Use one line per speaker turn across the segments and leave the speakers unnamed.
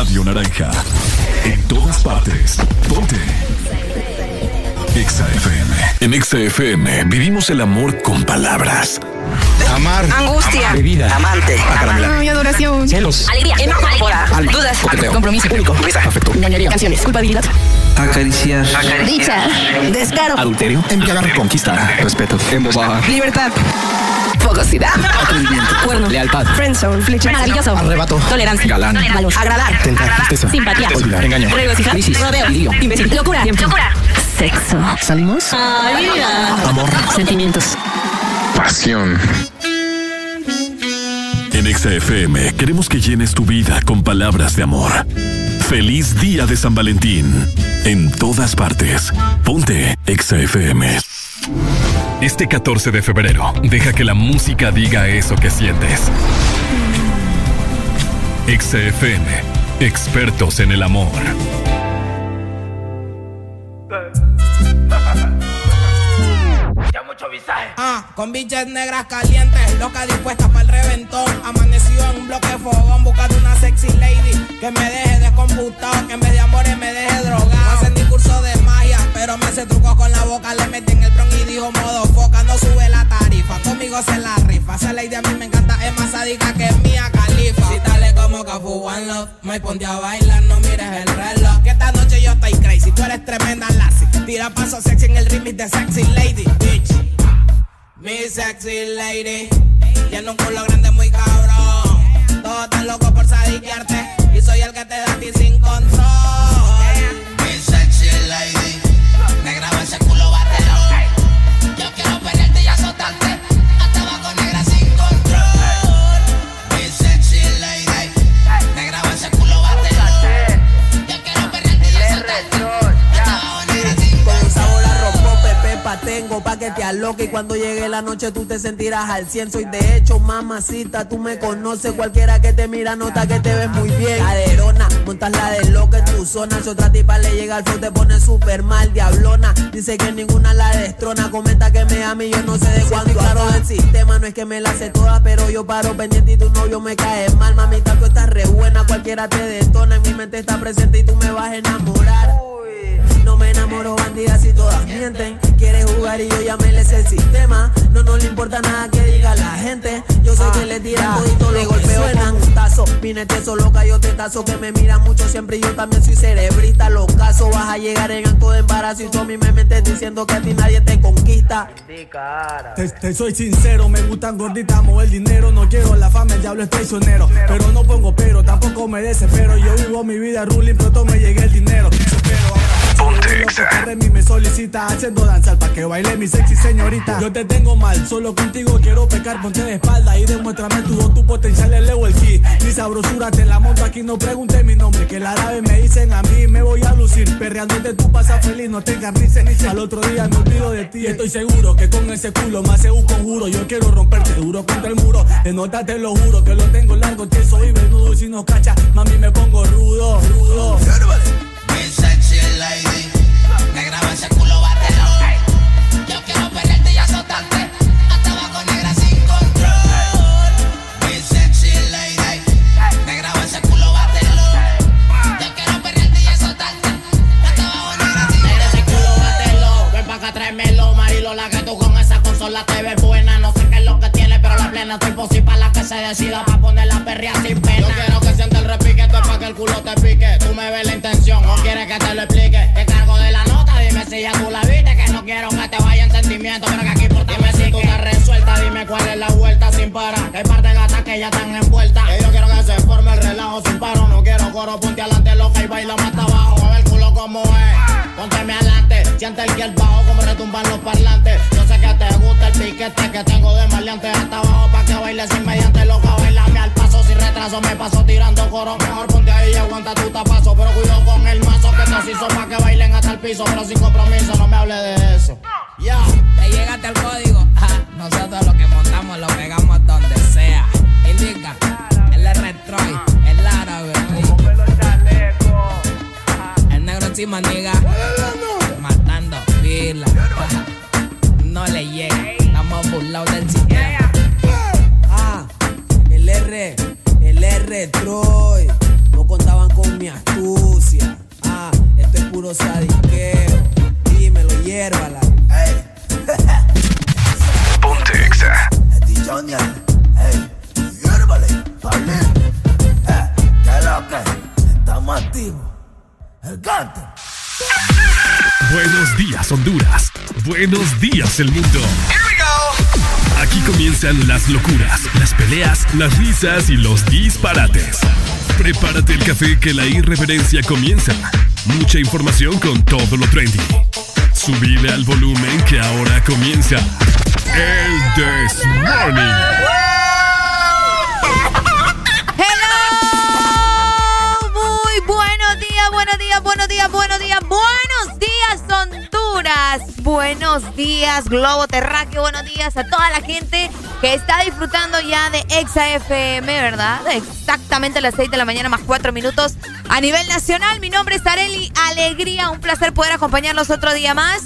Radio Naranja. En todas partes. Ponte. Exa FM. En Exa FM vivimos el amor con palabras.
Amar.
Angustia.
Bebida.
Amante.
Acaramelar.
adoración.
Celos.
Alegría. Enojo. Dudas.
Coqueteo.
Compromiso.
Único. Afecto.
Ñoñería. Canciones. Culpabilidad.
Acariciar.
Dicha. Descaro.
Adulterio. Embriagar. Conquista. Respeto. Embobar.
Libertad. Fogosidad.
Atrevimiento.
Cuerno.
Lealtad.
Friendzone. Flecha. Maravilloso.
Arrebato.
Tolerancia.
Galán.
Valor. Agradar.
Tentar. Tristeza.
Simpatía.
Olvidar. Engaño.
Regocijar.
Crisis.
Rodeo.
Lío.
Imbécil. Locura. Locura. Sexo.
¿Salimos? Amor.
Sentimientos.
Pasión.
En Exa FM queremos que llenes tu vida con palabras de amor. Feliz día de San Valentín. En todas partes. Ponte Exa FM. Este 14 de febrero, deja que la música diga eso que sientes. Exa FM, expertos en el amor.
Ah, con bichas negras calientes, loca dispuesta para el reventón. Amanecido en un bloque fogón, buscando una sexy lady que me deje descomputado, que en vez de amores me deje drogado. Pero me hace trucos con la boca. Le metí en el bron y dijo modo foca, no sube la tarifa. Conmigo se la rifa. Esa lady a mí me encanta, es más sádica que mía califa. Si dale como Cafu One Love, me ponte a bailar, no mires el reloj. Que esta noche yo estoy crazy, tú eres tremenda lassie. Tira paso sexy en el remix de Sexy Lady, bitch. Mi sexy lady Tiene un culo grande muy cabrón Todos están locos por sadiquearte Y soy el que te da a ti sin control
Mi sexy lady, graba ese culo batero.
Tengo pa' que te aloque. Y cuando llegue la noche tú te sentirás al cien. Soy de hecho mamacita, tú me conoces. Cualquiera que te mira nota que te ves muy bien. Caderona, montas la de loca en tu zona Si otra tipa le llega al flow te pone super mal Diablona, dice que ninguna la destrona. Comenta que me ama y yo no sé de cuándo Y claro del sistema, no es que me la sé toda Pero yo paro pendiente y tu novio me cae mal. Mamita, tú estás re buena, cualquiera te detona. En mi mente está presente y tú me vas a enamorar no me enamoro bandidas y todas mienten Quiere jugar y yo ya me les el sistema No nos le importa nada que diga la gente Yo sé que le tiran todito le golpeo con un tazo Vine eso loca, yo te tazo Que me mira mucho siempre y yo también soy cerebrista Los casos vas a llegar en acto de embarazo Y tú a mí me metes diciendo que a ti nadie te conquista
Te, te soy sincero, me gustan gorditas, mover el dinero. No quiero la fama, el diablo es traicionero. Pero no pongo pero, tampoco me desespero. Yo vivo mi vida ruling, pronto me llegue el dinero. Ahora.
Ponte Exa.
Remy me solicita haciendo danzar para que baile mi sexy señorita. Yo te tengo mal, solo contigo quiero pecar, ponte de espalda y demuéstrame tu tu potencial, elevo el ki. Mi sabrosura te la monto aquí, no pregunte mi nombre, que la árabe me dicen a mí, me voy a lucir. Perreándote tú pasas feliz, no te encarnices. Al otro día me olvido de ti, estoy seguro que con ese culo me hace un conjuro. Yo quiero romperte duro contra el muro, de nota te lo juro, que lo tengo largo, tieso y venudo. Si no cacha, mami me pongo rudo, rudo.
La que tú con esa consola te ves buena. No sé qué es lo que la plena estoy posible para la que se decida pa' poner la perrea sin pena. Yo quiero que sienta el repique, esto es pa' que el culo te pique. Tú me ves la intención, o quieres que te lo explique. Te cargo de la nota, dime si ya tú la viste. Que no quiero que te vaya en sentimiento, pero que aquí por ti Dime si tú estás resuelta, dime cuál es la vuelta sin parar. Que hay par de gatas que ya están envueltas. Que yo quiero que se forme el relajo sin paro. No quiero coro, ponte adelante loca y baila más abajo. Como es. Pónteme adelante, siente el que el bajo como retumban los parlantes. Yo sé que te gusta el piquete que tengo de maleante hasta abajo pa' que bailes inmediante loca. Bailame al paso sin retraso, me paso tirando coro. Mejor ponte ahí y aguanta tu tapazo. Pero cuidado con el mazo que te hizo pa' que bailen hasta el piso. Pero sin compromiso, no me hable de eso. Ya, te llegaste al código. Nosotros lo que montamos lo pegamos donde sea. Indica, el R-Troy, el árabe encima, nigga. Matando fila. No le llega. Estamos burlados del sistema. Ah, el R, el R Troy. No contaban con mi astucia. Ah, esto es puro sadiqueo. Dímelo, hiérvala.
Hey.
Ponte exa.
Hey. Eh, que. Estamos activos.
Buenos días, Honduras. Buenos días, el mundo. Aquí comienzan las locuras, las peleas, las risas y los disparates. Prepárate el café que la irreverencia comienza. Mucha información con todo lo trendy. Subile al volumen que ahora comienza el This Morning.
Hello, buenos días, buenos días, buenos días, Honduras. Buenos días, Globo Terráqueo. Buenos días a toda la gente que está disfrutando ya de Exa FM, ¿verdad? Exactamente las 6 de la mañana más 4 minutos a nivel nacional. Mi nombre es Areli Alegría. Un placer poder acompañarlos otro día más.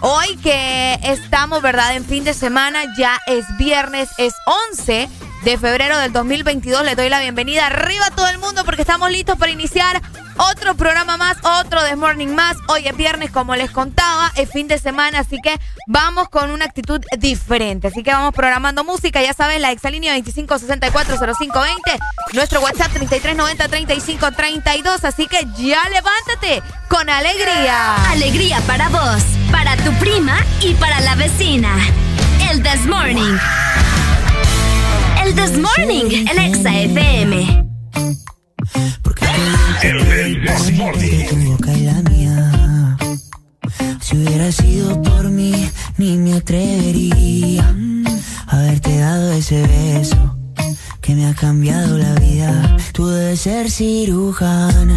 Hoy que estamos, ¿verdad? En fin de semana, ya es viernes, es 11 de febrero del 2022. Le doy la bienvenida arriba a todo el mundo porque estamos listos para iniciar otro programa más, otro The Morning más. Hoy es viernes, como les contaba, es fin de semana, así que vamos con una actitud diferente. Así que vamos programando música, ya saben, la exalínea 25640520, nuestro WhatsApp 33903532, así que ya levántate con alegría.
Alegría para vos, para tu prima y para la vecina. El This Morning. El This Morning, el Exa FM.
El Tu boca y la mía. Si hubiera sido por mí, ni me atrevería a haberte dado ese beso que me ha cambiado la vida. Tú debes ser cirujana.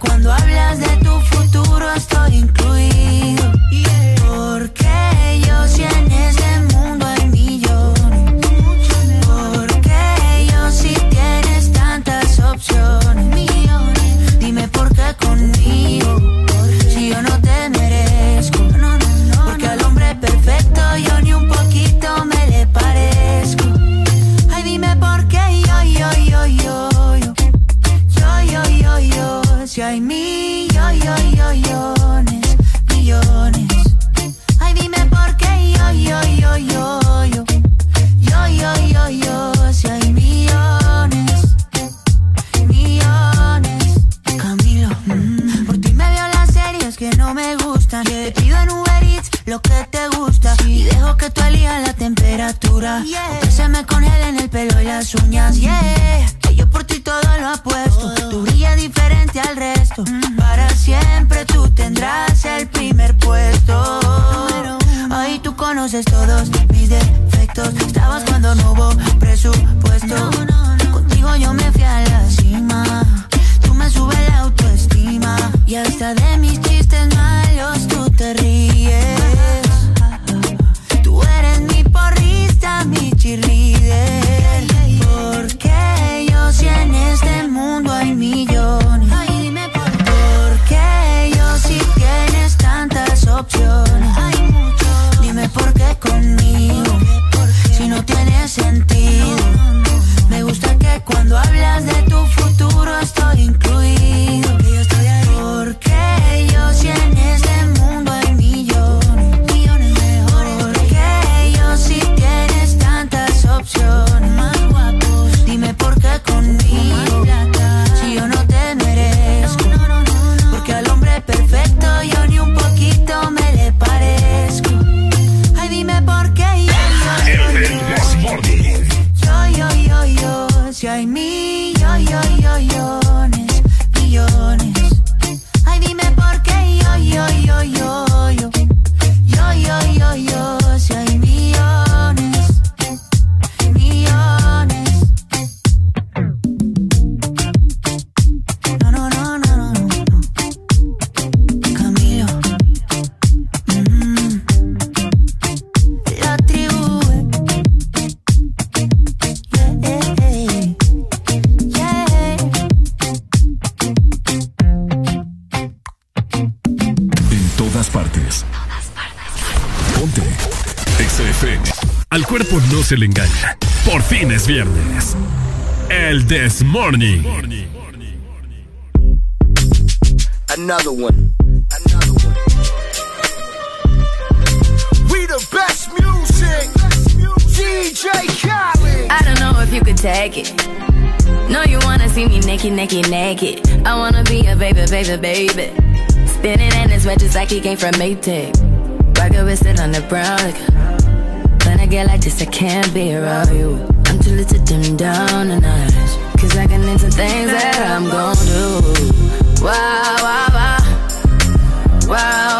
cuando hablas de tu futuro estoy incluido. Porque yo si en este mundo hay millones. Porque yo si tienes tantas opciones. Dime por qué conmigo, si yo no te merezco. Porque al hombre perfecto yo ni un poquito me le parezco. Ay, dime por qué yo, yo, yo, yo, yo. Yo, yo, yo, yo. Si hay millones, millones. Ay, dime por qué yo, yo, yo, yo, yo. Yo, yo, yo, yo. Si hay millones, millones. Camilo, mm, por ti me veo las series que no me gustan. Te pido en Uber Eats lo que te gusta. Y dejo que tú elijas la temperatura. Que se me congelen el pelo y las uñas, yeah. Todo lo apuesto. Tú brillas diferente al resto. Para siempre tú tendrás el primer puesto. Ahí tú conoces todos mis defectos. Estabas cuando no hubo presupuesto. Contigo yo me fui a la cima. Tú me subes la autoestima. Y hasta de mis chistes malos tú te ríes. Tú eres mi porrista, mi cheerleader. Yo si en este mundo hay millones. Yo tienes tantas opciones. Dime por qué conmigo, si no tiene sentido.
This Morning.
Another one. Another one. We the best music. DJ Khaled.
I don't know if you could take it. No, you wanna see me naked, naked, naked. I wanna be a baby, baby, baby. Spinning in his red just like he came from Maytag. Rocket with it on the brown. Like, when I get like this, I can't be around you. I'm too little to dim down a notch. Cause I can into things that I'm gon' do. Wow, wow, wow. Wow,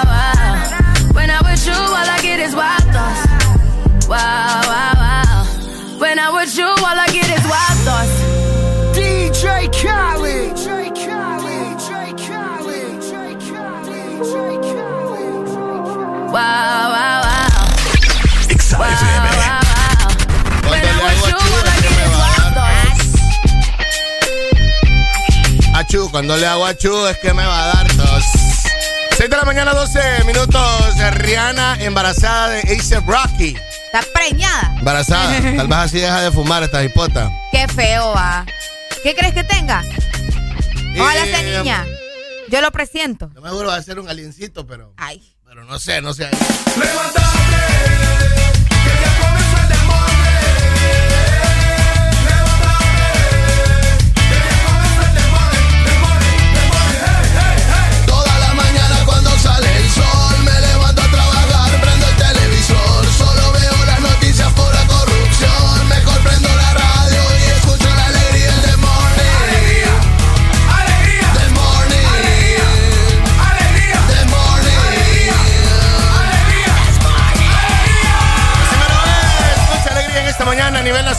Wow, wow, wow.
XFM.
Wow, wow. When I'm with you, I thoughts.
Achu, cuando le hago a Chu es que me va a dar tos. 6 de la mañana, 12 minutos. Rihanna embarazada de A$AP Rocky.
Está preñada.
Embarazada. Tal vez así deja de fumar esta hipota.
Qué feo va. ¿Qué crees que tenga? Ojalá sea
Eh,
niña. Yo lo presiento.
No me juro va a ser un aliencito, pero.
Ay.
Pero no sé, no sé.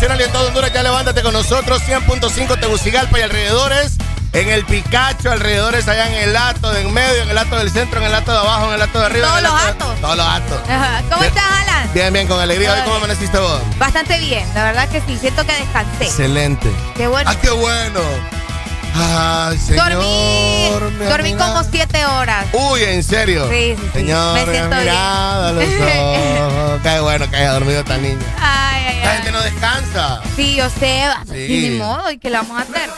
Nacional y en todo Honduras. Ya levántate con nosotros. 100.5 Tegucigalpa y alrededores. En el Picacho, alrededores allá en el lato de en medio, en el lato del centro, en el lato de abajo, en el lato de arriba.
Todos los atos.
Todos los atos.
Ajá. ¿Cómo estás, Alan?
Bien, bien, con alegría. ¿Hoy cómo amaneciste vos?
Bastante bien. La verdad que sí. Siento que descansé.
Excelente.
Qué bueno.
¡Ah, qué bueno! ¡Ay, señor!
Dormí, dormí como siete horas.
Uy, ¿en serio?
Sí, sí, sí.
Señor,
Me siento
ha
bien.
los ojos. Qué bueno que haya dormido tan niña.
Ay, ay,
La
ay.
gente no descansa.
Sí, yo sé.
Sí.
Y ni modo. ¿Y qué le vamos a hacer?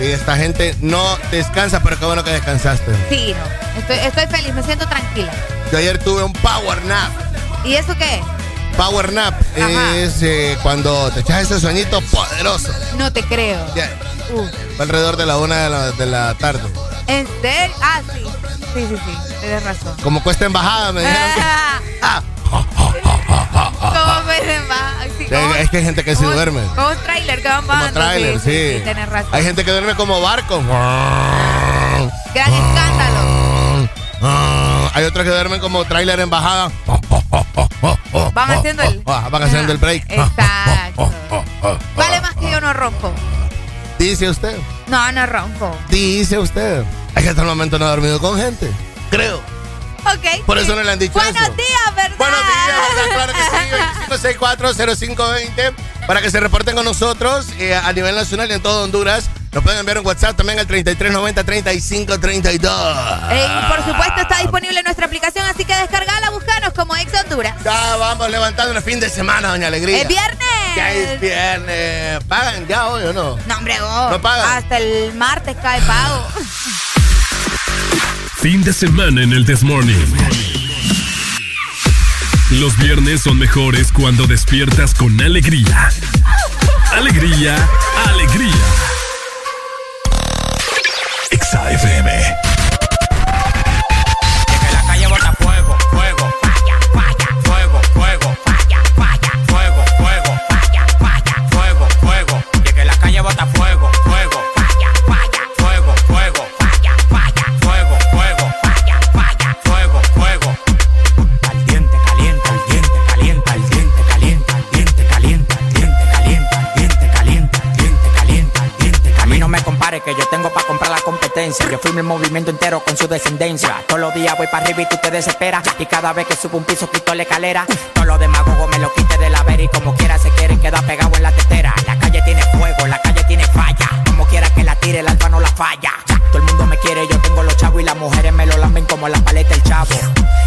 Y esta gente no descansa, pero qué bueno que descansaste.
Sí, no. Estoy, estoy feliz. Me siento tranquila.
Yo ayer tuve un power nap.
¿Y eso qué?
Power nap
Ajá.
es eh, cuando te echas ese sueñito poderoso.
No te creo.
Ya, alrededor de la una de la, de la tarde.
¿En serio? Ah, sí. Sí, sí, sí. Tienes razón.
Como cuesta embajada, me dijeron. que- Ah,
¿Cómo me embajada? Sí, como-
es que hay gente que se
como-
duerme.
Como un trailer que van
Como
bajando.
trailer, sí.
sí. Tienes razón.
Hay gente que duerme como barco.
Gran escándalo.
Hay otros que duermen como trailer en bajada.
Van haciendo el.
Ah, Van haciendo el break.
Exacto. Vale más que yo no ronco.
Dice usted.
No, no ronco.
Dice usted. Es que hasta el momento no ha dormido con gente. Creo.
Ok.
Por eso no le han dicho
Buenos
eso.
días, ¿verdad?
Buenos días, ¿verdad? claro que sí. 25640520 para que se reporten con nosotros eh, a nivel nacional y en todo Honduras. Nos pueden enviar un WhatsApp también al 3390-3532.
Eh, y por supuesto está disponible en nuestra aplicación, así que descargala, búscanos como Ex Honduras.
Ya vamos levantando el fin de semana, doña Alegría.
¡Es viernes!
Ya es viernes. ¿Pagan ya hoy o no?
No, hombre, vos.
¿No pagan?
Hasta el martes cae pago.
Fin de semana en el Desmorning. Los viernes son mejores cuando despiertas con alegría. Alegría, alegría. Exa.
Yo fui mi movimiento entero con su descendencia. Todos los días voy para arriba y tú te desesperas. Y cada vez que subo un piso quito la escalera. Todos los demagogos me lo quite de la vera y como quiera se quieren quedar pegado en la tetera. La calle tiene fuego, la calle tiene falla. Como quiera que la tire, el alfa no la falla. Todo el mundo me quiere, yo tengo los chavos y las mujeres me lo lamben como la paleta el chavo.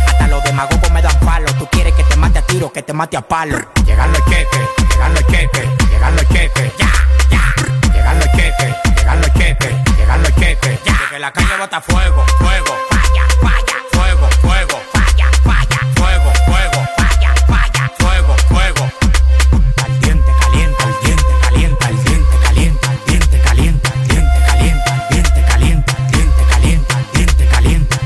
Hasta los demagogos me dan palo. Tú quieres que te mate a tiro, que te mate a palo. Llegando el queque, llegando el queque, llegando el queque. Ya, ya. Llegando el queque, fuego, fuego. Falla, falla. Fuego, fuego. Falla, falla. Fuego, fuego. Falla, falla. Fuego, fuego. Al diente calienta, al diente calienta, al diente calienta, al diente calienta, al diente calienta, al diente calienta, al diente calienta, al diente calienta.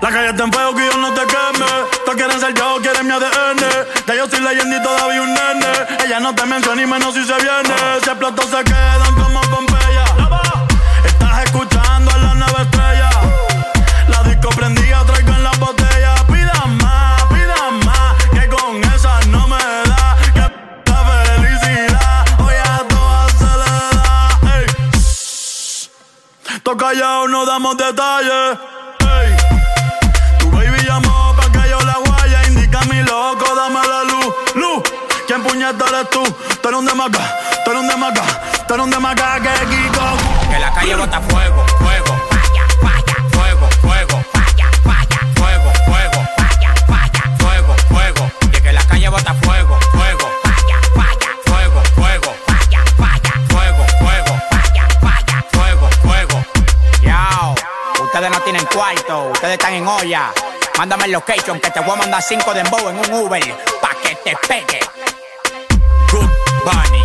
La calle está en fuego que yo no te queme. Tú quieren ser yo, quieren mi ADN. Ya yo soy leyenda y todavía un nene. Ella no te menciona ni menos si se viene. Se platos se quedan como bomba. Todos no damos detalles. Tu baby llamó pa' que yo la guaya. Indica mi loco, dame la luz. Luz, ¿quién puñeta eres tú? Tú eres un demaca, tú eres un demaca, tú eres un demaca que Kiko.
Que la calle bota fuego, ustedes están en olla. Mándame el location que te voy a mandar cinco de en un Uber pa' que te pegue. Good Bunny,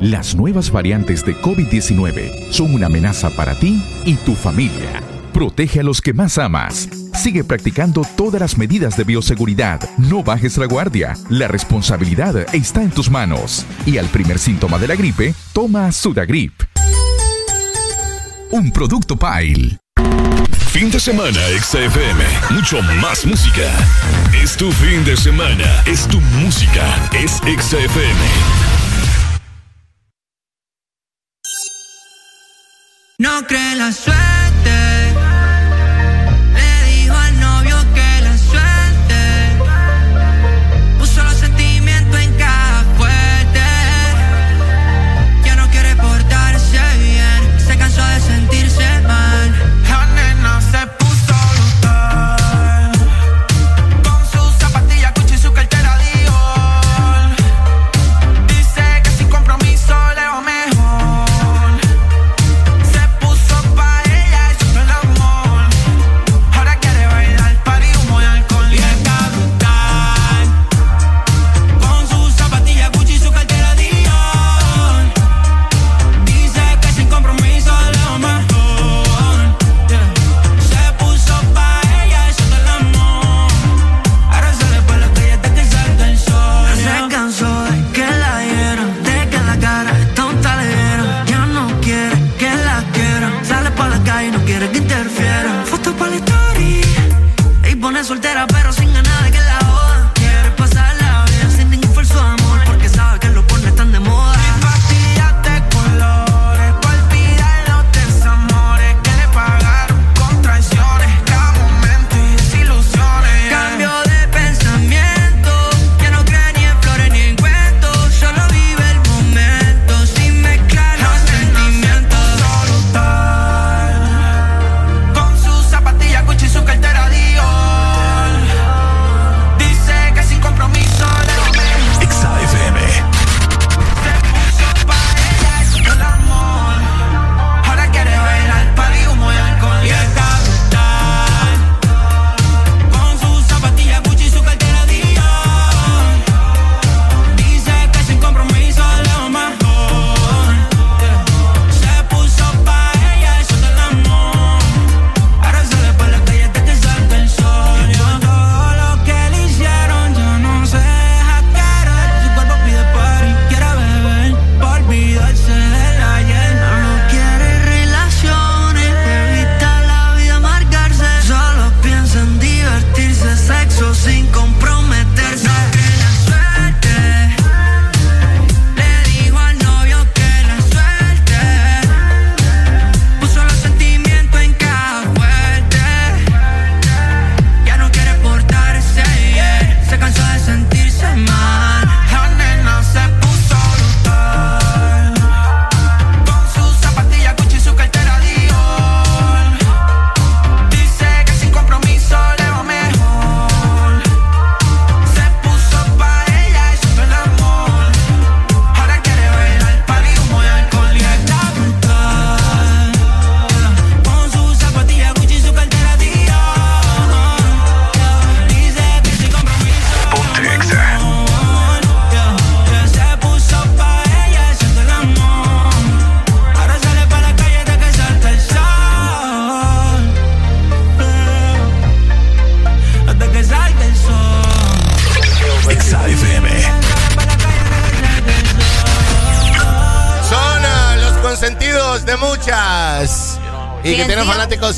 Las nuevas variantes de COVID-19 son una amenaza para ti y tu familia. Protege a los que más amas. Sigue practicando todas las medidas de bioseguridad. No bajes la guardia. La responsabilidad está en tus manos. Y al primer síntoma de la gripe, toma Sudagrip. Un producto Pile.
Fin de semana, XFM. Mucho más música. Es tu fin de semana. Es tu música. Es XFM.
No cree la suerte.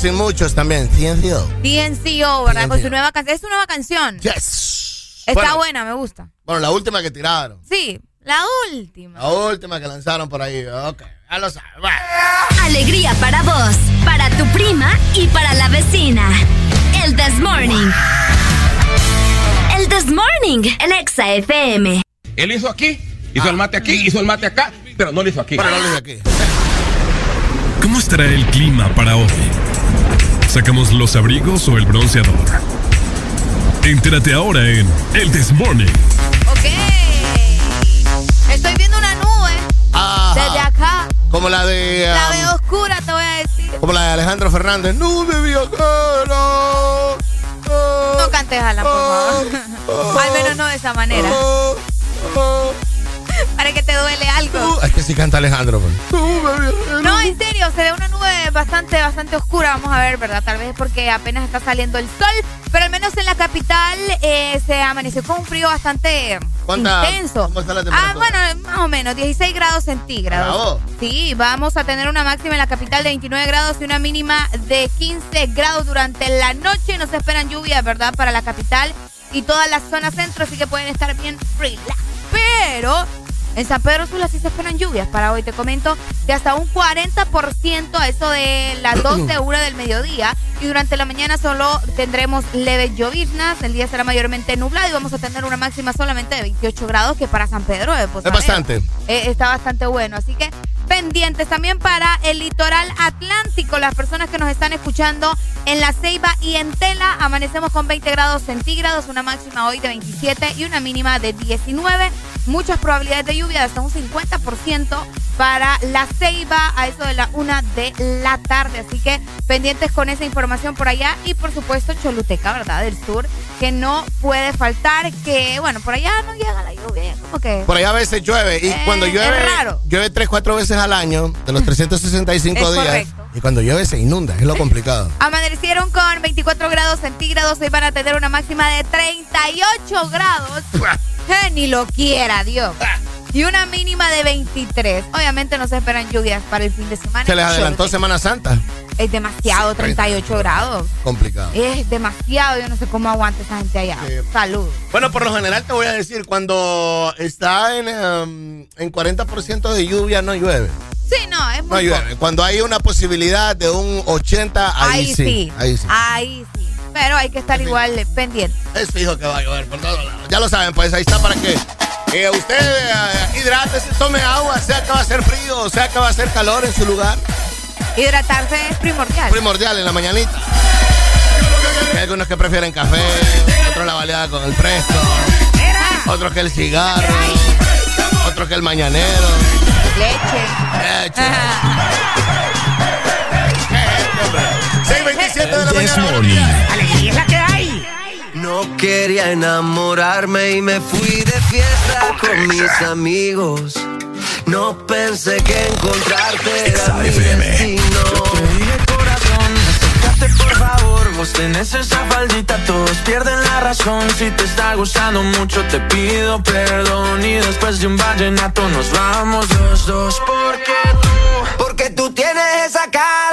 CNCO.
sin muchos también. CNCO.
DNCO, ¿verdad? Con su nueva canción. Es su nueva canción.
Yes.
Está
Bueno.
buena, me gusta.
Bueno, la última que tiraron.
Sí, la última.
La última que lanzaron por ahí. Ok, ya lo sabes. Va.
Alegría para vos, para tu prima y para la vecina. El This Morning. El This Morning, en Exa FM.
Él hizo aquí, hizo el mate aquí, hizo el mate acá, pero no lo hizo aquí.
Pero no lo hizo aquí.
¿Cómo estará el clima para hoy? ¿Sacamos los abrigos o el bronceador? Entérate ahora en El This Morning.
Ok. Estoy viendo una nube desde acá.
Como la de.
La
um,
veo oscura, te voy a decir.
como la de Alejandro Fernández. Nube viajera.
No cantes Alan, por favor. Al menos no de esa manera. Para que te duele algo.
Es que sí canta Alejandro. pues.
No, en serio, se ve una nube bastante, bastante oscura. Vamos a ver, ¿verdad? Tal vez es porque apenas está saliendo el sol. Pero al menos en la capital eh, se amaneció con un frío bastante
¿Cuánta-
intenso.
¿Cómo está la
Ah,
temperatura?
bueno, más o menos, 16 grados centígrados.
Bravo.
Sí, vamos a tener una máxima en la capital de 29 grados y una mínima de 15 grados durante la noche. No se esperan lluvias, ¿verdad? Para la capital y toda la zona centro, así que pueden estar bien relax. Pero en San Pedro Sula sí se esperan lluvias para hoy. Te comento de hasta un 40% a eso de las 12 horas del mediodía. Y durante la mañana solo tendremos leves lloviznas. El día será mayormente nublado y vamos a tener una máxima solamente de 28 grados, que para San Pedro eh, pues,
Es bastante.
eh, está bastante bueno. Así que pendientes también para el litoral atlántico. Las personas que nos están escuchando en La Ceiba y en Tela, amanecemos con 20 grados centígrados, una máxima hoy de 27 y una mínima de 19. Muchas probabilidades de lluvia, hasta un 50% para La Ceiba a eso de la una de la tarde. Así que pendientes con esa información por allá y por supuesto Choluteca, ¿verdad? Del sur, que no puede faltar, que bueno, por allá no llega la lluvia, como que...
Por allá a veces llueve. Y
Eh,
cuando llueve,
es raro.
llueve 3, 4 veces al año, de los 365
Es
días.
correcto.
Y cuando llueve se inunda, es lo complicado.
Amanecieron con 24 grados centígrados, hoy van a tener una máxima de 38 grados. Eh, ni lo quiera, Dios. Y una mínima de 23. Obviamente no se esperan lluvias para el fin de semana.
Se les adelantó Semana Santa.
Es demasiado, 38 grados.
Complicado.
Es demasiado, yo no sé cómo aguanta esa gente allá. Salud.
Bueno, por lo general te voy a decir, cuando está en, em, en 40% de lluvia no llueve.
Sí, no, es
No
muy poco.
llueve. Cuando hay una posibilidad de un 80, ahí,
Ahí
sí.
sí.
Ahí sí.
Ahí sí. Pero hay que estar igual pendiente.
Es fijo que va a llover por todos lados. Ya lo saben, pues ahí está para que eh, usted eh, hidrátese, tome agua, sea que va a hacer frío, o sea que va a hacer calor en su lugar.
Hidratarse es primordial.
Primordial en la mañanita. Hay algunos que prefieren café, otros la baleada con el fresco, otros que el cigarro, otros que el mañanero.
Leche.
Leche. 6.27 de la
This
mañana.
Morning.
Alegría es la que hay. No quería enamorarme y me fui de fiesta con mis amigos. No pensé que encontrarte era mi destino.
Por favor Vos tenés esa faldita, todos pierden la razón. Si te está gustando mucho te pido perdón. Y después de un vallenato nos vamos los dos. Porque tú,
Porque tú tienes esa cara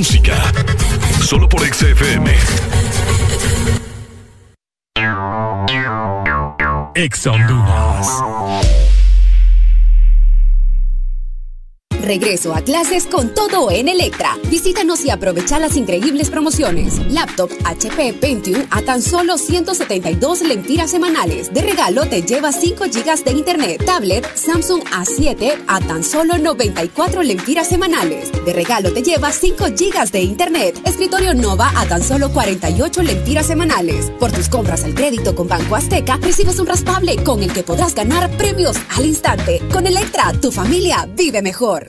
música. Solo por XFM. Ex Honduras.
regreso a clases con todo en Electra. Visítanos y aprovecha las increíbles promociones. Laptop HP Pentium a tan solo 172 lempiras semanales. De regalo te lleva 5 GB de internet. Tablet Samsung A7 a tan solo 94 lempiras semanales. De regalo te lleva 5 GB de internet. Escritorio Nova a tan solo 48 lempiras semanales. Por tus compras al crédito con Banco Azteca, recibes un raspable con el que podrás ganar premios al instante. Con Electra, tu familia vive mejor.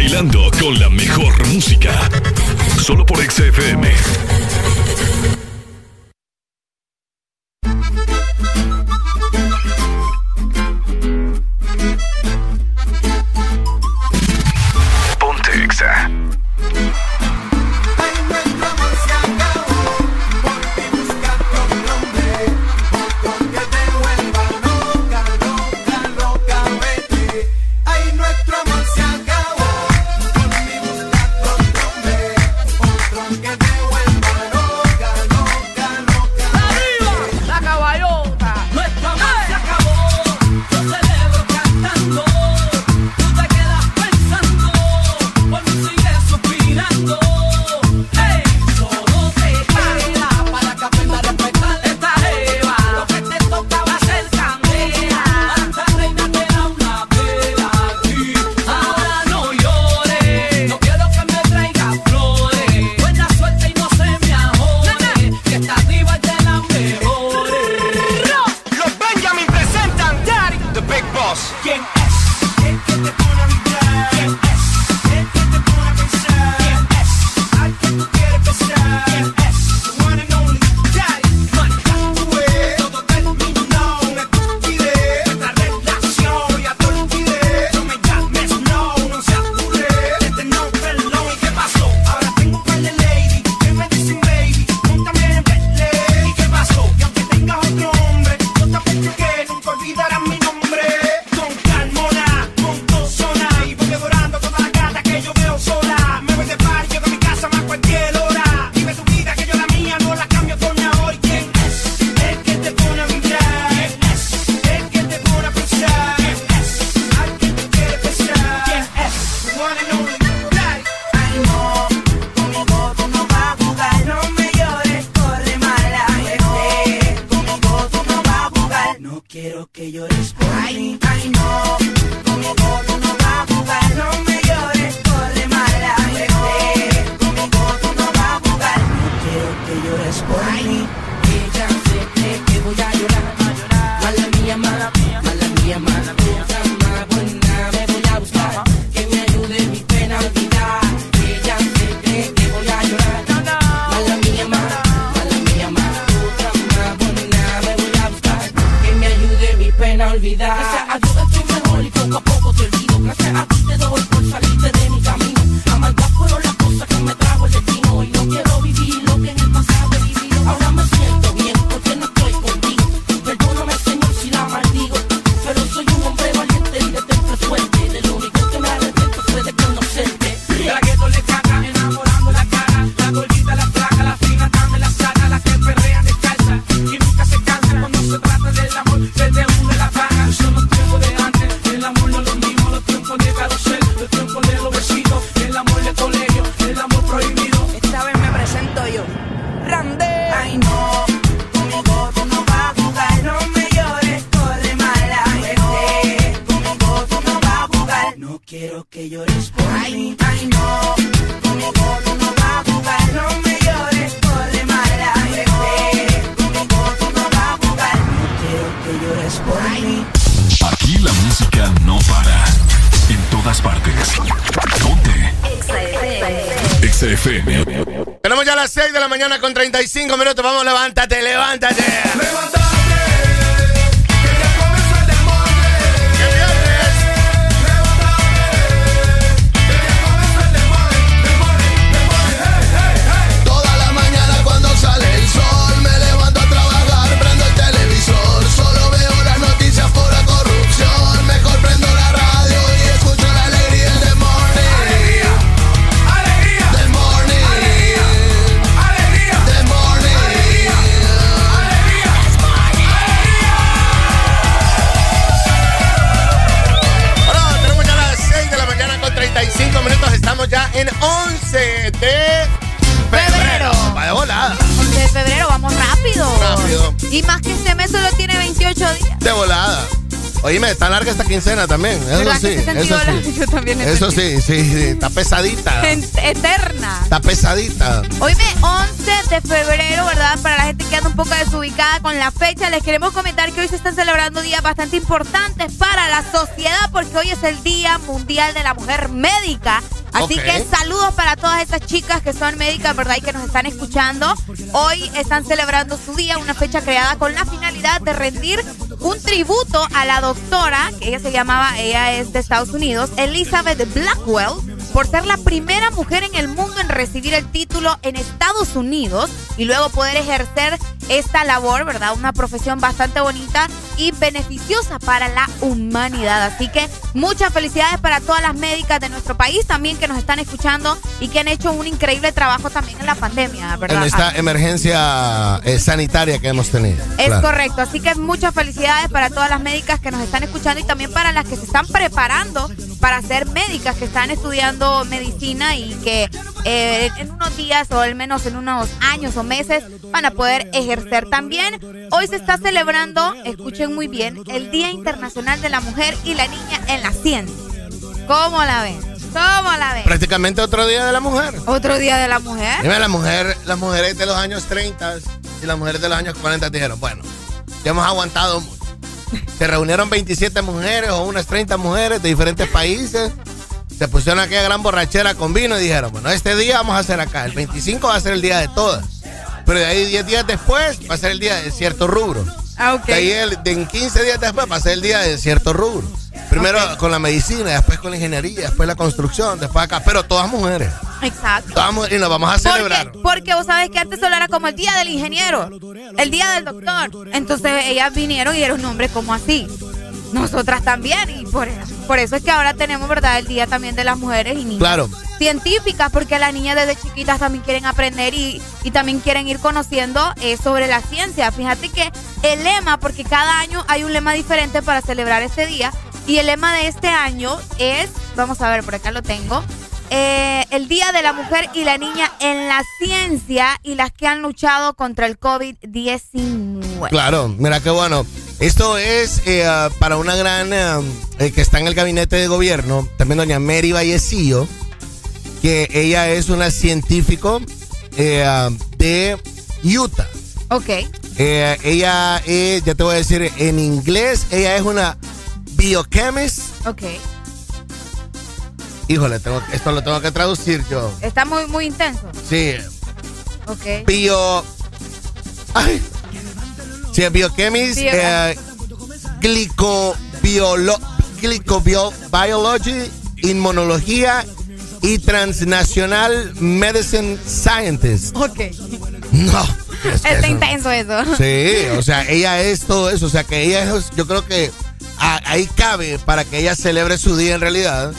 bailando con la mejor música. Solo por XFM.
Oíme, está larga esta quincena también. Eso
¿Verdad
sí, eso sí.
Yo también he
Eso sí, sí, sí, está pesadita.
Eterna.
Está pesadita.
Hoyme, 11 de febrero, ¿verdad? Para la gente que anda un poco desubicada con la fecha, les queremos comentar que hoy se están celebrando días bastante importantes para la sociedad porque hoy es el Día Mundial de la Mujer Médica. Así que saludos para todas esas chicas que son médicas, ¿verdad? Y que nos están escuchando. Hoy están celebrando su día, una fecha creada con la finalidad de rendir un tributo a la doctora, que ella se llamaba, ella es de Estados Unidos, Elizabeth Blackwell, por ser la primera mujer en el mundo en recibir el título en Estados Unidos y luego poder ejercer esta labor, ¿verdad? Una profesión bastante bonita y beneficiosa para la humanidad. Así que muchas felicidades para todas las médicas de nuestro país también que nos están escuchando y que han hecho un increíble trabajo también en la pandemia, ¿verdad?
En esta emergencia eh, sanitaria que hemos tenido.
Es
Claro.
correcto, así que muchas felicidades para todas las médicas que nos están escuchando y también para las que se están preparando para ser médicas, que están estudiando medicina y que eh, en unos días o al menos en unos años o meses van a poder ejercer también. Hoy se está celebrando, escuchen muy bien, el Día Internacional de la Mujer y la Niña en la Ciencia. ¿Cómo la ven? ¿Cómo la ven?
Prácticamente otro día de la mujer.
Otro Día de la Mujer.
Dime, la mujer, las mujeres de los años 30 y las mujeres de los años 40 dijeron, bueno, ya hemos aguantado mucho. Se reunieron 27 mujeres o unas 30 mujeres de diferentes países. Se pusieron aquella gran borrachera con vino y dijeron, bueno, este día vamos a hacer acá. El 25 va a ser el día de todas. Pero de ahí 10 días después va a ser el día de cierto rubro.
Ah, ok.
De ahí el, de en 15 días después va a ser el día de cierto rubro. Primero con la medicina, después con la ingeniería, después la construcción, después acá. Pero todas mujeres.
Exacto.
Todas mu- y nos vamos a celebrar.
Porque, porque vos sabés que antes solo era como el día del ingeniero, el día del doctor. Entonces ellas vinieron y dieron nombres como así. Nosotras también. Y por, por eso es que ahora tenemos, ¿verdad?, el día también de las mujeres y niñas.
Claro.
Científicas, porque las niñas desde chiquitas también quieren aprender y, y también quieren ir conociendo eh, sobre la ciencia. Fíjate que el lema, porque cada año hay un lema diferente para celebrar este día. Y el lema de este año es, vamos a ver, por acá lo tengo, eh, el Día de la Mujer y la Niña en la Ciencia y las que han luchado contra el COVID-19.
Claro, mira qué bueno. Esto es eh, ah, para una gran eh, eh, que está en el gabinete de gobierno, también doña Mary Vallecillo, que ella es una científico eh, ah, de Utah.
Ok.
Ella es, ya te voy a decir en inglés, ella es una biochemist.
Ok.
Híjole, tengo- esto lo tengo que traducir yo.
Está muy, muy intenso.
Sí,
Ok.
bio. Ay. Sí, biochemist,
Bio-
eh, glico, biolo- Glycobiology, Inmunología y Transnational Medicine Scientist.
Ok.
No. es
Está
eso-
intenso eso.
Sí, o sea, ella es todo eso. O sea, que ella es, yo creo que a- ahí cabe para que ella celebre su día en realidad,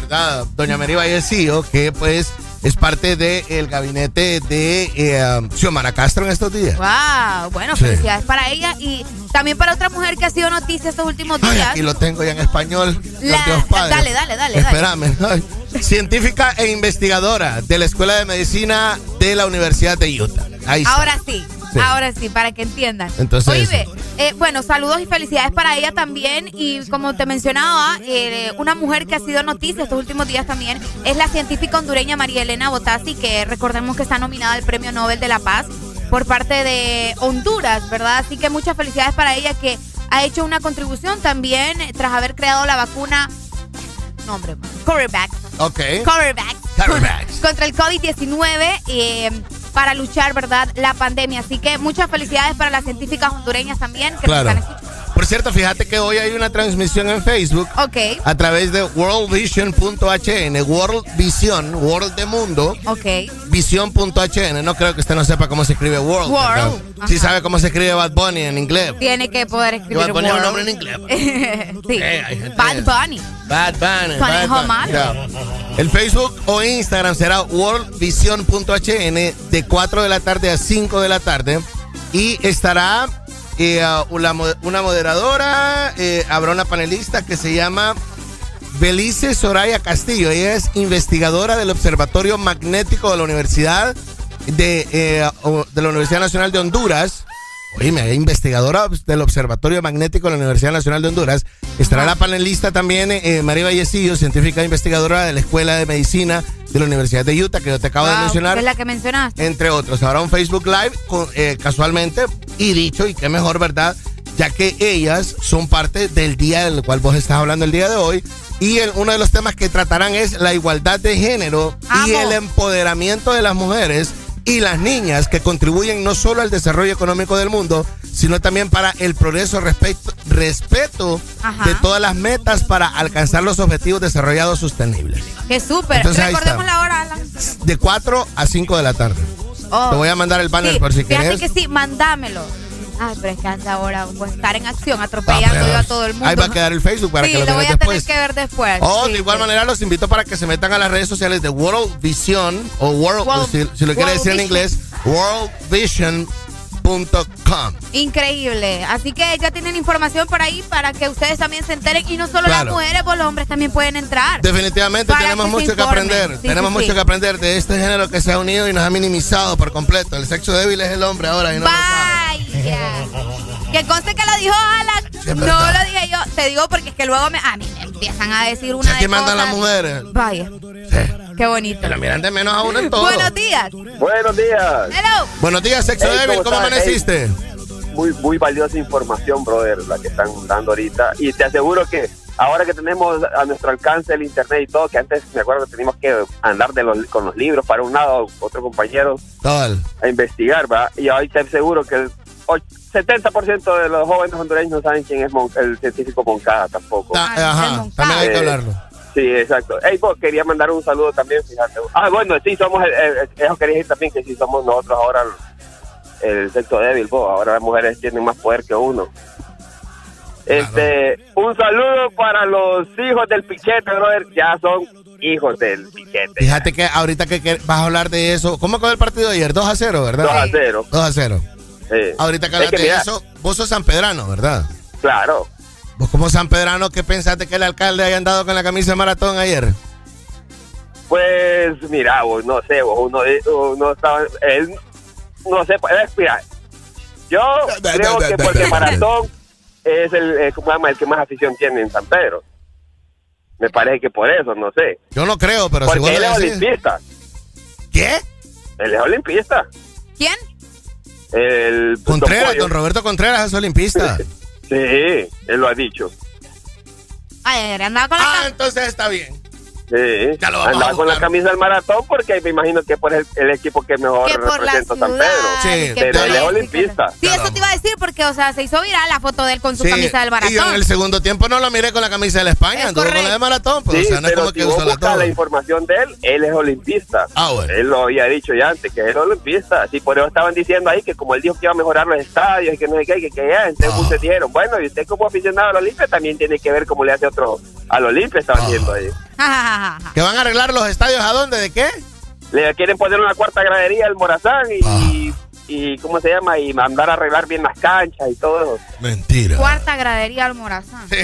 ¿verdad? Doña Mary Vallecillo, que pues es parte del gabinete de eh, Xiomara Castro en estos días.
Wow, bueno,
Sí.
felicidades para ella y también para otra mujer que ha sido noticia estos últimos
Ay,
días.
aquí lo tengo ya en español.
La-
Dios Padre.
dale, dale, dale, dale.
Espérame. Ay. Científica e investigadora de la Escuela de Medicina de la Universidad de Utah. Ahí está.
Ahora sí,
Sí.
ahora sí, para que entiendan.
Entonces-
Oye, eh, bueno, saludos y felicidades para ella también. Y como te mencionaba, eh, una mujer que ha sido noticia estos últimos días también es la científica hondureña María Elena Botassi, que recordemos que está nominada al Premio Nobel de la Paz por parte de Honduras, ¿verdad? Así que muchas felicidades para ella que ha hecho una contribución también tras haber creado la vacuna. No, hombre, Coverback.
Ok.
Coverback.
Coverback.
contra el COVID-19 eh, para luchar, ¿verdad?, la pandemia. Así que muchas felicidades para las científicas hondureñas también que nos
Claro.
están escuchando.
Por cierto, fíjate que hoy hay una transmisión en Facebook
Ok,
a través de worldvision.hn, World Vision, World de Mundo,
ok.
vision.hn. No creo que usted no sepa cómo se escribe World.
World.
Sí sabe cómo se escribe Bad Bunny en inglés.
Tiene que poder escribir
Bad Bunny es un
world.
nombre en inglés.
sí.
Eh,
Bad Bunny.
Bad Bunny. Bad Bunny. El Facebook o Instagram será worldvision.hn de 4 de la tarde a 5 de la tarde. Y estará eh, una, mo- una moderadora, eh, habrá una panelista que se llama Belice Soraya Castillo. Ella es investigadora del Observatorio Magnético de la Universidad de, eh, de la Universidad Nacional de Honduras. Oíme, investigadora del Observatorio Magnético de la Universidad Nacional de Honduras. Estará la panelista también, eh, María Vallecillo, científica e investigadora de la Escuela de Medicina de la Universidad de Utah, que yo te acabo de mencionar
es la que mencionaste.
entre otros. Habrá un Facebook Live con- eh, casualmente y dicho, y qué mejor, ¿verdad? Ya que ellas son parte del día del cual vos estás hablando el día de hoy. Y el- uno de los temas que tratarán es la igualdad de género y el empoderamiento de las mujeres y las niñas que contribuyen no solo al desarrollo económico del mundo, sino también para el progreso, respeto, respeto
Ajá.
de todas las metas para alcanzar los objetivos desarrollados sostenibles.
Que súper. Recordemos la hora, Alan.
De 4 a 5 de la tarde.
Oh.
Te voy a mandar el banner
Sí,
por si querés.
que sí, mandámelo. Ay, pero es que anda ahora a estar en acción atropellando
Ah,
yo a todo el mundo.
Ahí va a quedar el Facebook para
sí,
que lo
lo voy a
después.
tener que ver después.
Oh,
Sí,
de igual
sí.
manera los invito para que se metan a las redes sociales de World Vision o World,
World-
si, si lo quiere
World
decir en
Vision.
worldvision.com.
Increíble. Así que ya tienen información por ahí para que ustedes también se enteren. Y no solo las mujeres, pues los hombres también pueden entrar.
Definitivamente tenemos
se
mucho que aprender. Tenemos mucho que aprender de este género que se ha unido y nos ha minimizado por completo. El sexo débil es el hombre ahora y no.
Vaya. Que conste que lo dijo Alan. no lo dije yo. Te digo porque es que luego me, a mí me empiezan a decir una
sea,
de
mandan las mujeres.
Vaya. Qué bonito.
Que la miran de menos a uno en todo.
Buenos días.
Buenos días.
Hello.
Buenos días, sexo
Hey,
débil. ¿Cómo
estás?
amaneciste?
Hey, muy, muy valiosa información, brother, la que están dando ahorita. Y te aseguro que ahora que tenemos a nuestro alcance el internet y todo, que antes me acuerdo que teníamos que andar de los, con los libros para un lado, otro compañero
Total.
a investigar, ¿va? Y ahora te aseguro que el och- 70% de los jóvenes hondureños no saben quién es Mon- el científico Moncada tampoco.
Ta- ajá, también hay que
Eh,
hablarlo.
Sí, exacto. Hey, vos, quería mandar un saludo también, fíjate. Ah, bueno, sí, somos, el, el- eso quería decir también que sí somos nosotros ahora el, el sexo débil, vos. Ahora las mujeres tienen más poder que uno. Este, un saludo para los hijos del piquete, brother. Ya son hijos del piquete.
Fíjate que ahorita que, que vas a hablar de eso. ¿Cómo quedó el partido de ayer? 2 a 0, ¿verdad?
2 a 0.
2 a 0.
Sí.
Ahorita que
Es
hablas
que
de eso, vos sos San Pedrano, ¿verdad?
Claro.
Vos como San Pedrano, ¿qué pensaste que el alcalde haya andado con la camisa de maratón ayer?
Pues mira, vos, no sé, vos, uno, uno estaba, él, no sé, pues, eh, mira, yo creo que porque Maratón es el, ¿cómo se llama? el que más afición tiene en San Pedro. Me parece que por eso, no sé.
Yo no creo, pero si
porque
vos
él es
decís.
olimpista.
¿Qué?
Él es olimpista.
¿Quién?
El
Contreras, don Roberto Contreras es olimpista.
Sí, él lo ha dicho.
Ay, andaba con la
Ah, entonces está bien.
Sí,
Ya lo vamos a
andaba con la camisa del maratón porque me imagino que por el, el equipo que mejor
Que por la
representa San Pedro.
Sí,
pero él es olimpista.
Sí, eso te iba a decir porque, o sea, se hizo viral la foto de él con su
Sí,
camisa del
Y yo en
maratón.
el segundo tiempo no lo miré con la camisa de la España,
Es
anduvo con la de maratón, pues,
Sí,
o sea, no es
pero
como
si
que
vos
usó la
la información de él, él es olimpista.
Ah, bueno.
Él lo había dicho ya antes, que él es olimpista. Así por eso estaban diciendo ahí que como él dijo que iba a mejorar los estadios y que no sé qué, que, que ya, entonces
Ah.
muchos dijeron, bueno, y usted como aficionado al Olimpia también tiene que ver cómo le hace otro al Olimpia, estaban
Ah.
diciendo ahí.
¿Que van a arreglar los estadios a dónde? ¿De qué?
Le quieren poner una cuarta gradería al Morazán y, y ¿cómo se llama? Y mandar a arreglar bien las canchas y todo eso.
Mentira.
Cuarta gradería al Morazán.
Sí,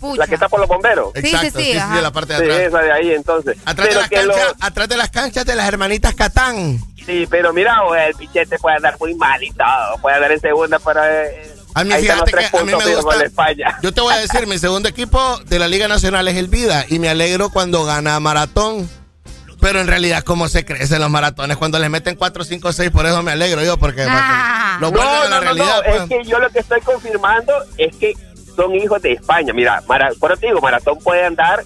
Pues,
la que está por los bomberos.
Sí, sí,
Exacto,
sí, ajá.
de la parte de
Sí,
atrás.
esa de ahí entonces.
Atrás de, las
lo-
canchas, atrás de las canchas de las hermanitas Catán.
Sí, pero mira, o el pichete puede andar muy mal y todo. Puede andar en segunda para. eh,
A mí,
ahí
fíjate que a mí me gusta.
España.
Yo te voy a decir, mi segundo equipo de la Liga Nacional es el Vida y me alegro cuando gana maratón. Pero en realidad, ¿cómo se crecen los maratones? Cuando les meten 4, 5, 6, por eso me alegro yo, porque
Ah.
lo
No,
vuelven a la
no, no,
realidad.
no,
pues.
es que yo lo que estoy confirmando es que son hijos de España. Mira, Mara, por eso te digo, Maratón puede andar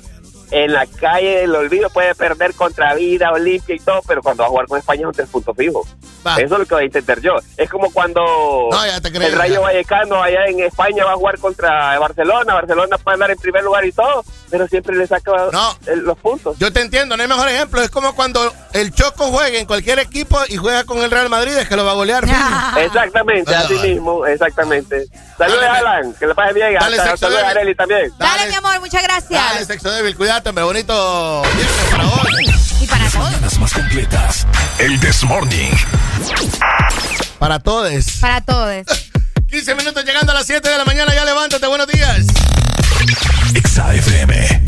en la calle del olvido, puede perder contra Vida, Olimpia y todo, pero cuando va a jugar con España es un tres puntos fijos.
Va.
Eso es lo que voy a intentar yo. Es como cuando
No, creo,
el Rayo
ya.
Vallecano allá en España va a jugar contra Barcelona. Barcelona puede andar en primer lugar y todo, pero siempre le saca
No.
el- los puntos.
Yo te entiendo, no hay mejor ejemplo. Es como cuando el Choco juega en cualquier equipo y juega con el Real Madrid, es que lo va a golear. fijo.
Exactamente,
Ah,
así
vale.
mismo, exactamente. Saludos, Alan, que le pase bien.
Dale,
Hasta-
sexo débil.
Areli también.
Dale, mi amor, muchas gracias.
Dale, sexo débil, cuídate, hombre, bonito viernes para hoy.
Y para todos.
Las más completas. El This Morning.
Para todos.
Para todos.
15 minutos llegando a las 7 de la mañana, ya levántate, buenos días.
Exa FM.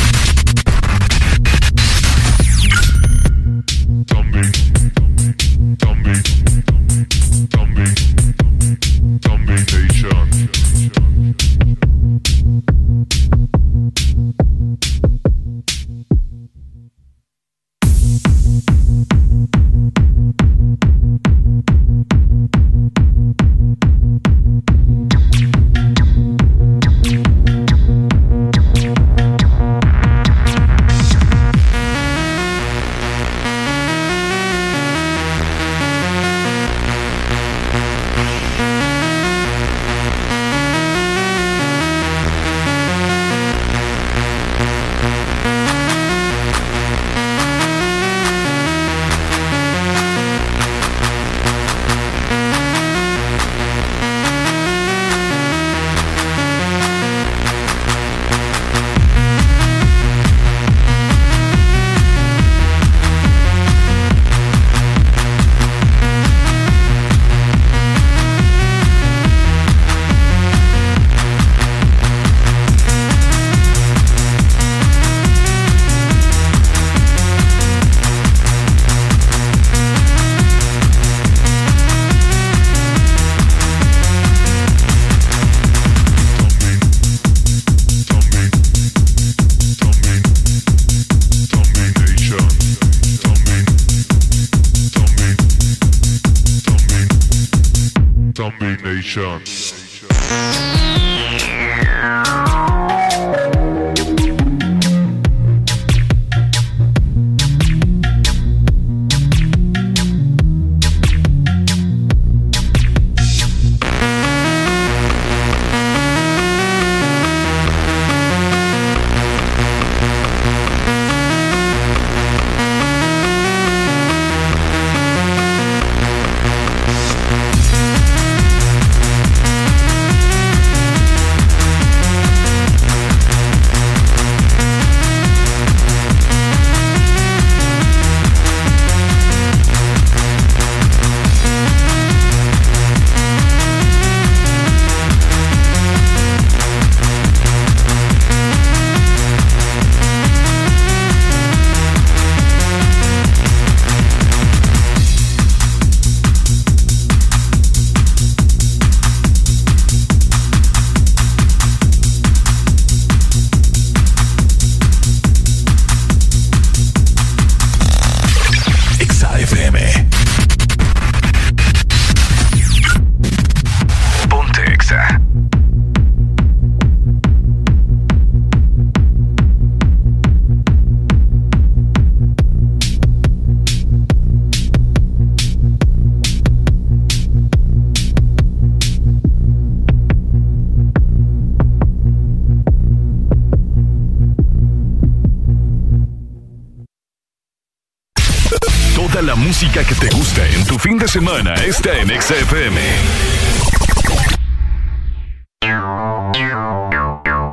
De semana está en XFM.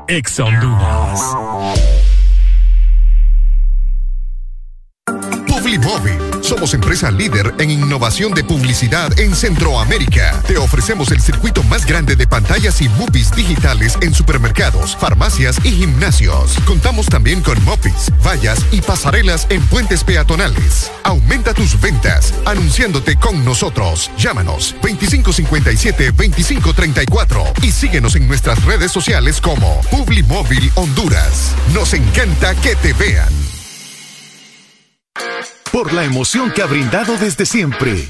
Ex Honduras.
Somos empresa líder en innovación de publicidad en Centroamérica. Te ofrecemos el circuito más grande de y movies digitales en supermercados, farmacias y gimnasios. Contamos también con mopis, vallas y pasarelas en puentes peatonales. Aumenta tus ventas anunciándote con nosotros. Llámanos 2557-2534 y síguenos en nuestras redes sociales como Publimóvil Honduras. Nos encanta que te vean.
por la emoción que ha brindado desde siempre,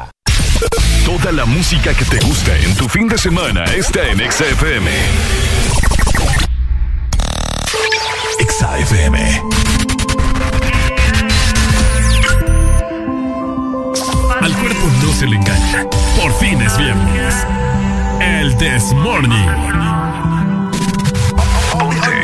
Toda la música que te gusta en tu fin de semana está en XFM. XFM. Al cuerpo no se le engaña. Por fin es viernes. El This Morning. Ponte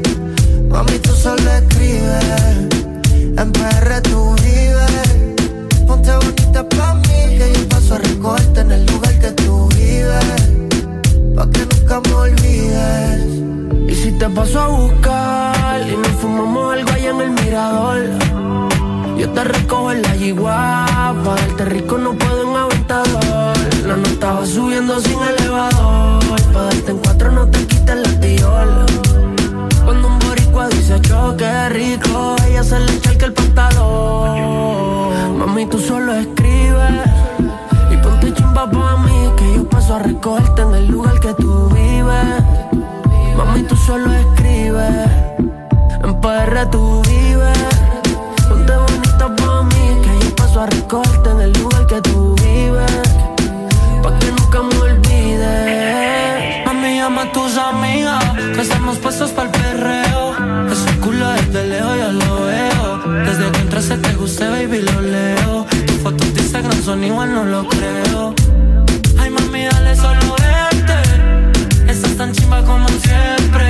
Mami, tú solo escribes, en PR tú vives. Ponte bonita pa' mí que yo paso a recogerte en el lugar que tú vives. Pa' que nunca me olvides.
Y si te paso a buscar y nos fumamos algo allá en el mirador. Yo te recojo en la yigua, pa' darte rico no puedo en aventador. La nota va subiendo sin elevador, pa' darte en cuatro no te quites la tiola. Choque rico, ella se le echa el pantalón. Mami, tú solo escribes y ponte chimba pa' mí que yo paso a recogerte en el lugar que tú vives. Mami, tú solo escribes, en PR tú vives. Ponte bonita pa' mí que yo paso a recogerte en el lugar que tú vives. Pa' que nunca me olvides. Mami, llama a tus amigas, que estamos puestos para el perreo. Desde que entraste te gusté, baby, lo leo. Tus fotos de Instagram son igual, no lo creo. Ay, mami, dale solo vente. Estás tan chimba como siempre.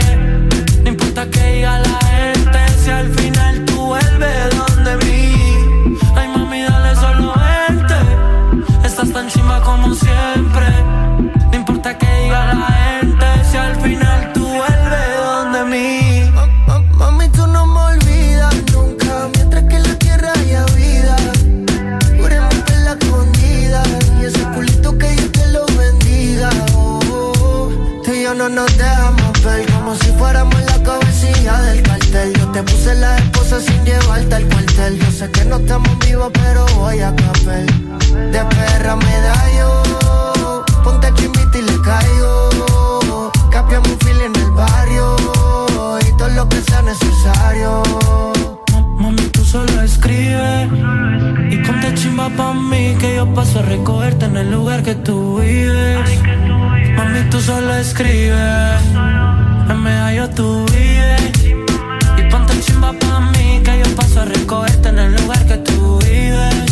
No importa que diga la gente, si al final tú vuelves
sé que no estamos vivos, pero voy a caper. De perra me da yo, ponte chimbita y le caigo. Capiamos un fil en el barrio y todo lo que sea necesario.
Mami, tú solo escribes y ponte chimba pa' mí que yo paso a recogerte en el lugar que tú vives. Mami, tú solo escribes, en medallo tú vives chimba pa' mí que yo paso a recogerte
en el lugar que tú vives.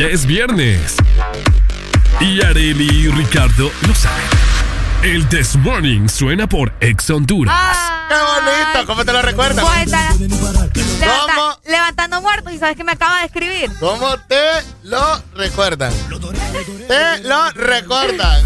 Ya es viernes. Y Areli y Ricardo lo saben. El This Morning suena por Ex Honduras.
¡Qué bonito! ¿Cómo te lo recuerdas?
Está- levanta- levantando muertos y sabes que me acaba de escribir.
¿Cómo te lo recuerdan? Te lo recuerdan.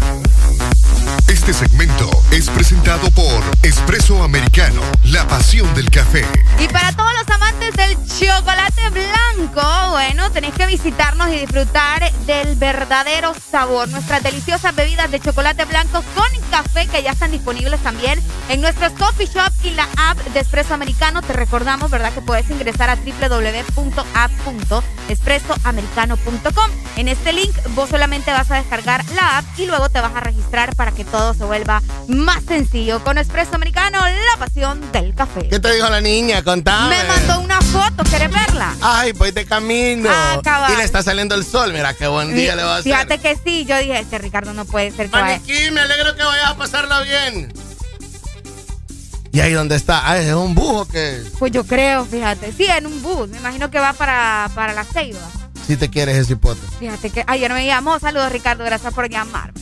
Este segmento es presentado por Espresso Americano, la pasión del café.
Y para todos los amantes del chocolate blanco, bueno, tenéis que visitarnos y disfrutar del verdadero sabor. Nuestras deliciosas bebidas de chocolate blanco con café que ya están disponibles también en nuestros coffee shop y la app de Espresso Americano. Te recordamos, ¿verdad? Que puedes ingresar a www.app.espressoamericano.com. En este link vos solamente vas a descargar la app y luego te vas a registrar para que todo se vuelva más sencillo. Con Espresso Americano, la pasión del café.
¿Qué te dijo la niña? Contame.
Me mandó una foto, ¿querés verla?
Ay, voy de camino.
Ah, cabal.
y le está saliendo el sol. Mira, qué buen día le va a hacer.
Fíjate que sí, yo dije, este Ricardo no puede ser que.
Maniquí, me alegro que vayas a pasarla bien. ¿Y ahí dónde está? Ah, es un bujo que
Pues yo creo, fíjate. Sí, en un bus. Me imagino que va para, para la Ceiba.
si te quieres ese hipote.
Fíjate que ayer me llamó. Saludos, Ricardo. Gracias por llamarme.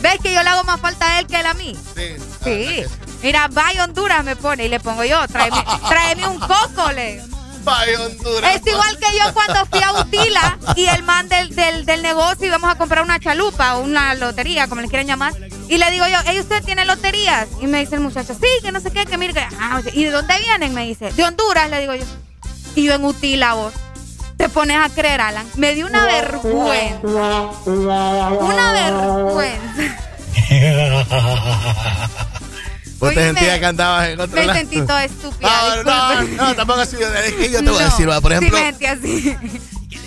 ¿Ves que yo le hago más falta a él que él a mí?
Sí.
Sí. Mira, vaya Honduras me pone y le pongo yo. Tráeme, tráeme un coco, le.
Vaya Honduras.
Es igual que yo cuando fui a Utila y el man del, del, del negocio íbamos a comprar una chalupa o una lotería, como le quieran llamar. Y le digo yo, ¿Ey, ¿usted tiene loterías? Y me dice el muchacho, sí, que no sé qué, que mire, que... Ah, ¿y de dónde vienen? Me dice, de Honduras, le digo yo. Y yo en Utila, vos. Te pones a creer, Alan. Me dio una vergüenza. Una vergüenza.
Vos te
Oíme,
sentías que andabas en otro
Me
lado.
sentí toda estúpida.
No, no,
disculpe.
no, tampoco así. Es que yo te voy a
No,
decir, va, por
sí
ejemplo,
me sentí así.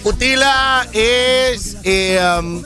Utila es. eh, um,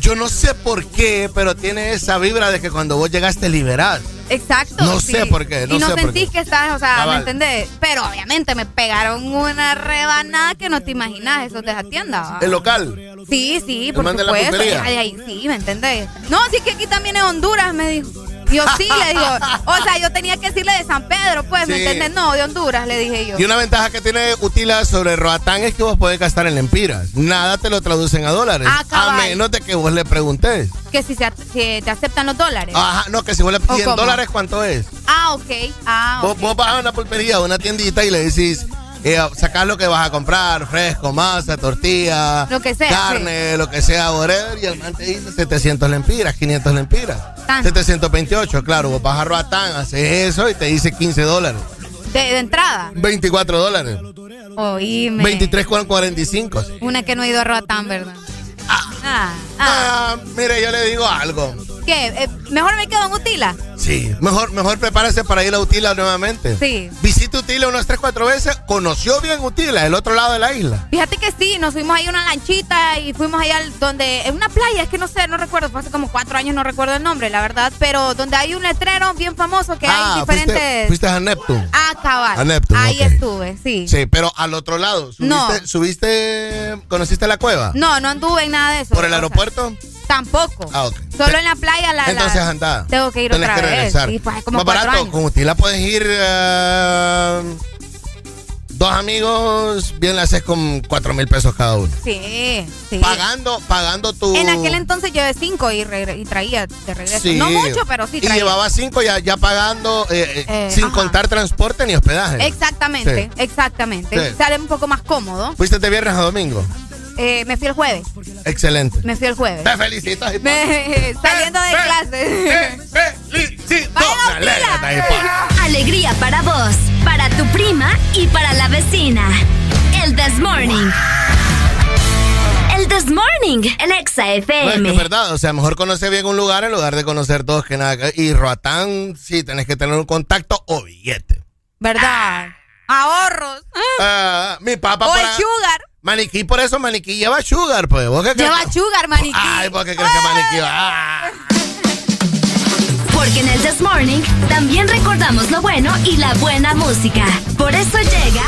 yo no sé por qué, pero tiene esa vibra de que cuando vos llegaste liberal.
Exacto.
No
sí.
sé por qué, no
y no
sé por
sentís
qué.
que estás, o sea. ¿me entendés? Pero obviamente me pegaron una rebanada que no te imaginas, eso de esa tienda. ¿va?
El local.
Sí, sí, por
la
supuesto. Ay, ay, sí, ¿me entendés? No, sí que aquí también es Honduras, me dijo. Yo sí, le digo. O sea, yo tenía que decirle de San Pedro, pues, ¿me
Sí.
entendés? No, de Honduras, le dije yo.
Y una ventaja que tiene Utila sobre Roatán es que vos podés gastar en lempiras. Nada te lo traducen a dólares.
Ah,
a menos de que vos le preguntes.
Que si, se, si te aceptan los dólares.
Ajá, no, que si vos le
¿O
¿y en
cómo?
dólares cuánto es?
Ah, ok. Ah,
Vos,
ok.
vos vas a una pulpería, a una tiendita y le decís, eh, sacás lo que vas a comprar, fresco, masa, tortilla,
Lo que sea,
carne, lo que sea, whatever, y el man te dice 700 lempiras, 500 lempiras.
Tan.
728, claro, vos vas a Roatán, haces eso y te dice 15 dólares.
De, de entrada.
24 dólares.
Oíme.
23,45. sí.
Una que no ha ido a Roatán, ¿verdad? Ah. Ah.
Ah, mire, yo le digo algo.
¿Qué? Eh, ¿Mejor me quedo en Utila?
Sí, mejor, mejor prepárese para ir a Utila nuevamente.
Sí.
Visite Utila unas 3, 4 veces. Conoció bien Utila, el otro lado de la isla.
Fíjate que sí, nos fuimos ahí a una lanchita y fuimos allá al- donde, en una playa, es que no sé, no recuerdo, fue hace como cuatro años, no recuerdo el nombre, la verdad, pero donde hay un letrero bien famoso que hay
ah, fuiste,
diferentes...
fuiste a Neptune.
Ah, cabal.
A Neptune,
ahí estuve, sí.
Sí, pero al otro lado. ¿Subiste,
No.
subiste conociste la cueva?
No, no anduve en nada de eso.
¿Por el aeropuerto?
tampoco.
Ah, ok.
Solo en la playa la... la- Tengo que ir
Tenés
otra
que
vez.
regresar.
Sí, pues, como
Más barato,
años.
con Utila puedes ir eh, dos amigos, bien le haces con cuatro mil pesos cada uno.
Sí, sí.
Pagando, pagando tu.
En aquel entonces llevé cinco y, y traía de regreso.
Sí.
No mucho, pero sí
Y
traía.
llevaba cinco ya, ya pagando, eh, eh,
Eh,
sin
ajá.
contar transporte ni hospedaje.
Exactamente,
Sí.
exactamente.
Sí.
Sale un poco más cómodo.
¿Fuiste de viernes a domingo?
Eh, me fui el jueves.
Excelente.
Me fui el jueves.
Te felicito, Hipo.
Me- saliendo de clase.
felicito.
Alegría para vos, para tu prima y para la vecina. El This Morning. El This Morning, el Exa
No, es que
FM.
es verdad, o sea, mejor conocer bien un lugar en lugar de conocer todos que nada. Y Roatán, sí, tenés que tener un contacto o billete.
¿Verdad? Ahorros.
Ah, mi papá
o
por
el sugar.
Maniquí, por eso Maniquí lleva sugar, pues. ¿Vos qué crees?
Lleva sugar, maniquí.
Ay, ¿por qué crees que Maniquí va? Ah.
Porque en el This Morning también recordamos lo bueno y la buena música. Por eso llega.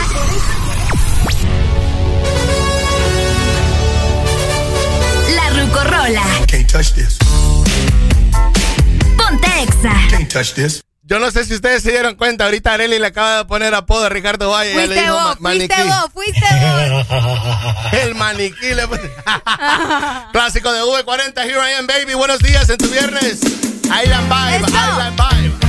La Rucorola.
Can't touch this.
Ponte Exa.
Can't touch this.
Yo no sé si ustedes se dieron cuenta, ahorita Areli le acaba de poner apodo a Ricardo Valle. Fuiste ya le dijo
vos,
maniquí.
fuiste vos, fuiste vos.
El maniquí le Clásico de V40, Here I Am Baby, buenos días en tu viernes. Island Vibe, Island Vibe.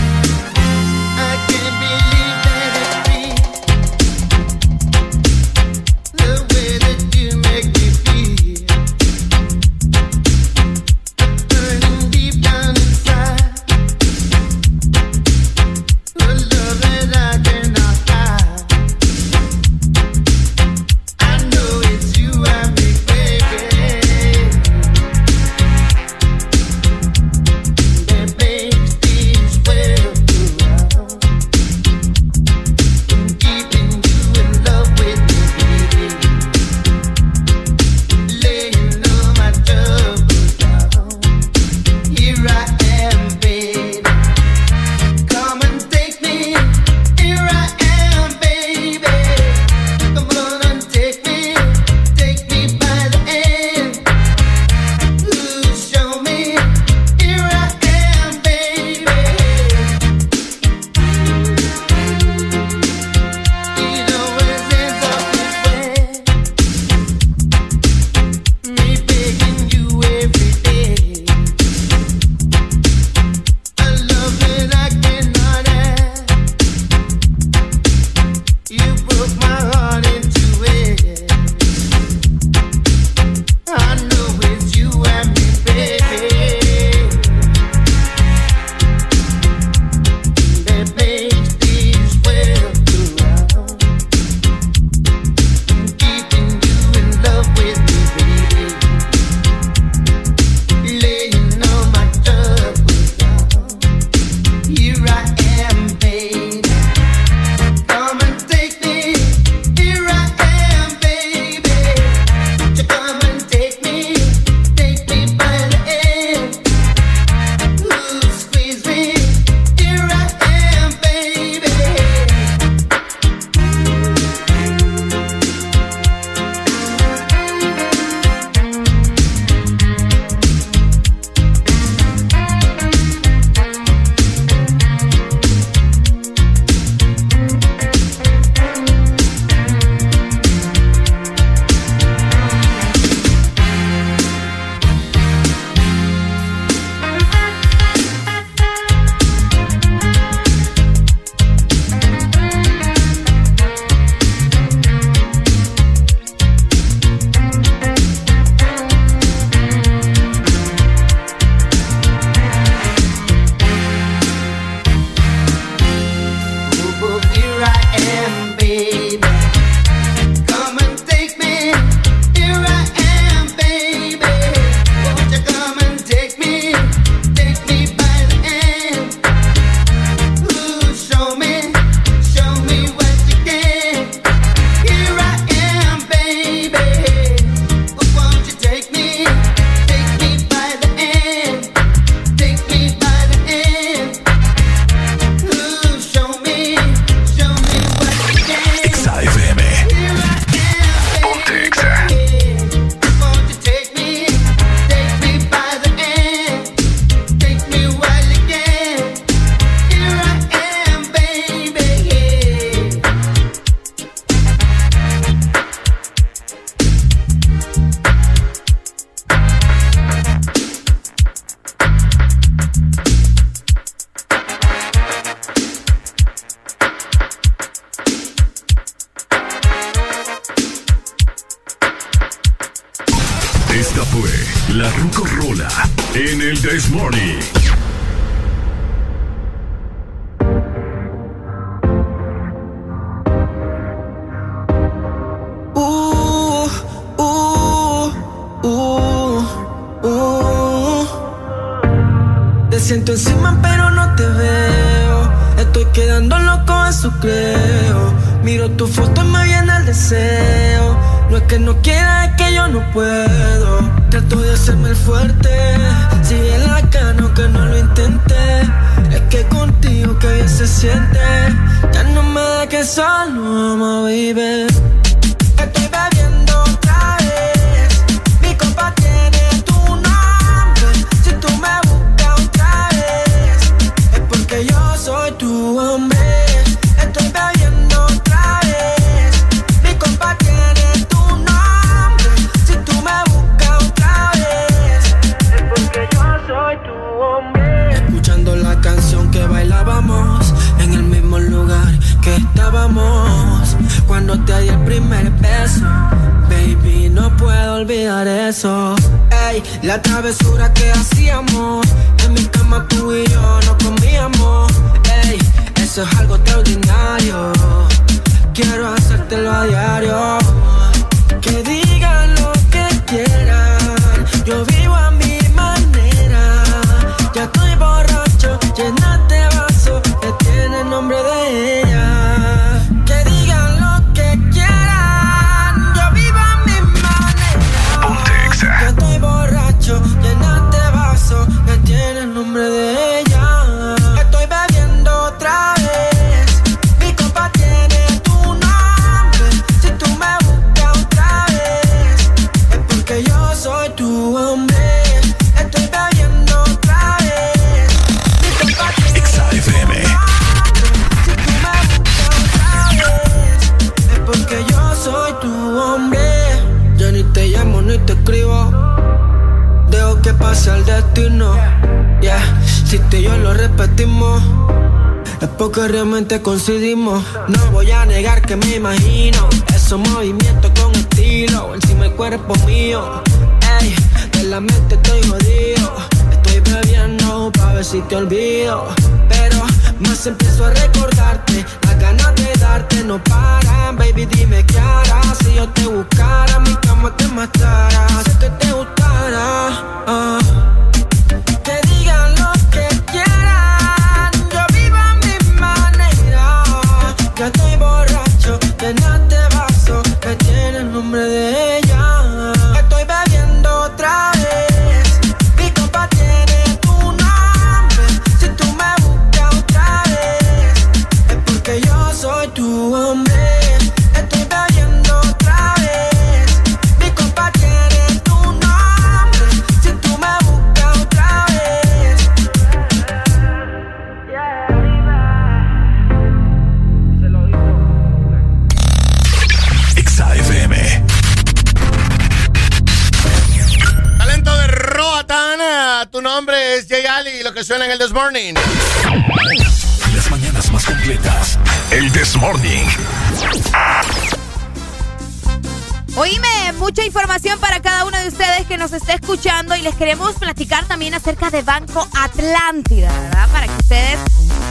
De
Banco Atlántida, ¿verdad? Para que ustedes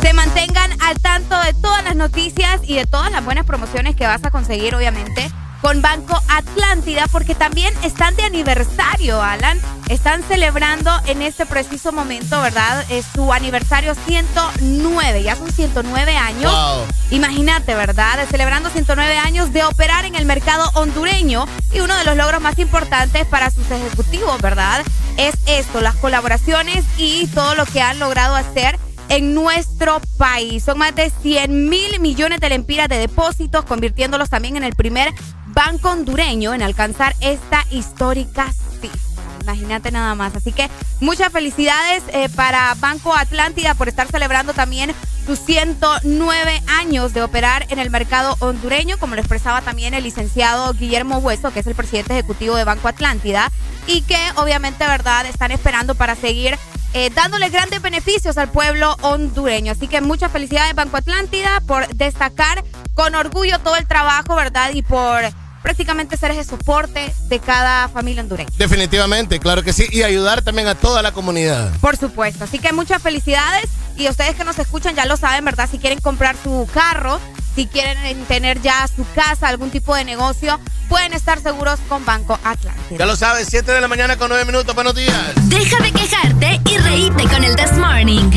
se mantengan al tanto de todas las noticias y de todas las buenas promociones que vas a conseguir, obviamente, con Banco Atlántida, porque también están de aniversario, Alan. Están celebrando en este preciso momento, ¿verdad? Es su aniversario 109, ya son 109 años.
Wow.
Imagínate, ¿verdad? Celebrando 109 años de operar en el mercado hondureño y uno de los logros más importantes para sus ejecutivos, ¿verdad? Es esto, las colaboraciones y todo lo que han logrado hacer en nuestro país. Son más de 100 mil millones de lempiras de depósitos, convirtiéndolos también en el primer banco hondureño en alcanzar esta histórica cifra. Imagínate nada más. Así que muchas felicidades eh, para Banco Atlántida por estar celebrando también sus 109 años de operar en el mercado hondureño, como lo expresaba también el licenciado Guillermo Hueso, que es el presidente ejecutivo de Banco Atlántida, y que obviamente, ¿verdad?, están esperando para seguir eh, dándole grandes beneficios al pueblo hondureño. Así que muchas felicidades, Banco Atlántida, por destacar con orgullo todo el trabajo, ¿verdad? Y por prácticamente ser ese soporte de cada familia hondureña.
Definitivamente, claro que sí. Y ayudar también a toda la comunidad.
Por supuesto. Así que muchas felicidades. Y ustedes que nos escuchan ya lo saben, ¿verdad? Si quieren comprar su carro, si quieren tener ya su casa, algún tipo de negocio, pueden estar seguros con Banco Atlántida.
Ya lo sabes, 7 de la mañana con 9 minutos. Buenos días.
Deja de quejarte y reíte con el This Morning.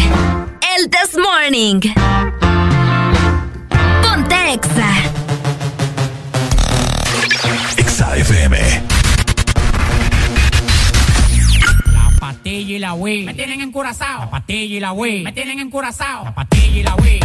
El This Morning. Ponte Exa.
XAFM.
La patilla y la Wii. Me tienen encurazao. La patilla y la Wii. Me tienen encurazao. La patilla y la Wii.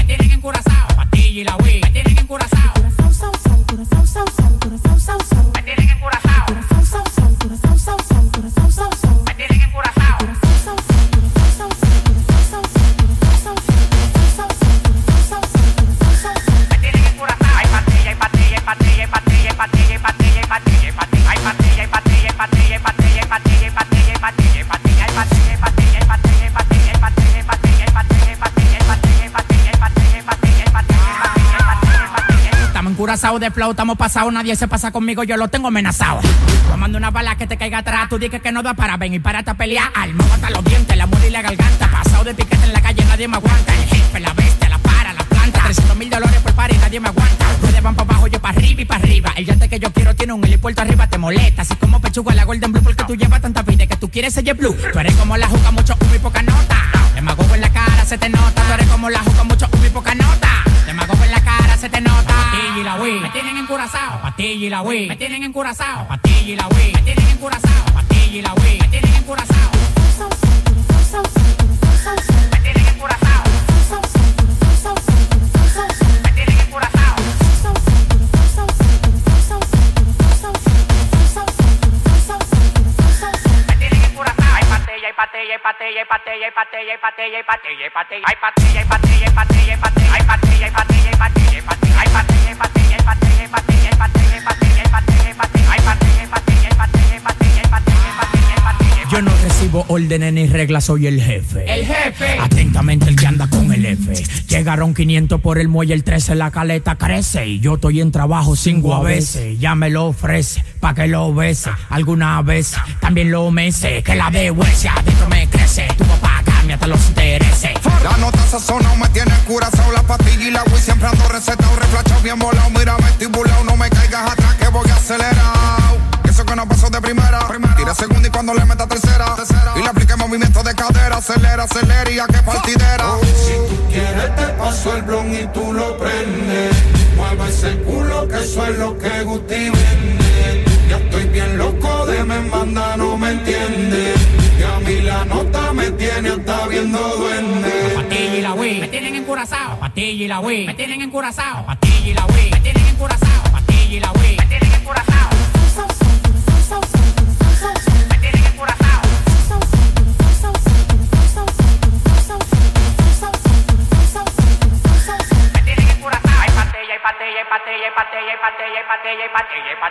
Encurazados de flow, estamos pasados, nadie se pasa conmigo, yo lo tengo amenazado.
Tomando una bala que te caiga atrás. Tú dices que no da para venir para a pelear. Alma hasta los dientes, la muerte y la garganta. Pasado de piquete en la calle, nadie me aguanta. El jefe, la bestia, la para, la planta. 300 mil dólares por par nadie me aguanta. Ustedes van para abajo, yo para arriba y para arriba. El llante que yo quiero tiene un helipuerto arriba, te molesta. Así como pechuga la Golden Blue, porque tú llevas tanta vida que tú quieres ser blue. Tú eres como la juca, mucho humo y poca nota. Demagogo en la cara, se te nota. Tú eres como la juca, la Wii, me tienen encurazao. Patilla y la Wii, me tienen encurazao. Patilla y la Wii, me tienen encurazao. Patilla y la Wii, me tienen encurazao. Me tienen encurazao. Me tienen encurazao. Me tienen encurazao. Hay patella, hay patella, hay patella, hay patella, hay patella, hay patella, hay patella, hay patella, órdenes ni reglas, soy el jefe.
El jefe.
Atentamente el que anda con el F. Llegaron 500 por el muelle, el 13 la caleta crece. Y yo estoy en trabajo cinco a veces. Ya me lo ofrece, pa' que lo bese. Alguna vez también lo mece. Que la de huesia adentro me crece. Tu papá cambia hasta los intereses.
La nota sazona me tiene curazao La pastilla y la Wii siempre ando recetado Reflachado bien volado, mira estibulado No me caigas atrás que voy acelerado Eso que no pasó de primera Tira segunda y cuando le meta tercera Y de cadera Acelera, acelera y a que partidera
Si tú quieres te paso el blon y tú lo prendes. Mueve ese culo que eso es lo que Guti vende. Ya estoy bien loco de me manda, no me entiende. Y a mí la nota me tiene hasta viendo duende.
Patilla y la Wii, me tienen encurazao. Patilla y la Wii, me tienen encurazao.
Bác 八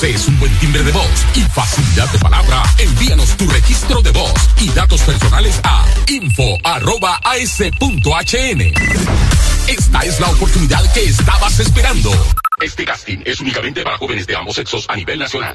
posees un buen timbre de voz y facilidad de palabra, envíanos tu registro de voz y datos personales a info.as.hn. Esta es la oportunidad que estabas esperando. Este casting es únicamente para jóvenes de ambos sexos a nivel nacional.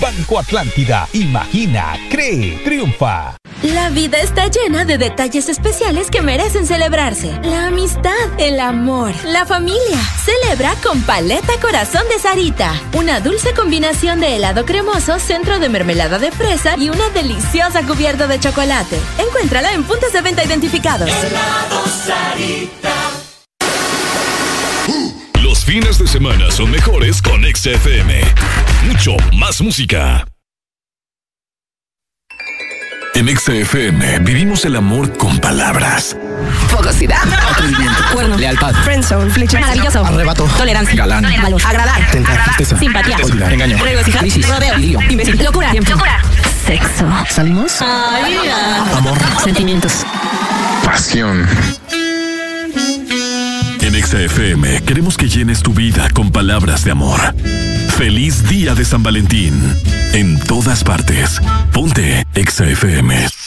Banco Atlántida, imagina, cree, triunfa.
La vida está llena de detalles especiales que merecen celebrarse. La amistad, el amor, la familia. Celebra con Paleta Corazón de Sarita. Una dulce combinación de helado cremoso, centro de mermelada de fresa y una deliciosa cubierta de chocolate. Encuéntrala en puntos de venta identificados.
Los fines de semana son mejores con XFM. Mucho más música. En XFM vivimos el amor con palabras.
Fogosidad.
Atrevimiento.
Cuerno.
Lealtad.
Friendzone. Flecha. Maravilloso.
Arrebato.
Tolerancia.
Galán.
Valor. Agradar.
Tentar. Tristeza.
Simpatía.
Debilidad. Engaño.
Regocijar.
Crisis.
Rodeo.
Lío.
Imbécil. Locura. Locura. Sexo.
¿Salimos?
Ay,
Amor.
Sentimientos.
Pasión. En XFM queremos que llenes tu vida con palabras de amor. Feliz día de San Valentín. En todas partes. Ponte XFM.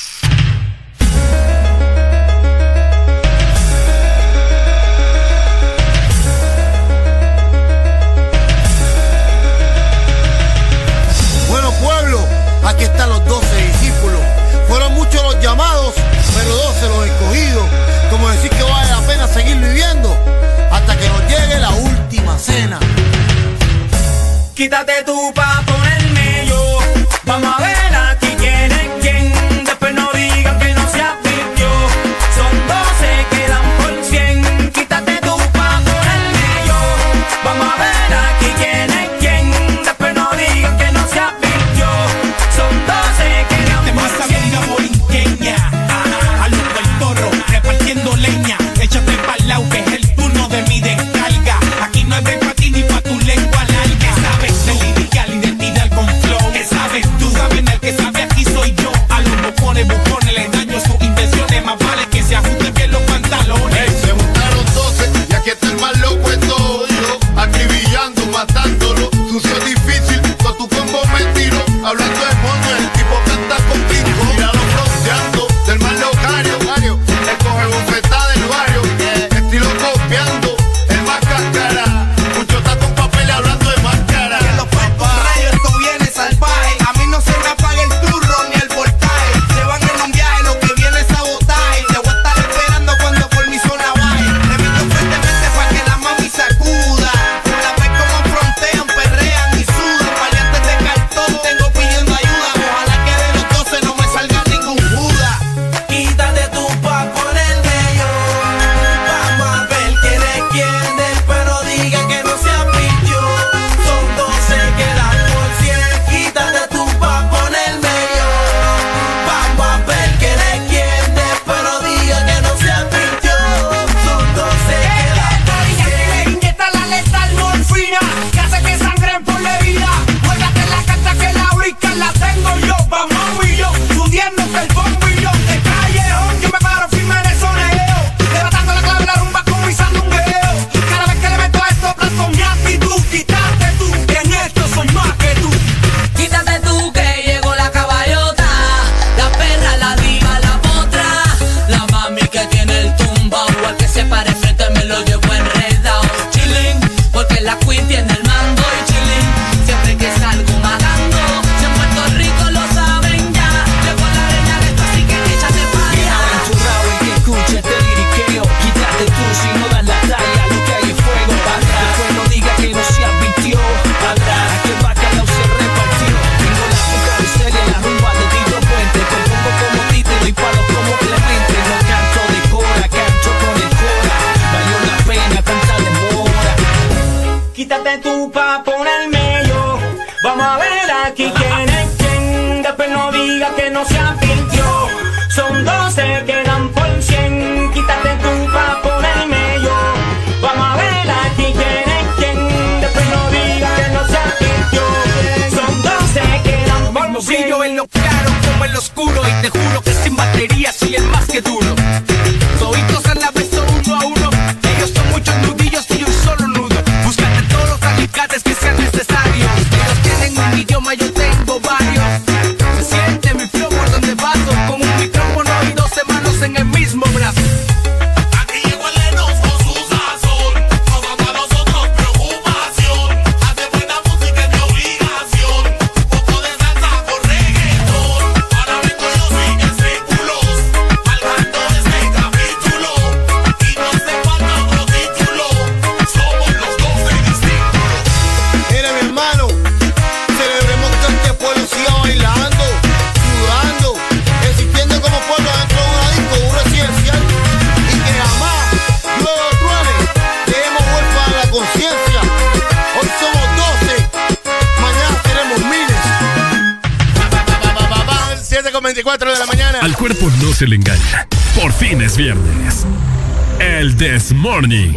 Morning.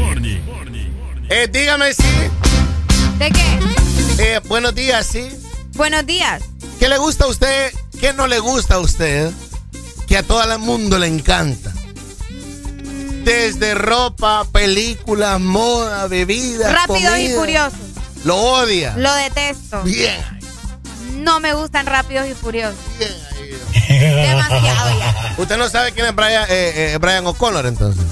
Eh, dígame si.
¿De qué?
Eh, buenos días, sí.
Buenos días.
¿Qué le gusta a usted? ¿Qué no le gusta a usted? Que a todo el mundo le encanta. Desde ropa, películas, moda, bebidas.
Rápidos y furiosos.
Lo odia.
Lo detesto.
Bien.
No me gustan rápidos y furiosos. Demasiado ya.
Usted no sabe quién es Brian, eh, eh, Brian O'Connor entonces.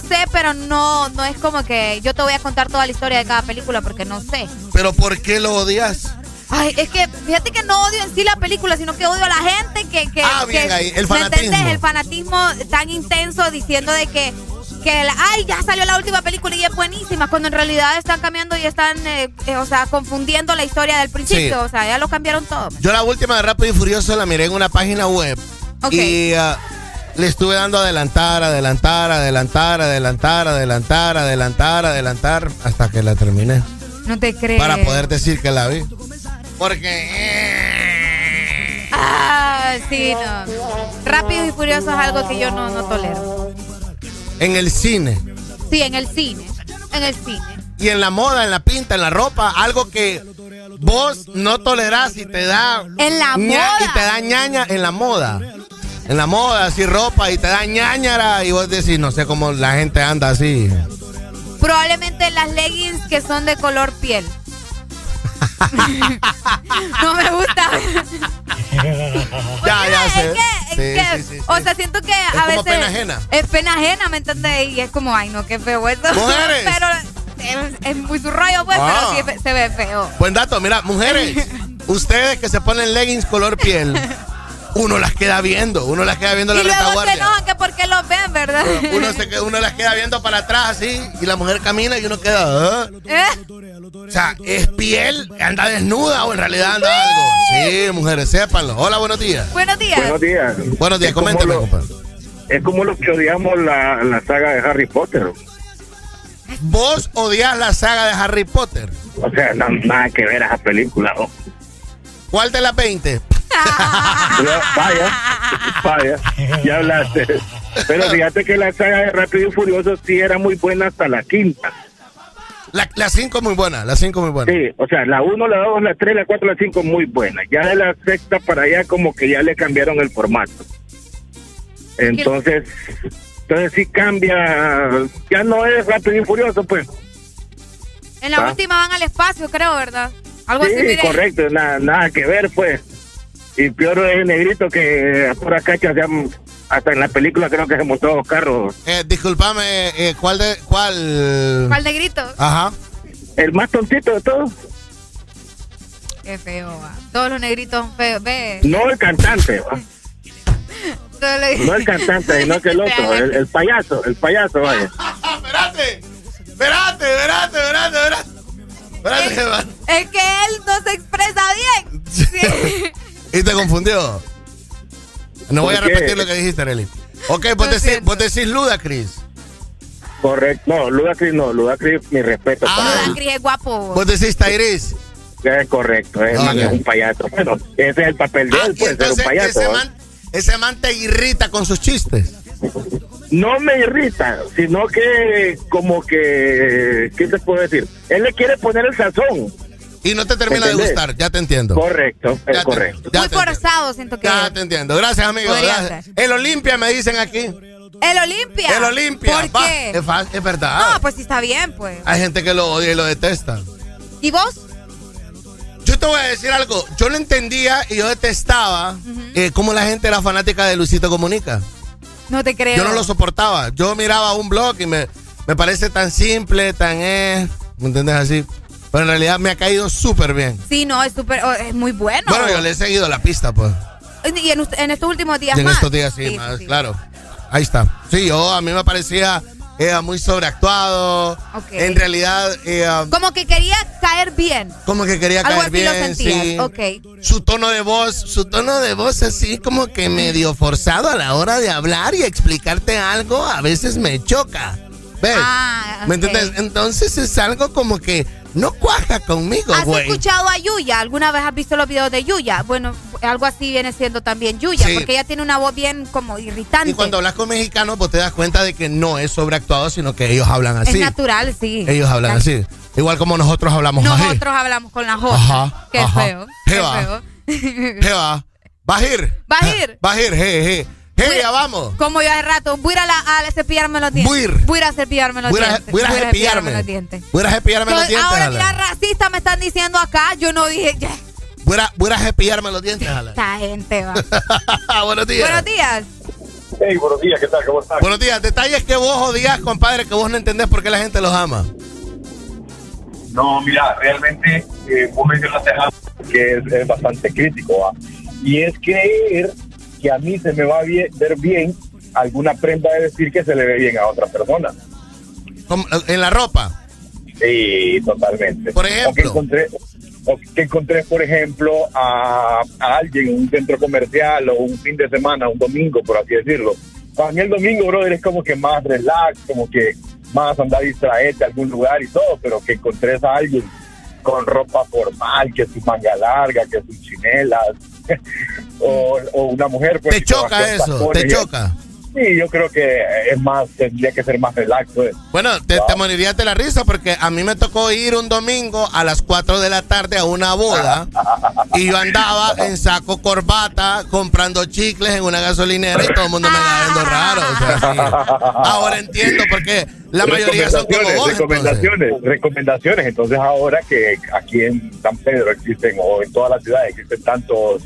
Sí sé, pero no, no es como que yo te voy a contar toda la historia de cada película porque no sé.
Pero ¿por qué lo odias?
Ay, es que fíjate que no odio en sí la película, sino que odio a la gente que... que
Ah, bien
que-
ahí, el
¿me
fanatismo.
El fanatismo tan intenso diciendo de que, que la- ay, ya salió la última película y es buenísima, cuando en realidad están cambiando y están, eh, eh, o sea, confundiendo la historia del principio,
Sí.
o sea, ya lo cambiaron todo.
Yo la última de Rápido y Furioso la miré en una página web.
Ok.
Y ah, le estuve dando adelantar, adelantar, adelantar, adelantar, adelantar, adelantar, adelantar, hasta que la terminé.
No te crees.
Para poder decir que la vi. Porque...
Ah, sí, no. Rápido y Furioso es algo que yo no, no tolero.
En el cine.
Sí, en el cine. En el cine.
Y en la moda, en la pinta, en la ropa, algo que vos no tolerás y te da...
En la moda.
Y te da ñaña en la moda. En la moda, así ropa, y te da ñañara. Y vos decís, no sé cómo la gente anda así.
Probablemente las leggings que son de color piel. no me gusta.
ya, ya sé.
Es que,
Sí,
es que-
sí, sí, sí.
o sea, siento que a
como
veces
pena ajena.
es pena ajena, ¿me entiendes? Y es como, ay, no, qué feo esto.
Mujeres.
pero es, es muy su rollo, pues,
Ah.
pero sí fe- se ve feo.
Buen dato, mira, mujeres, ustedes que se ponen leggings color piel, uno las queda viendo, uno las queda viendo la
y luego se
retaguardia.
enojan que porque los ven, ¿verdad?
Uno, se, uno las queda viendo para atrás así y la mujer camina y uno queda. ¿ah?
¿Eh?
O sea, ¿es piel? ¿Anda desnuda o en realidad anda algo? Sí, mujeres, sépanlo. Hola, buenos días.
Buenos días.
Buenos días.
Buenos días,
Es como
coméntame,
lo-
compadre.
Es como los que odiamos la, la saga de Harry Potter.
¿Vos odias la saga de Harry Potter?
O sea, no, nada que ver esa película. ¿no?
¿Cuál de las 20?
Pero, vaya, vaya, ya hablaste. Pero fíjate que la saga de Rápido y Furioso sí era muy buena hasta la quinta.
La, la 5 muy buena, la 5 muy buena.
Sí, o sea, la 1, la 2, la 3, la 4, la 5 muy buena. Ya de la sexta para allá como que ya le cambiaron el formato. Entonces, entonces sí cambia, ya no es Rápido y Furioso, pues.
En la
Ah.
última van al espacio, creo, ¿verdad? Algo
sí,
así,
correcto, nada, nada que ver, pues. Y peor es el negrito que pura cacha, hasta en la película creo que se montó dos carros.
Eh, disculpame, eh, ¿cuál de cuál?
¿Cuál negrito?
Ajá.
El más tontito de todos.
Qué feo, va. Todos los negritos son feos. Ve.
No el cantante, ¿va?
Todos los-
no el cantante, sino que el otro, el, el payaso, el payaso, vaya.
espérate, espérate, espérate, espérate, espérate. Espérate, va.
Es que él no se expresa bien. Sí.
¿Y te confundió? No voy a repetir lo que dijiste, Arely. Ok, vos
Lo
decís, vos decís Ludacris.
Correcto. No, Ludacris no. Ludacris, mi respeto
Ah.
para él.
Ludacris es guapo.
Vos decís Tairis.
Es correcto. Es, un payaso. Bueno, ese es el papel de él,
Ah, Y
pues, ser un payaso.
ese man, ese man te irrita con sus chistes.
No me irrita, sino que como que, ¿qué te puedo decir? Él le quiere poner el sazón.
Y no te termina de
¿Entendés?
gustar, ya te entiendo.
Correcto, es
Ya
correcto.
Muy forzado, siento que.
Ya te entiendo. Gracias, amigo. Gracias. El Olimpia me dicen aquí.
El Olimpia.
El Olimpia.
¿Por
Va,
qué?
Es, verdad.
No, pues sí está bien, pues.
Hay gente que lo odia y lo detesta.
¿Y vos?
Yo te voy a decir algo. Yo no entendía y yo detestaba eh, cómo la gente era fanática de Luisito Comunica.
No te creo.
Yo no lo soportaba. Yo miraba un blog y me, me parece tan simple, tan eh. ¿Me entiendes así? Pero en realidad me ha caído súper bien.
Sí, no, es súper. oh, es muy bueno.
Bueno, yo le he seguido la pista, pues.
Y en, en estos últimos días
Y en
más.
estos días sí, más, claro. Ahí está. Sí, yo a mí me parecía eh, muy sobreactuado.
Ok.
En realidad, eh,
Como que quería caer bien.
como que quería
Algo
caer
así lo
bien,
sentías.
sí.
Ok.
Su tono de voz, su tono de voz así como que medio forzado a la hora de hablar y explicarte algo, a veces me choca. ¿Ves?
Ah,
¿Me
ok.
entiendes? Entonces es algo como que no cuaja conmigo,
¿Has
güey.
escuchado a Yuya? ¿Alguna vez has visto los videos de Yuya? Bueno, algo así viene siendo también Yuya,
Sí.
porque ella tiene una voz bien como irritante.
Y cuando hablas con mexicanos, pues te das cuenta de que no es sobreactuado, sino que ellos hablan
es
así.
natural, sí.
Ellos hablan así. Igual como nosotros hablamos así.
Nosotros hablamos con la J.
Ajá,
Qué
ajá.
feo. Qué
Jeva.
feo.
Jeva, Bajir.
Bajir.
Bajir, je, je. Je, ya vamos.
Como yo hace rato, voy a la- cepillarme los dientes.
Buir.
Voy a cepillarme los dientes.
voy a cepillarme.
los dientes.
Voy a cepillarme los dientes.
ahora, mira, racista me están diciendo acá. Yo no dije.
Voy a, voy a cepillarme los dientes, Alan.
Esta gente va.
Buenos días.
Buenos días.
Hey, buenos días, ¿qué tal? ¿Cómo estás?
Buenos días. Detalles que vos odias, compadre, que vos no entendés por qué la gente los ama.
No, mira, realmente eh, vos mencionaste algo que es, es bastante crítico, ¿va? y es creer que a mí se me va a ver bien alguna prenda de decir que se le ve bien a otra persona.
En la ropa.
Sí, totalmente.
Por
O que
ejemplo.
encontré, o que encontré por ejemplo, a, a alguien en un centro comercial o un fin de semana, un domingo, por así decirlo. Para mí el domingo, brother, es como que más relax, como que más andar distraerte a algún lugar y todo, pero que encontres a alguien con ropa formal, que su manga larga, que sus chinelas, o, o una mujer... Pues,
¿Te choca eso? ¿Te choca?
Sí, yo creo que es más, tendría que ser más relax, pues.
Bueno, te, te morirías de la risa porque a mí me tocó ir un domingo a las 4 de la tarde a una boda y yo andaba en saco corbata comprando chicles en una gasolinera y todo el mundo me estaba viendo raro. o sea, sí. Ahora entiendo por qué la mayoría son como vos. entonces.
recomendaciones, recomendaciones. Entonces ahora que aquí en San Pedro existen o en todas las ciudades existen tantos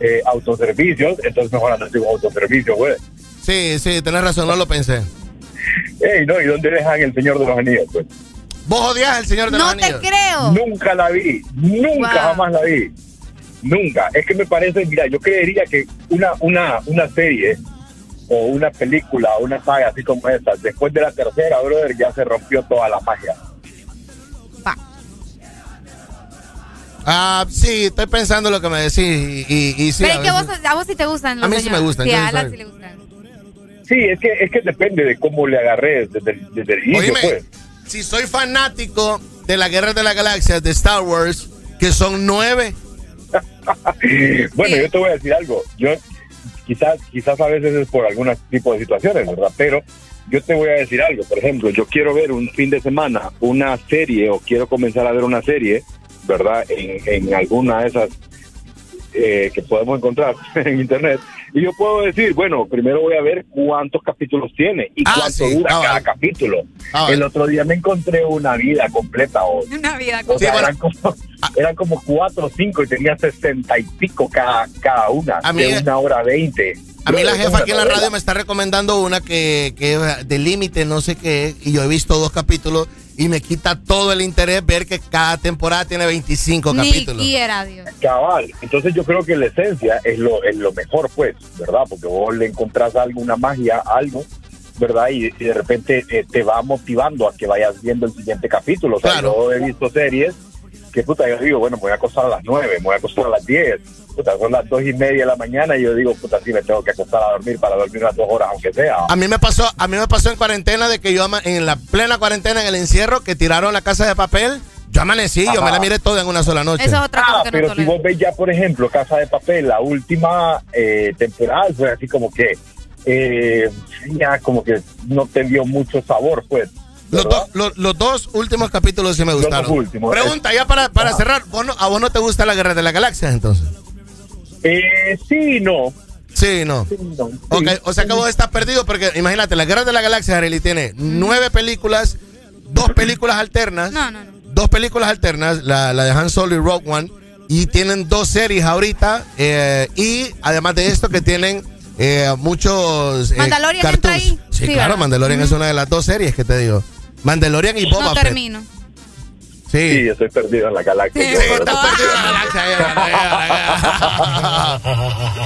eh, autoservicios, entonces mejor andar con autoservicio, güey.
Sí, sí, tenés razón, no lo pensé.
Ey, no, ¿y dónde dejan el Señor de los Anillos, pues?
¿Vos odias el Señor de
No
los
te
Anillos?
creo.
Nunca la vi, nunca
Wow.
jamás la vi. Nunca. Es que me parece, mira, yo creería que una, una, una serie o una película o una saga así como esta, después de la tercera, brother, ya se rompió toda la magia.
Ah, sí, estoy pensando lo que me decís y, y, y sí.
Pero
a
es que vos, a vos sí te gustan los
A mí sí
señores.
me gustan,
Sí,
yo
a Alan
soy-
sí le gustan.
Sí, es que, es que depende de cómo le agarré desde, el- desde el inicio,
Oíme,
pues.
si soy fanático de la Guerra de la Galaxia de Star Wars, que son nueve,
bueno, yo te voy a decir algo. Yo quizás, quizás a veces es por algún tipo de situaciones, ¿verdad? Pero yo te voy a decir algo. Por ejemplo, yo quiero ver un fin de semana una serie o quiero comenzar a ver una serie, ¿verdad? En, en alguna de esas eh, que podemos encontrar en internet. Y yo puedo decir, bueno, primero voy a ver cuántos capítulos tiene y
Ah,
cuánto
sí.
dura
Ah,
cada capítulo.
Ah, vale.
El otro día me encontré una vida completa o
Una vida
o sea,
bueno.
eran, como, eran como cuatro o cinco y tenía sesenta y pico cada, cada una,
A mí-
de una hora veinte.
a mí la jefa aquí en la radio me está recomendando una que, que es de límite, no sé qué, y yo he visto dos capítulos y me quita todo el interés ver que cada temporada tiene 25
Ni
capítulos.
quiera, Dios.
Cabal, entonces yo creo que la esencia es lo, es lo mejor, pues, ¿verdad? Porque vos le encontrás alguna magia, algo, ¿verdad? Y, y de repente eh, te va motivando a que vayas viendo el siguiente capítulo. O sea,
Claro.
yo he visto series que, puta, yo digo, bueno, me voy a acostar a las nueve, me voy a acostar a las diez, puta, son las dos y media de la mañana y yo digo, puta, sí me tengo que acostar a dormir para dormir unas dos horas, aunque sea.
A mí me pasó, a mí me pasó en cuarentena de que yo ama- en la plena cuarentena en el encierro que tiraron la casa de papel. Yo amanecí, yo me la miré toda en una sola noche.
Eso es otra cosa
Ah,
que no
pero si vos ves ya, por ejemplo, Casa de Papel, la última eh, temporada fue así como que eh, ya como que no te dio mucho sabor, pues.
Los, dos- los- los dos últimos capítulos sí me
Los
gustaron.
dos últimos.
Pregunta, ya para, para cerrar, ¿vos no- ¿a vos no te gusta la Guerra de las Galaxias entonces?
Eh, sí, no.
Sí, no. Ok, o sea que vos estás perdido porque imagínate, la Guerra de la Galaxia, Arely, tiene nueve películas, dos películas alternas,
No, no, no.
dos películas alternas, la, la de Han Solo y Rogue One, y tienen dos series ahorita, eh, y además de esto que tienen eh, muchos... eh,
Mandalorian entra
cartoons.
ahí.
Sí,
Sí,
claro,
¿verdad?
Mandalorian es una de las dos series que te digo. Mandalorian y Boba
No
Fett. Sí.
Sí, yo estoy perdido en la galaxia.
Sí,
yo,
por
¿verdad?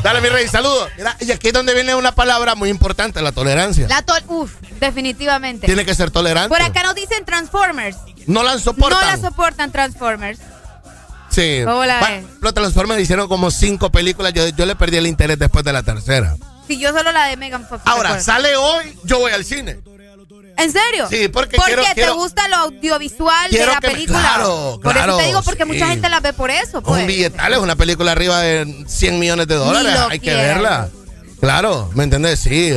Dale, mi rey, saludos. Mira, y aquí es donde viene una palabra muy importante, la tolerancia.
La tol Uf, definitivamente.
Tiene que ser tolerante.
Por acá nos dicen Transformers.
No la soportan.
No la soportan Transformers.
Sí.
¿Cómo la
Bueno, Los Transformers hicieron como cinco películas. Yo, yo le perdí el interés después de la tercera.
Si yo solo la de Megan Fox.
Ahora, sale hoy, yo voy al cine.
¿En serio?
Sí, porque
Porque
quiero-
te
quiero-
gusta lo audiovisual de la
que me-
película.
claro,
por
claro,
eso te digo, porque
sí.
mucha gente la ve por eso. Pues.
Un billetal es una película arriba de 100 millones de dólares. Hay que verla. Claro, ¿me entendés? Sí.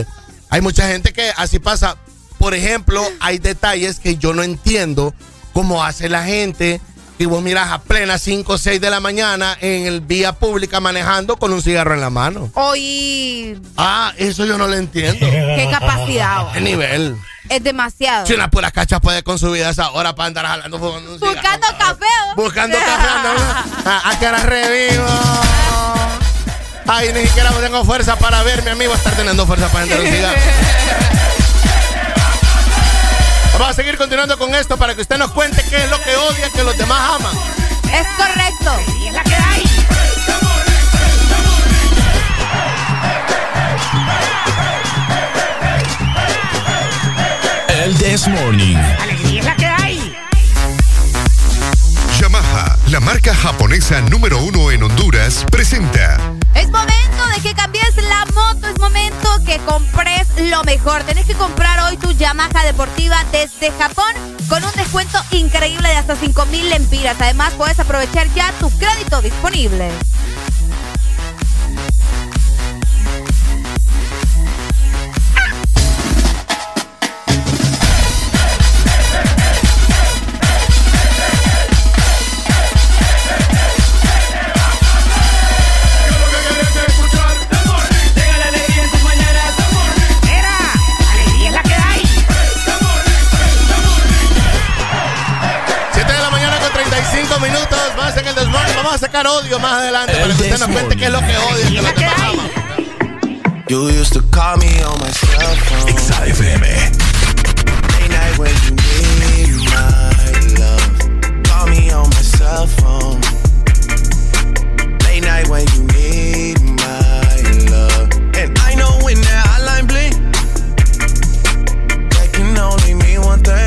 Hay mucha gente que así pasa. Por ejemplo, hay detalles que yo no entiendo cómo hace la gente. Y vos miras a plena 5 o 6 de la mañana en el vía pública manejando con un cigarro en la mano.
Hoy,
Ah, eso yo no lo entiendo.
qué capacidad.
¿Qué nivel?
Es demasiado.
Si una pura cacha puede con su vida a esa hora para andar jalando cigarro.
Buscando café. ¿o?
Buscando café, a, a que ahora revivo. Ay, ni siquiera tengo fuerza para ver, mi amigo, estar teniendo fuerza para entrar un cigarro. Vamos a seguir continuando con esto para que usted nos cuente qué es lo que odia que los demás aman.
Es correcto.
Y es la que hay.
El This Morning.
Alegría es la que hay.
Yamaha, la marca japonesa número uno en Honduras, presenta
Es momento de que cambies la moto, es momento que compres lo mejor. Tenés que comprar hoy tu Yamaha deportiva desde Japón con un descuento increíble de hasta 5 mil lempiras. Además, puedes aprovechar ya tu crédito disponible.
Vamos a sacar odio más adelante para que usted nos cuente qué es lo que odia que los demás aman.
You used to call me on my cell phone.
XAFM.
Late night when you need my love. Call me on my cell phone. Late night when you need my love. And I know when that hotline bling, that can only mean one thing.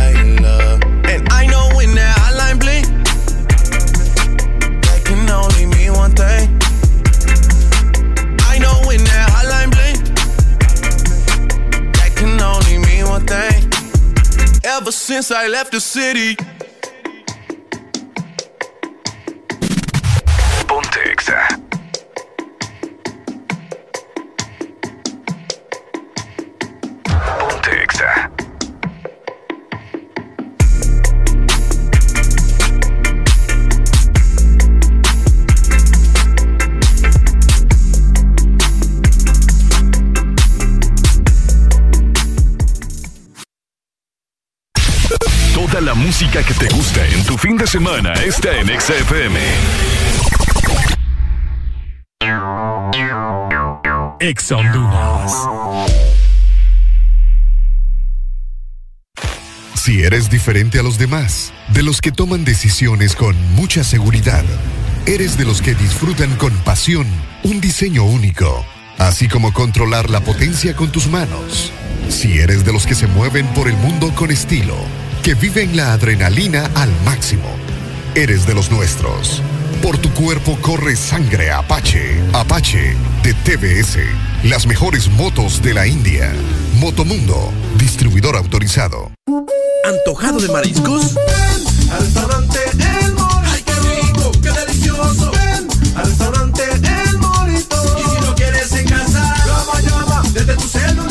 Ever since I left the city.
Semana está en Exa FM. Exa Honduras.
Si eres diferente a los demás, de los que toman decisiones con mucha seguridad, eres de los que disfrutan con pasión un diseño único, así como controlar la potencia con tus manos. Si eres de los que se mueven por el mundo con estilo, que viven la adrenalina al máximo, eres de los nuestros. Por tu cuerpo corre sangre Apache. Apache de TBS. Las mejores motos de la India. Motomundo, distribuidor autorizado.
¿Antojado de mariscos?
Al restaurante El Morito. ¡Ay, qué rico! ¡Qué delicioso! Ven al restaurante El Morito. Y si no quieres en casa, llama, llama desde tu celular.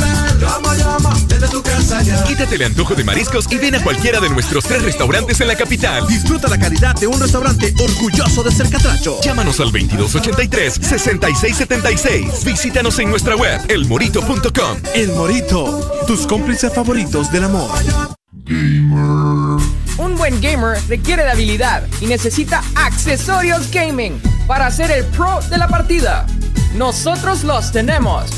Tu casa ya.
Quítate el antojo de mariscos y ven a cualquiera de nuestros tres restaurantes en la capital.
Disfruta la calidad de un restaurante orgulloso de ser catracho.
Llámanos al 2283-6676. Visítanos en nuestra web, elmorito.com.
El Morito, tus cómplices favoritos del amor.
Un buen gamer requiere de habilidad y necesita accesorios gaming para ser el pro de la partida. Nosotros los tenemos.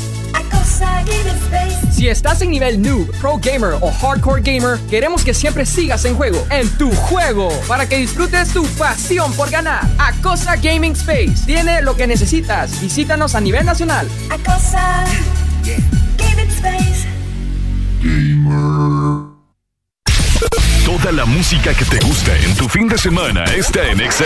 Si estás en nivel noob, pro gamer o hardcore gamer, queremos que siempre sigas en juego, en tu juego, para que disfrutes tu pasión por ganar. Acosa Gaming Space tiene lo que necesitas. Visítanos a nivel nacional.
Acosa Gaming Space.
Toda la música que te gusta en tu fin de semana está en Exa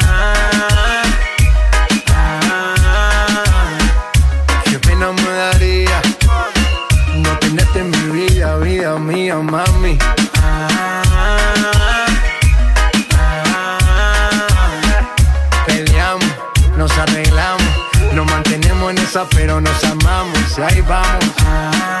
Nos amamos. Y ahí vamos.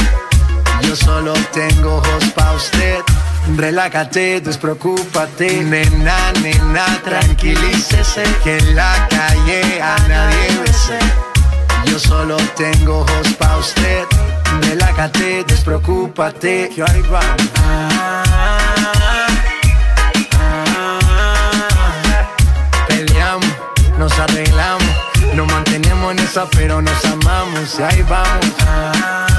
Yo solo tengo ojos pa' usted. Relájate, despreocúpate. Nena, nena, tranquilícese. Que en la calle a nadie bese. Yo solo tengo ojos pa' usted. Relájate, despreocúpate. Que ahí vamos. Peleamos, nos arreglamos. Nos mantenemos en esa, pero nos amamos. Y ahí vamos.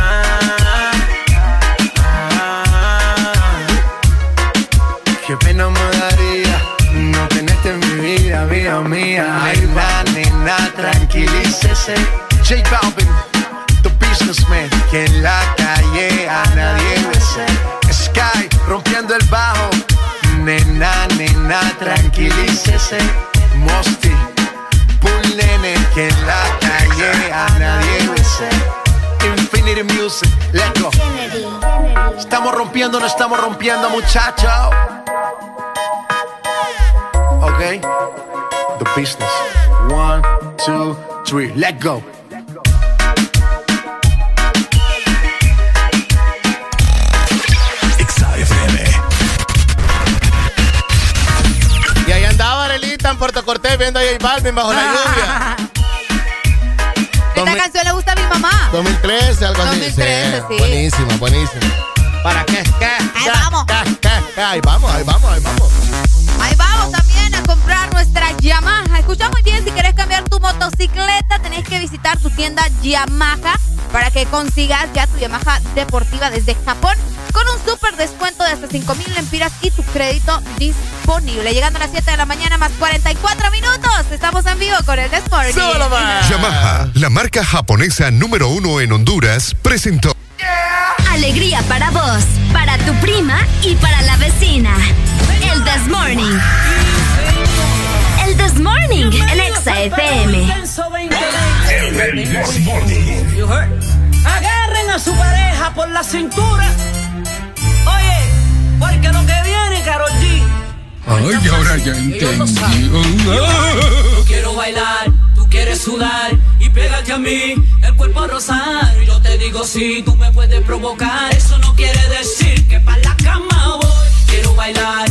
Qué pena me daría no tenerte en mi vida, vida mía. Va, nena, tranquilícese. J Balvin, the businessman. Que en la calle a nadie bese. Sky, rompiendo el bajo. Nena, nena, tranquilícese. Mosty, Bull Nene. Que en la calle a nadie bese. Infinity Music, let's go. Estamos rompiendo, no estamos rompiendo, muchachos. Okay? The business. One, two, three, let go.
Y ahí andaba Arelita en Puerto Cortés viendo a J Balvin bajo la lluvia.
Esta canción le gusta a mi mamá.
2013, algo así.
2013, sí.
Buenísima, buenísima. ¿Para qué? ¿Qué?
Ahí vamos.
Ahí vamos, ahí vamos, ahí vamos.
Ahí vamos también a comprar nuestra Yamaha. Escucha muy bien, si querés cambiar tu motocicleta, tenés que visitar tu tienda Yamaha para que consigas ya tu Yamaha deportiva desde Japón con un súper descuento de hasta 5 mil lempiras y tu crédito disponible. Llegando a las 7 de la mañana más 44 minutos. Estamos en vivo con el Desmorning.
Yamaha, la marca japonesa número uno en Honduras, presentó.
Alegría para vos, para tu prima y para la vecina. El This Morning. El This Morning en Exa FM.
Agarren a su pareja por la cintura. Oye, porque lo que viene, Carol G.
Ay, ahora ya entendí.
Yo quiero bailar, tú quieres sudar y pégate a mí, el cuerpo rosar. Yo te digo si tú me puedes provocar, eso no quiere decir que para la cama voy. Quiero bailar,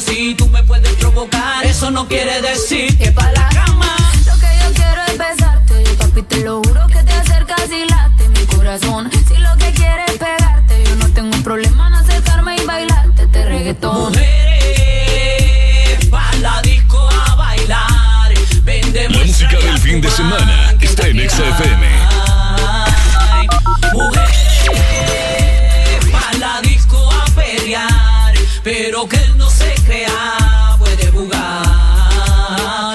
Si tú me puedes provocar, eso no quiere decir que para la cama.
Lo que yo quiero es besarte, papi, te lo juro que te acercas y late mi corazón. Si lo que quieres es pegarte, yo no tengo problema en acercarme y bailarte este reggaetón.
Mujeres, pa' la disco a bailar. Vendemos
La música del fin de semana está en XFM.
Mujeres, pa' la disco a pelear. Pero que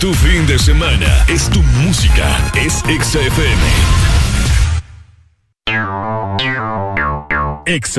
Tu
fin de semana. Es tu música. Es XFM.
Ex.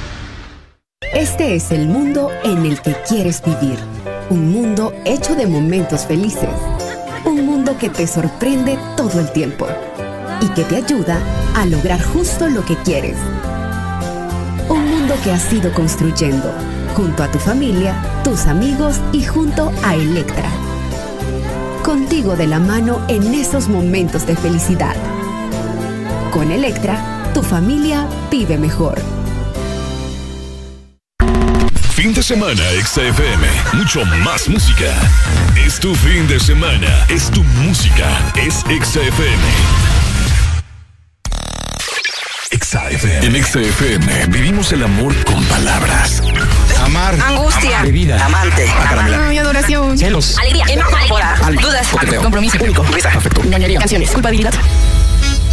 Este es el mundo en el que quieres vivir. Un mundo hecho de momentos felices. Un mundo que te sorprende todo el tiempo y que te ayuda a lograr justo lo que quieres. Un mundo que has ido construyendo junto a tu familia, tus amigos y junto a Electra. Contigo de la mano en esos momentos de felicidad. Con Electra, tu familia vive mejor.
Fin de semana XFM. Mucho más música. Es tu fin de semana. Es tu música. Es XFM. XFM. En XFM vivimos el amor con palabras.
Amar.
Angustia.
Amar. Bebida.
Amante.
Acaramela.
Ay, adoración.
Celos.
Alegría. Enamorada. Dudas. Compromiso.
Único.
Risa.
Afecto.
Ñoñería. Canciones. Culpabilidad.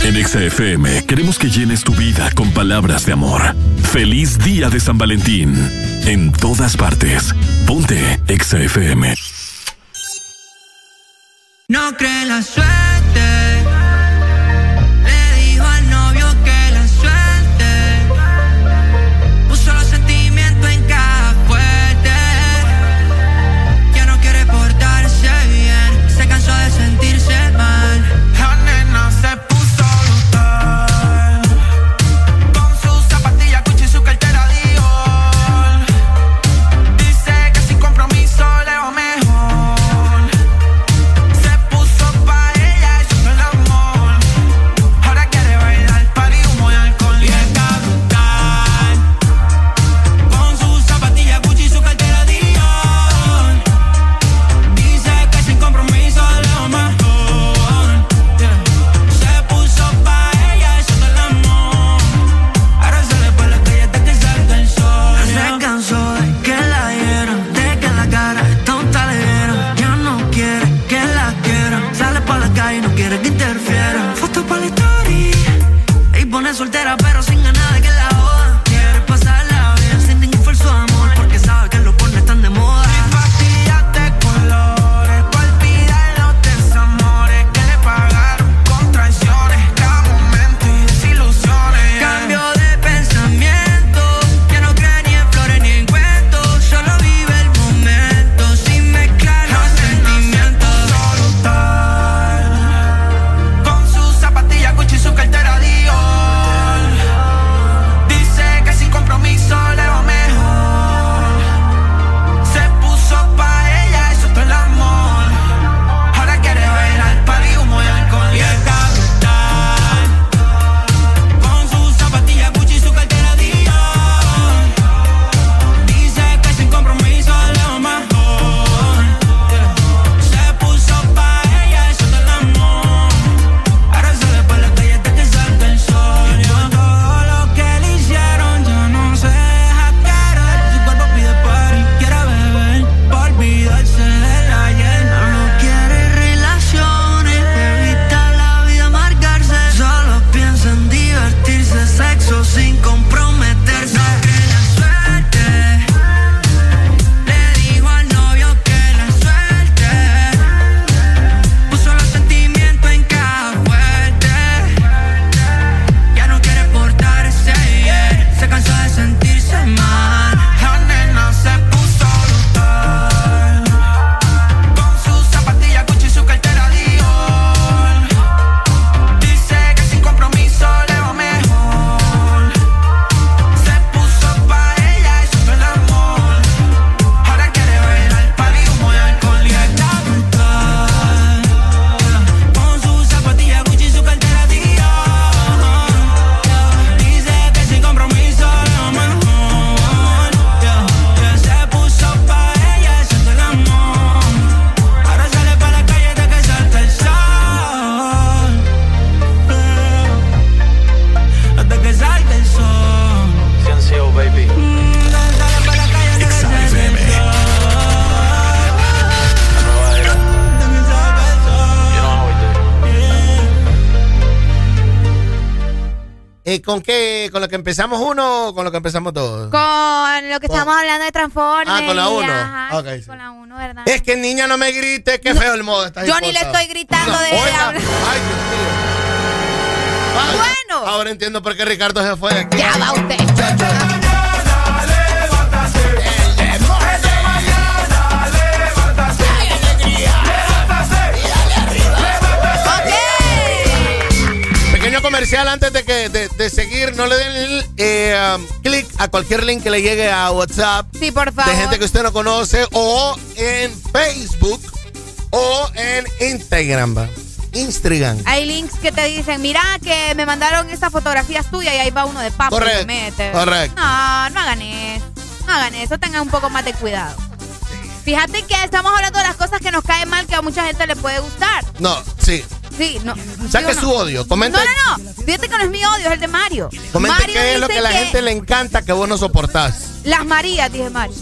En XFM queremos que llenes tu vida con palabras de amor. Feliz día de San Valentín. En todas partes. Ponte XFM.
No cree la suerte.
Empezamos uno o con lo que empezamos todos?
Con lo que estamos hablando de Transformers.
Ah, con la uno.
ajá, sí. Con la uno, ¿verdad?
Es que niña no me grite, qué feo el modo. Estás
Yo ni le estoy gritando
No,
de
oiga. Ay, Dios mío. Ay,
Bueno.
Ahora entiendo por qué Ricardo se fue de aquí.
Ya va usted.
Comercial antes de que de, de seguir, no le den eh, um, clic a cualquier link que le llegue a WhatsApp
Sí, por favor.
de gente que usted no conoce o en Facebook o en Instagram. va. Instagram.
Hay links que te dicen, mira que me mandaron estas fotografías tuyas y ahí va uno de papo y
Correcto,
mete.
correcto.
No, no hagan eso. No hagan eso, tengan un poco más de cuidado. Fíjate que estamos hablando de las cosas que nos caen mal que a mucha gente le puede gustar.
No, sí.
Sí, no.
Saque
¿sí o
su odio. Comente,
No, no, no. Fíjate que no es mi odio, es el de Mario.
comente qué es lo que a la gente le encanta que vos no soportás.
Las Marías, dije Mario.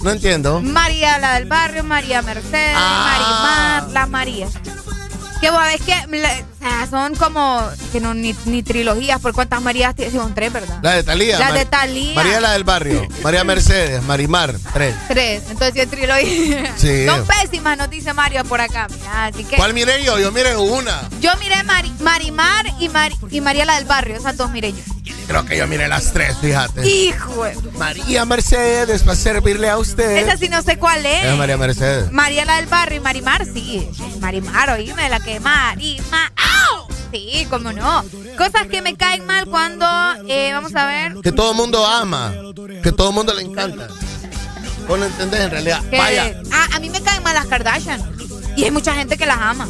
No entiendo.
María, la del barrio, María Mercedes,
Ah.
Marimar, las Marías. Que vos ves que sea, son como que no ni, ni trilogías, por cuántas Marías son tres, ¿verdad?
La de Talía.
La de Thalía.
María la del barrio. María Mercedes, Marimar, tres.
Tres, entonces es trilogía.
Sí.
Son pésimas, nos dice Mario por acá. Mira, así que
¿Cuál miré yo? Yo miré una.
yo miré Mari- Marimar y, Mari- y María la del barrio, esas dos miré yo.
Creo que yo miré las tres, fíjate.
Hijo,
María Mercedes para servirle a usted.
esa sí no sé cuál es.
Es María Mercedes.
María la del barrio y Marimar, sí. Marimar, oíme, la que Marimar. ¡Au! Sí, cómo no. Cosas que me caen mal cuando, eh, vamos a ver,
Que todo el mundo ama. Que todo el mundo le encanta. Vos no entendés en realidad.
que
Vaya.
Ah, a mí me caen mal las Kardashian. Y hay mucha gente que las ama.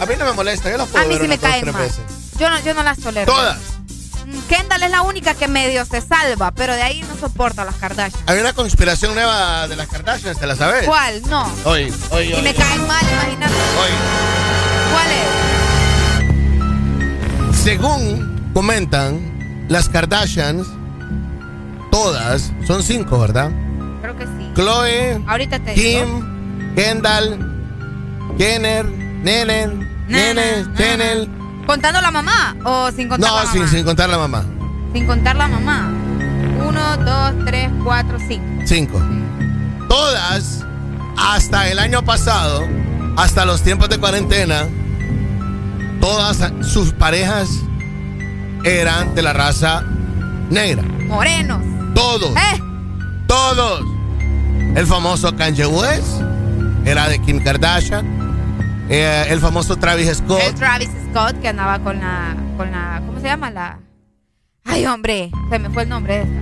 A mí no me molesta. Yo las puedo
A mí
ver
sí me caen mal.
veces.
Yo no, yo no las tolero.
Todas.
Kendall es la única que medio se salva, pero de ahí no soporto a las Kardashian.
Hay una conspiración nueva de las Kardashians, ¿te la sabes?
¿Cuál? No.
Hoy, hoy,
Y
hoy.
me caen mal, imagínate.
Hoy.
¿Cuál es?
Según comentan, las Kardashians, todas, son cinco, ¿verdad?
Creo que sí.
Chloe,
Ahorita te digo.
Kim, Kendall, Jenner, Nenen, Nene, Chanel.
¿Contando la mamá o sin contar la
No,
mamá?
sin, sin contar la mamá.
Sin contar la mamá. Uno, dos, tres, cuatro, cinco.
Cinco. Todas, hasta el año pasado, hasta los tiempos de cuarentena, todas sus parejas eran de la raza negra.
Morenos.
Todos.
¿Eh?
Todos. El famoso Kanye West era de Kim Kardashian. Eh, el famoso Travis Scott.
El Travis Scott que andaba con la, con la, ¿cómo se llama? La, ay hombre, se me fue el nombre de esta.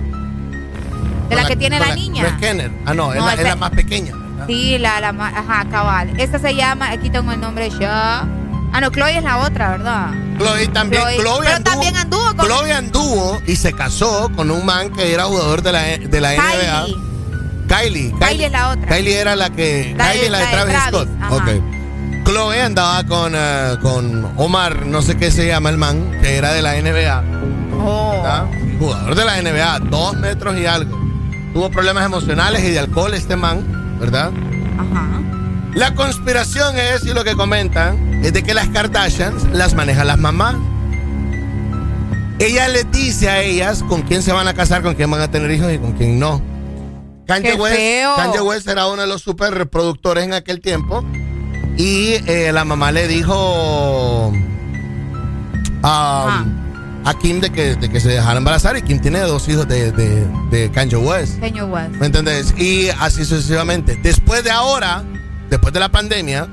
De la que tiene la niña.
Es Kenner. Ah, no, es,
No,
la,
esa-
es la más pequeña. ¿verdad?
Sí, la, la, ma- ajá, cabal. Esta se llama, aquí tengo el nombre ya. Ah, no, Chloe es la otra, ¿verdad?
Chloe también.
Chloe.
Chloe
Pero
anduvo,
también anduvo con
Chloe anduvo y se casó con un man que era jugador de la, de la NBA.
Kylie.
Kylie.
Kylie es la otra.
Kylie era la que.
La
Kylie, la de
la de
Travis,
Travis,
Scott.
ajá.
Ok. Chloe andaba con, eh, con Omar, no sé qué se llama el man, que era de la NBA.
Oh.
Jugador de la NBA, dos metros y algo. Tuvo problemas emocionales y de alcohol este man, ¿verdad?
Ajá.
La conspiración es, y lo que comentan, es de que las Kardashians las manejan las mamás. Ella les dice a ellas con quién se van a casar, con quién van a tener hijos y con quién no. Kanye
¡Qué
West! Kanye West era uno de los super reproductores en aquel tiempo. Y eh, la mamá le dijo a, a Kim de que, de que se dejara embarazar. Y Kim tiene dos hijos de, de, de Kanye West.
Kanye West.
¿Me entendés? Y así sucesivamente. Después de ahora, después de la pandemia,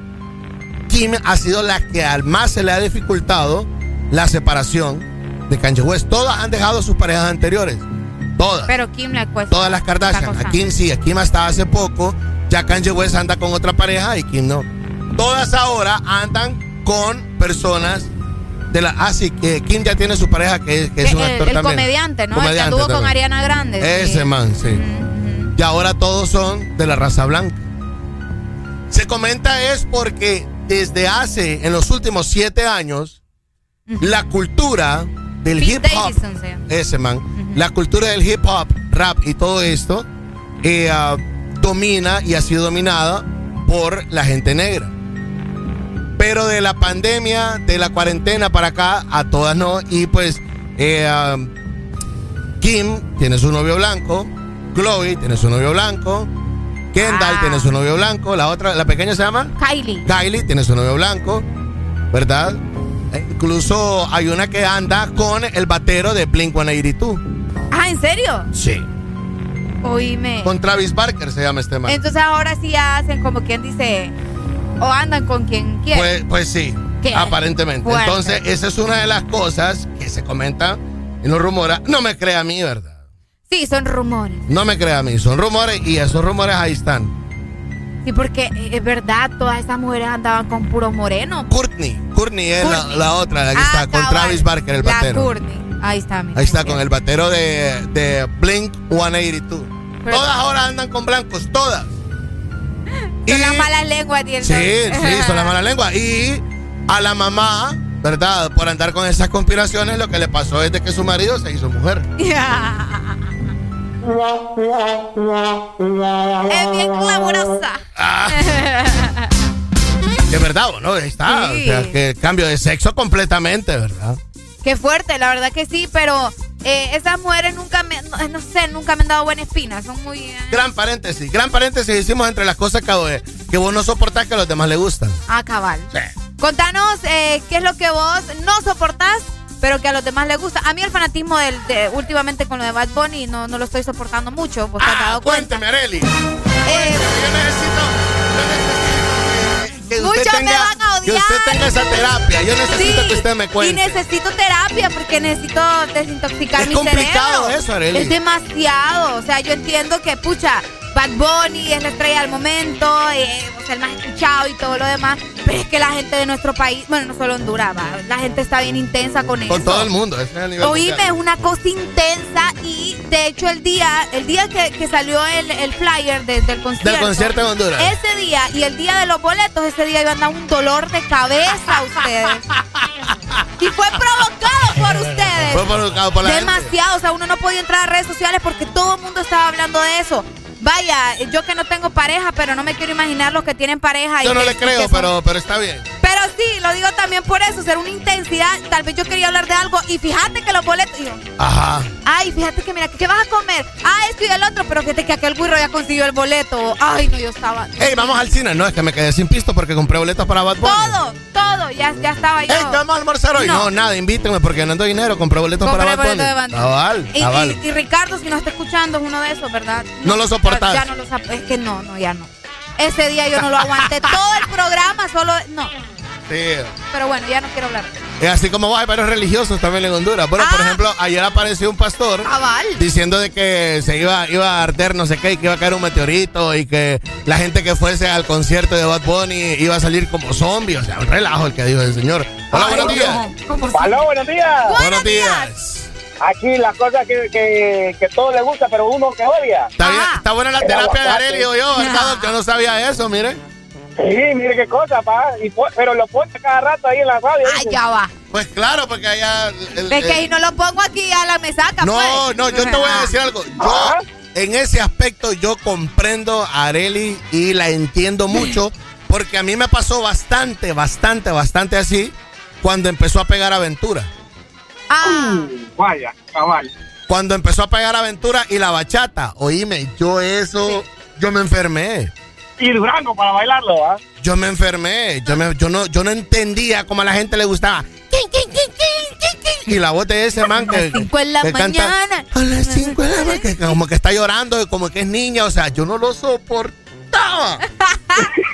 Kim ha sido la que al más se le ha dificultado la separación de Kanye West. Todas han dejado a sus parejas anteriores. Todas.
Pero Kim le cuesta.
Todas las Kardashian. A Kim sí, a Kim hasta hace poco. Ya Kanye West anda con otra pareja y Kim no. Todas ahora andan con personas de la. Ah, sí, que Kim ya tiene su pareja que, es- que es un
el,
actor
el
también.
comediante, ¿no? el que
Comediante
anduvo con. Ariana Grande.
Ese
sí.
man, sí. Y ahora todos son de la raza blanca. Se comenta es porque desde hace, en los últimos siete años, la cultura del
Pete
hip hop,
Davidson
ese man, la cultura del hip hop, rap y todo esto, eh, ah, domina y ha sido dominada por la gente negra. Pero de la pandemia, de la cuarentena para acá, a todas no. Y pues, eh, um, Kim tiene su novio blanco, Chloe tiene su novio blanco, Kendall
Ah.
tiene su novio blanco, la otra, la pequeña se llama
Kylie.
Kylie tiene su novio blanco, ¿verdad? Eh, Incluso hay una que anda con el batero de Blink 182.
Ah, ¿en serio?
Sí.
Oíme.
Con Travis Barker se llama este man.
Entonces ahora sí hacen como quien dice, o andan con quien quiere.
Pues, pues sí,
¿Qué?
aparentemente.
Fuerte.
Entonces, esa es una de las cosas que se comenta y no rumora. No me crea a mí, ¿verdad?
sí, son rumores.
No me crea a mí, son rumores y esos rumores ahí están.
Sí, porque eh, es verdad, todas esas mujeres andaban con puros morenos.
Courtney, Courtney es la, otra, la que
Ah,
está con. Travis Barker, el
La
batero.
Courtney. Ahí está, mira.
Ahí está, con el batero de, de Blink 182.
Pero-
Todas ahora andan con blancos, todas.
Son las malas lenguas.
Sí, sí, son la mala lengua. Y a la mamá, ¿verdad? Por andar con esas conspiraciones, lo que le pasó es de que su marido se hizo mujer.
es bien clamorosa.
Que es verdad, ¿o ¿no? Ahí está.
Sí.
O sea, que cambio de sexo completamente, ¿verdad?
Qué fuerte, la verdad que sí, pero eh, esas mujeres nunca me, no, no sé, nunca me han dado buena espina. Son muy... eh,
Gran paréntesis, gran paréntesis hicimos entre las cosas que, que vos no soportás que a los demás les gustan.
Ah, cabal. Contanos eh, qué es lo que vos no soportás, pero que a los demás les gusta. A mí el fanatismo del, de, últimamente con lo de Bad Bunny no, no lo estoy soportando mucho. ¿Vos te has dado cuenta?
Ah, Cuénteme, Areli.
Eh,
yo necesito, que
Muchos
usted
me
tenga,
van a
que
odiar.
usted tenga esa terapia. Yo necesito
Sí,
que usted me
Y
cuente.
necesito terapia porque necesito desintoxicar
Es
mi
complicado
cerebro.
eso, Arely.
Es demasiado. O sea, yo entiendo que, pucha, Bad Bunny es la estrella del momento, eh, o sea, el más escuchado y todo lo demás. Pero es que la gente de nuestro país, bueno, no solo Honduras, va, la gente está bien intensa con eso.
Con todo el mundo. Ese es el nivel
Oíme, es una cosa intensa y de hecho el día, el día que, que salió el, el flyer de- del concierto.
Del concierto en Honduras.
Ese día y el día de los boletos, ese día iban a dar un dolor de cabeza a ustedes. y fue provocado por ustedes.
Fue provocado por la gente.
Demasiado, o sea, uno no podía entrar a redes sociales porque todo el mundo estaba hablando de eso. Vaya, yo que no tengo pareja, pero no me quiero imaginar los que tienen pareja. y
Yo no
que-
le creo,
son-
pero, pero está bien.
pero sí, lo digo también por eso, ser una intensidad. Tal vez yo quería hablar de algo y fíjate que los boletos. yo,
Ajá.
Ay, fíjate que mira, ¿qué vas a comer? Ah, esto y el otro, pero fíjate que aquel burro ya consiguió el boleto. Ay, no, yo estaba.
Ey, vamos al cine. No, es que me quedé sin pisto porque compré boletos para Bad Bunny.
Todo, todo, ya, ya estaba yo.
Ey, ¿qué vamos a almorzar hoy? No,
No.
nada, invítenme porque no ando dinero. Compré boletos
Compré
para Bad Bunny.
boleto de Bad Bunny.
Cabal,
Y,
cabal.
y- y Ricardo, si nos está escuchando, es uno de esos, ¿verdad?
No lo soportás.
Ya no lo sop- Es que no, no, ya no. Ese día yo no lo aguanté. Todo el programa, solo. No.
Sí.
Pero bueno, ya no quiero hablar.
Es así como vos, hay varios religiosos también en Honduras. Bueno, por ejemplo, ayer apareció un pastor
Ah. Cabal.
diciendo de que se iba, iba a arder no sé qué y que iba a caer un meteorito y que la gente que fuese al concierto de Bad Bunny iba a salir como zombie. O sea, un relajo el que dijo el señor. Hola, buenos días.
Aló, buenos días.
Buenos días.
Aquí la cosa que, que, que todo le gusta, pero uno que odia.
Está, bien, está buena la
El
terapia de
aguacate.
Arely, digo yo, ¿verdad? Yo no sabía eso, mire.
Sí, mire qué cosa, pa. Y pero lo pone cada rato ahí en la radio.
Ay, ya va.
Pues claro, porque allá... el-
Es que
el-
si no lo pongo aquí, ya la me saca.
No,
pues.
no, yo te voy a decir algo. Yo, en ese aspecto, yo comprendo a Areli y la entiendo mucho, porque a mí me pasó bastante, bastante, bastante así cuando empezó a pegar aventura.
Ah.
Vaya, cabal.
Cuando empezó a pegar aventura y la bachata, oíme, yo eso, yo me enfermé.
Y Durango para bailarlo, ¿ah?
Yo me enfermé, yo, me- yo, no, yo no entendía cómo a la gente le gustaba. Y la voz de ese man que,
Cinco en la
que canta,
mañana.
a las 5 de la mañana, que como que está llorando, y como que es niña, o sea, yo no lo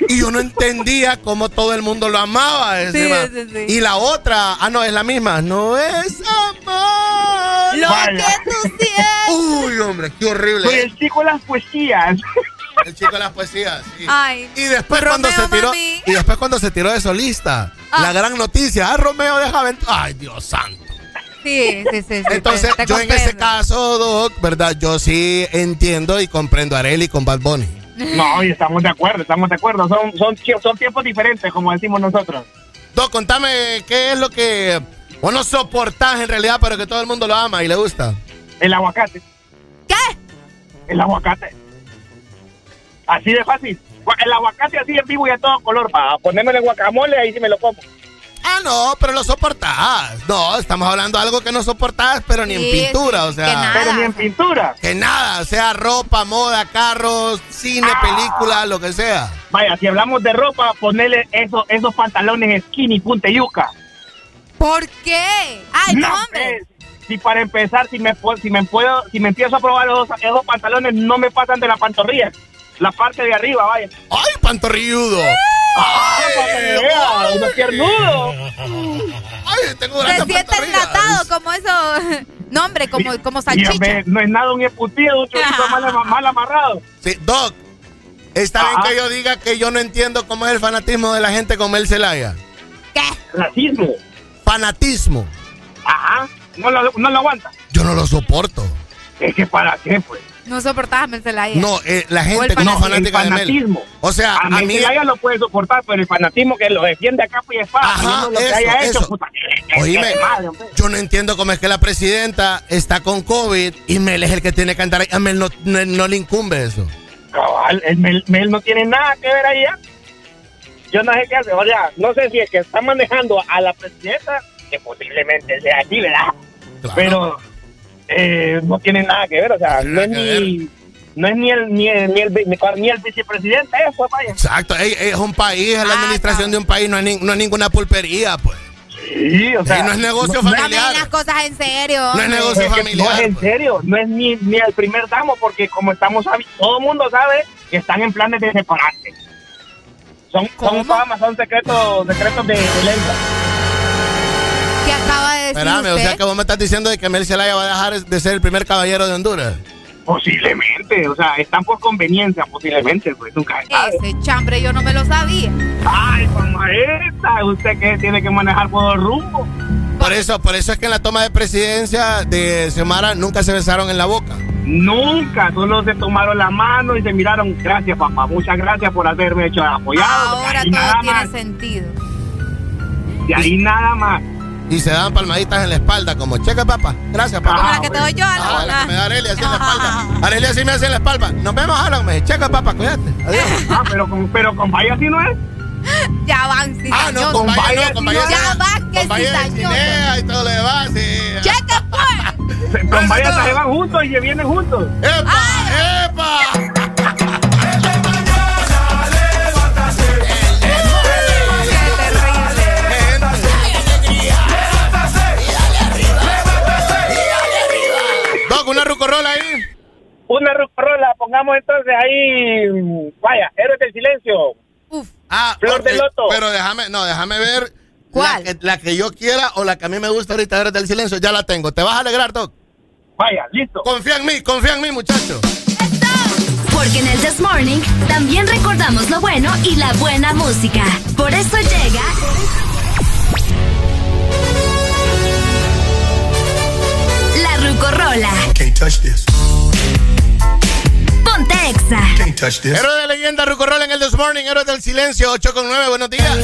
y yo no entendía cómo todo el mundo lo amaba.
Sí,
man.
sí, sí.
Y la otra, ah, no, es la misma, no es amor.
Lo
Vaya.
que tú sientes.
Uy, hombre, qué horrible.
Soy el chico de las poesías.
El chico de las poesías, sí.
Ay.
Y después cuando
Romeo,
se tiró
mami.
y después cuando se tiró de solista,
Ah.
la gran noticia, ah, Romeo deja aventura. Ay, Dios santo.
Sí, sí, sí. sí,
Entonces,
te- te
yo en ese caso, Doc, ¿verdad? Yo sí entiendo y comprendo a Areli con Bad Bunny.
No, y estamos de acuerdo, estamos de acuerdo. Son, son, son tiempos diferentes, como decimos nosotros.
Doc, contame qué es lo que vos no soportás en realidad, pero que todo el mundo lo ama y le gusta.
El aguacate.
¿Qué?
El aguacate. Así de fácil. El aguacate así en vivo y a todo color, para ponerme el guacamole, ahí sí me lo como.
Ah, no, pero lo soportás. No, estamos hablando de algo que no soportás, pero ni en pintura,
sí,
o sea.
que nada, Pero ni en pintura.
Que nada, sea ropa, moda, carros, cine, película, lo que sea.
Vaya, si hablamos de ropa, ponerle esos, esos pantalones skinny punta yuca.
¿Por qué? Ay, no, hombre.
hombre. Si para empezar, si me, si me puedo, si me empiezo a probar esos, esos pantalones, no me pasan de la pantorrilla. La parte de arriba, vaya.
¡Ay, pantorrilludo!
¡Ay, para que me vea! ¡Uno piernudo!
¡Ay, tengo
Se siente enlatado como eso. No, hombre, como, como salchicha.
no es nada un embutido, un chorrito mal, mal amarrado.
Sí, Doc, está bien que yo diga que yo no entiendo cómo es el fanatismo de la gente con Mel Zelaya.
¿Qué?
Racismo.
Fanatismo.
Ajá. No lo, no lo aguanta.
Yo no lo soporto.
Es que para qué, pues.
No soportabas Mercelaya.
No, eh, la
O el
gente que no es
fanatismo.
fanática de Mel.
fanatismo.
O sea,
a,
a
mí
mí...
ya lo puede soportar, pero el fanatismo que lo defiende a capa y espada,
Ajá,
no lo que
eso,
haya
eso.
hecho, puta. que-
Oíme,
que madre,
yo no entiendo cómo es que la presidenta está con COVID y Mel es el que tiene que andar ahí. A Mel no, no- no le incumbe eso.
Cabal, el Mel, Mel no tiene nada que ver ahí. ¿eh? Yo no sé qué hace. O sea, no sé si es que está manejando a la presidenta, que posiblemente sea así, ¿verdad? Pero eh, no tiene nada que ver. O sea, no es ni. No es ni el, ni el, ni el, ni el vicepresidente, eh, pues vaya.
Exacto, es un país, es la administración de un país, no es, ni- no es ninguna pulpería, pues.
Sí, o sea,
Y no es negocio
no-
familiar.
Las cosas en serio.
No es negocio
Es que
familiar,
No es en serio, no es ni, ni el primer damo, porque como estamos todo el mundo sabe que están en planes de separarse. Son, son famas, son secretos, secretos de, de lengua.
¿Qué acaba de decir
Espérame, o sea que vos me estás diciendo de que Mel Zelaya va a dejar de ser el primer caballero de Honduras.
Posiblemente, o sea, están por conveniencia, posiblemente, pues nunca sabe.
Ese chambre yo no me lo sabía.
Ay, maestra, usted que tiene que manejar por el rumbo.
Por eso, por eso es que en la toma de presidencia de Xiomara nunca se besaron en la boca.
Nunca, solo se tomaron la mano y se miraron. Gracias, papá, muchas gracias por haberme hecho apoyado.
Ahora todo tiene
más,
sentido.
de ahí nada más.
Y se dan palmaditas en la espalda, como cheque, papá. Gracias, papá.
Como la que te doy yo,
Ah,
Alma.
la que me da Arelia así en la espalda. Arelia así me hace en la espalda. Nos vemos, Alan. Me dice, cheque, papá, cuídate. Adiós.
Ah, pero con, pero con vaya así no es.
Ya van,
Ah, no, con vaya no, con vaya
Ya van, que cizañosos.
chinea y todo lo demás, sí.
Checa, pues.
Con vaya se van juntos y se vienen juntos.
¡Epa! ¡Epa! Rucorola ahí.
Una rucorola, pongamos entonces ahí. Vaya, héroes del silencio.
Ah,
Flor
ok,
de loto.
Pero déjame, no, déjame ver. ¿Cuál? La que, la que yo quiera o la que a mí me gusta ahorita, Héroes del Silencio, ya la tengo. ¿Te vas a alegrar, Doc?
Vaya, listo.
Confía en mí, confía en mí, muchacho.
Porque en el This Morning también recordamos lo bueno y la buena música. Por eso llega. La Rucorola.
Can't touch this.
Ponte Exa.
Can't touch this.
Héroe de leyenda, Rucorola en el This Morning, Héroes del Silencio, 8 con 9, buenos días.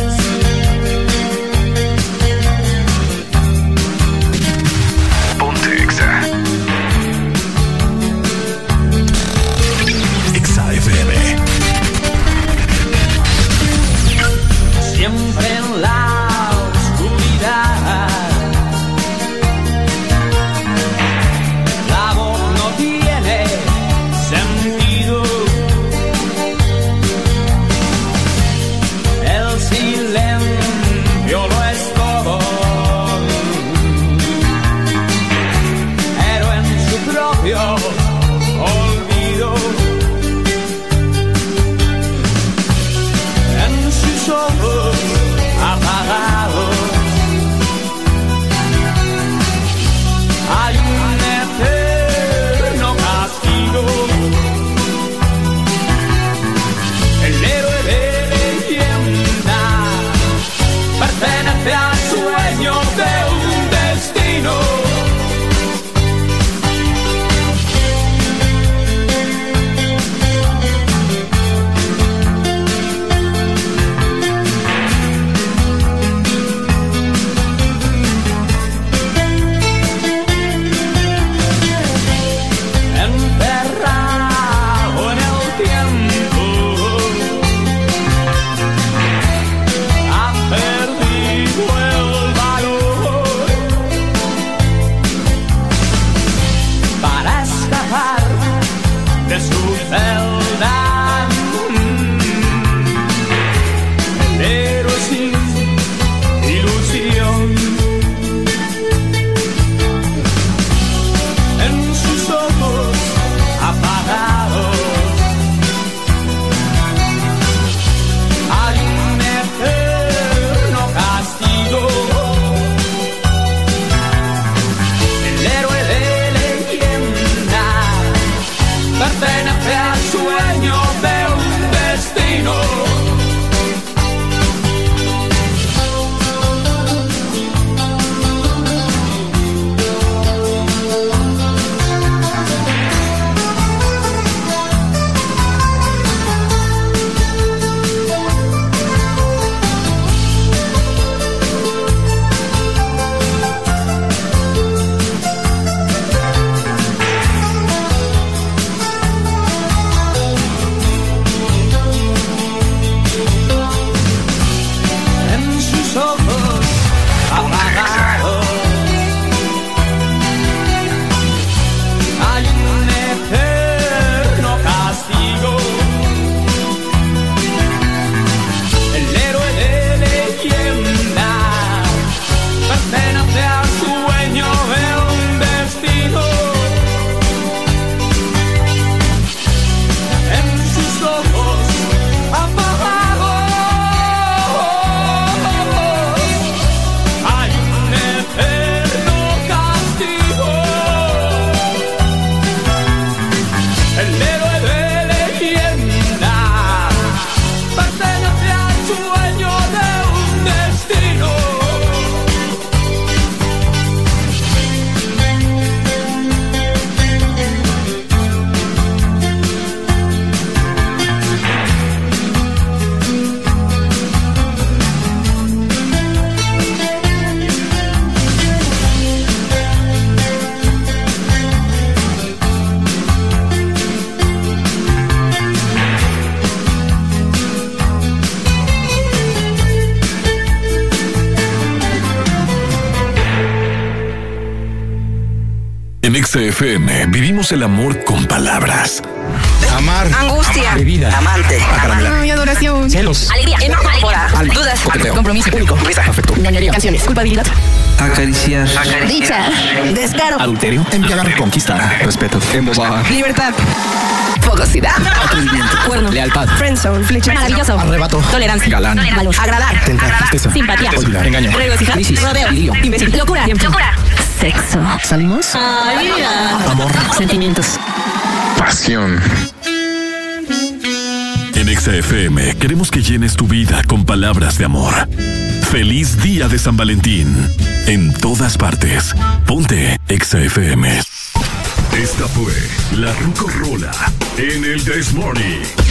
El
amor con palabras.
Amar.
Angustia.
Bebida.
Amante.
Amar.
y adoración.
Celos.
Alegría. Enojo.
Alma.
Dudas.
Coqueteo.
Compromiso.
Único. Risa. Afecto.
Ñoñería. Canciones. Culpabilidad.
Acariciar.
Dicha. Descaro.
Adulterio. Embriagar. Conquista. Respeto. Embosada.
Libertad. Fogosidad.
Atrevimiento.
Cuerno.
Lealtad.
Friendzone. Flecha. Maravilloso.
Arrebato.
Tolerancia.
Galán.
Valor. Agradar.
Tentar. Tristeza.
Simpatía.
Olvidar. Engaño.
Regocijar.
Crisis.
Rodeo. Imbécil. Locura. Locura. Sexo.
¿Salimos? Amor.
Sentimientos.
Pasión.
En XFM queremos que llenes tu vida con palabras de amor. Feliz día de San Valentín. En todas partes. Ponte XFM. Esta fue la Rucorola en el This Morning.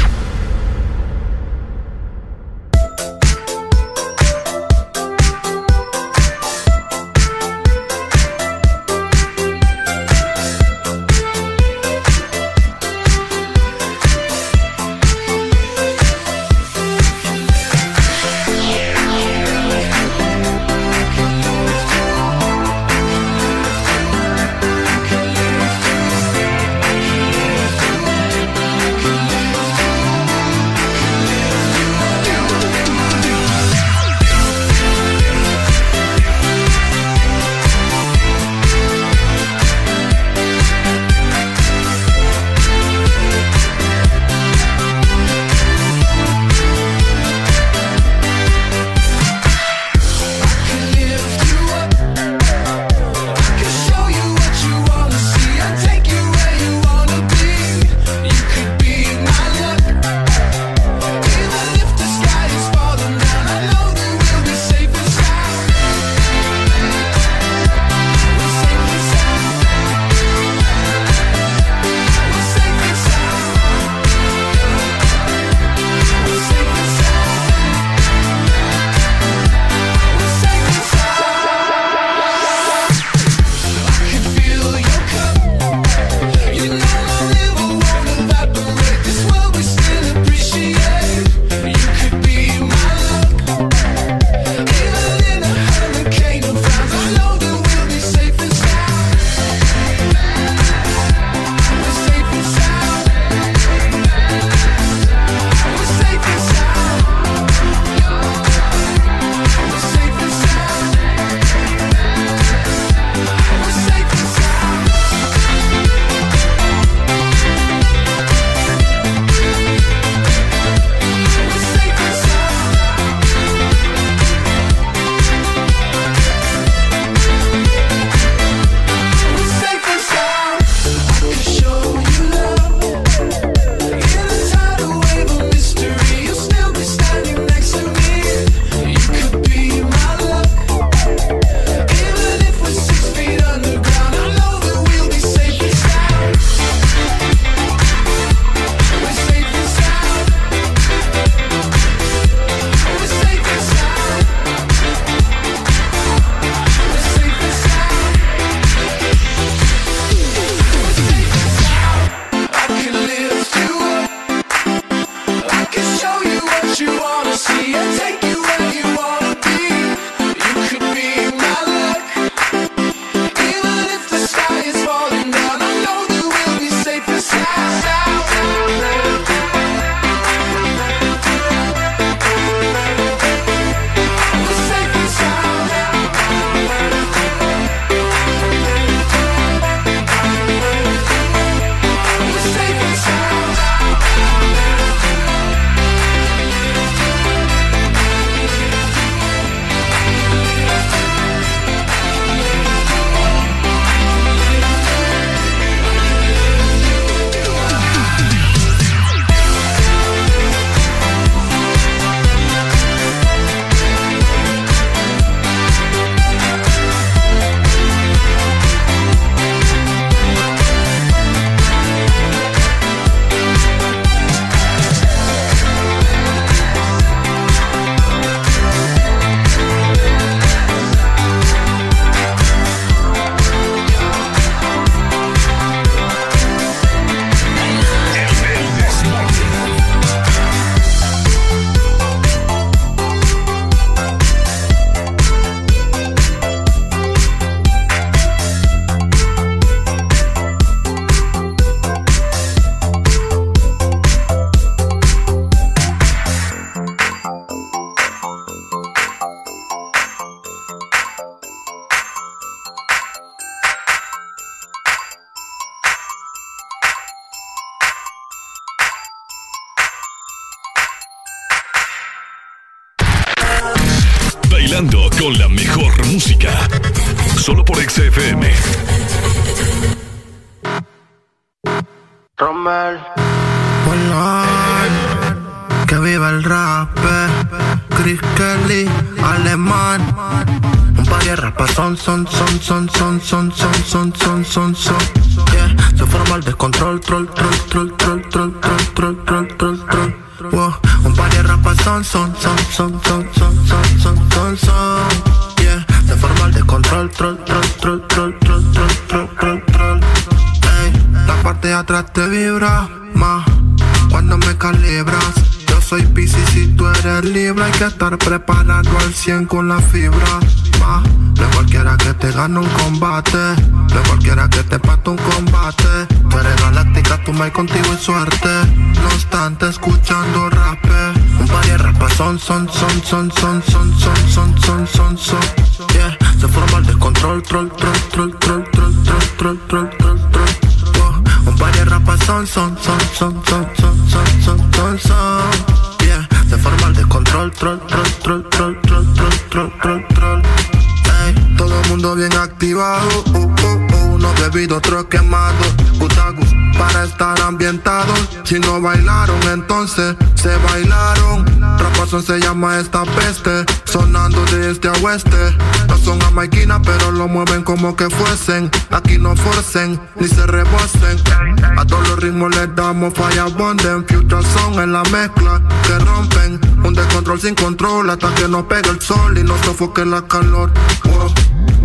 Bonden. Future son en la mezcla que rompen. Un descontrol sin control hasta que nos pegue el sol y nos sofoque la calor.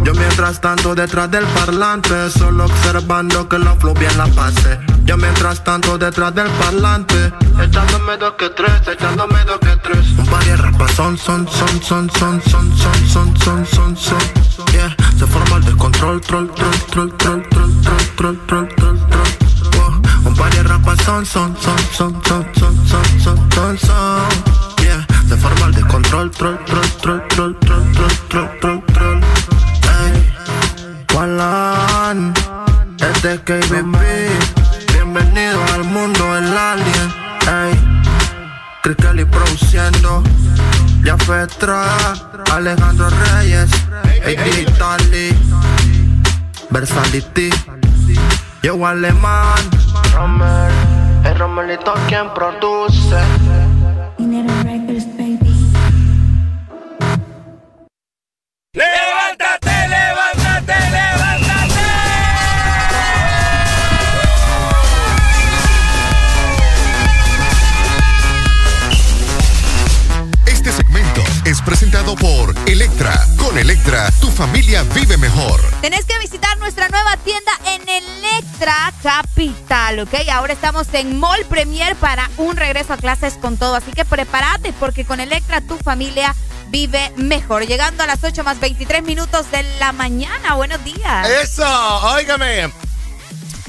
Yo mientras tanto detrás del parlante, solo observando que la flow bien la pase. Yo mientras tanto detrás del parlante, echándome dos que tres, echándome dos que tres. Un par de rapas son, son, son, son, son, son, son, son, son, son, son. Yeah, se forma el descontrol, troll, troll, troll, troll, troll, troll, troll, troll. Son, son, son, son, son, son, son, son, son, son. Yeah, se forma el descontrol, troll, troll, troll, troll, troll, troll, troll, troll, troll. Ey, Walan, este es KBB. Bienvenido al mundo del alien. Ey, Chris Kelly produciendo. Ya Estrada, Alejandro Reyes, AD Tali, Versality, Yo Alemán, cantor quien.
É ¿ok? Ahora estamos en Mall Premier para un regreso a clases con todo. Así que prepárate porque con Electra tu familia vive mejor. Llegando a las 8 más 23 minutos de la mañana. Buenos días.
Eso, óigame.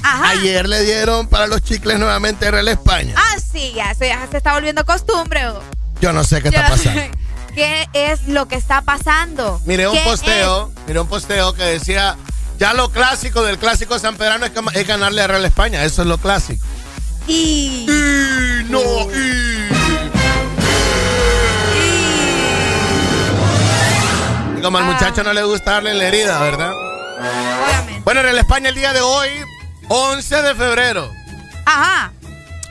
Ajá.
Ayer le dieron para los chicles nuevamente Real España.
Ah, sí, ya, eso ya se está volviendo costumbre.
Yo no sé qué
Yo
está
no sé
pasando.
¿Qué es lo que está pasando?
Miré un
¿Qué
posteo, miré un posteo que decía, ya lo clásico del clásico San Pedrano es, que- es ganarle a Real España, eso es lo clásico.
es? Y...
no, y... Y como al
Ah.
muchacho no le gusta darle la herida, ¿verdad? Bueno, Real España el día de hoy, 11 de febrero.
Ajá.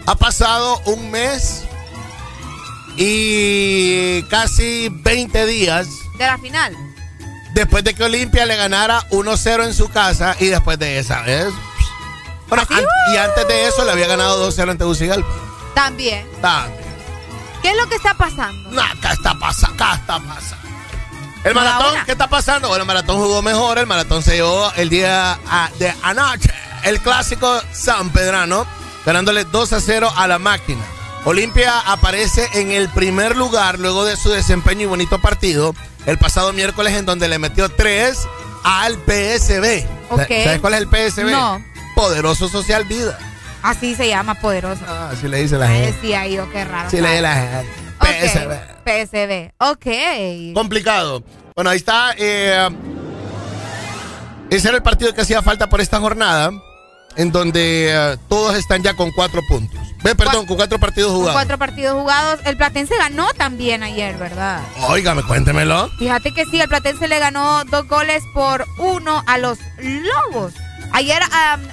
Ha pasado un mes y casi 20 días
De la final.
Después de que Olimpia le ganara 1-0 en su casa y después de esa vez. Bueno, an- y antes de eso le había ganado 2-0 ante Tegucigalpa.
También.
También.
¿Qué es lo que está pasando?
No, acá está pasando, acá está pasando. El maratón. ¿qué está pasando? Bueno, el maratón jugó mejor, el maratón se llevó el día ah, de anoche, el clásico San Pedrano, ganándole 2 a 0 a la máquina. Olimpia aparece en el primer lugar luego de su desempeño y bonito partido el pasado miércoles en donde le metió 3 al PSB. ¿Sabes cuál es el PSB?
No.
Poderoso Social Vida.
Así se llama poderoso.
Así le dice la gente.
Decía yo, qué raro.
Así le dice la gente. PSB.
PSB. Ok.
complicado. Bueno, ahí está. eh, ese era el partido que hacía falta por esta jornada, en donde eh, todos están ya con cuatro puntos. Ve, perdón, con cuatro partidos
Con
jugados.
cuatro partidos jugados. El Platense ganó también ayer, ¿verdad?
Óigame, cuéntemelo.
Fíjate que sí, el Platense le ganó dos goles por uno a los Lobos. Ayer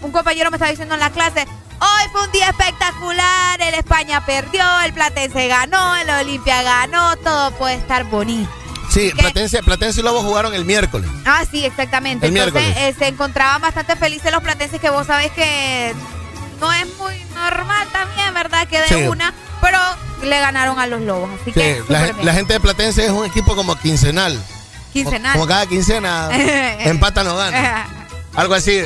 un compañero me estaba diciendo en la clase, hoy fue un día espectacular, el España perdió, el Platense ganó, el Olimpia ganó, todo puede estar bonito.
Sí, Platense, Platense y Lobos jugaron el miércoles.
Ah, sí, exactamente.
El
Entonces
miércoles.
eh, se encontraban bastante felices los platenses que vos sabés que no es muy normal también, ¿verdad? Que de
Sí.
una, pero le ganaron a los Lobos. Así
Sí,
que
la, gente de Platense es un equipo como quincenal.
quincenal.
Como cada quincena empata no gana. Algo así.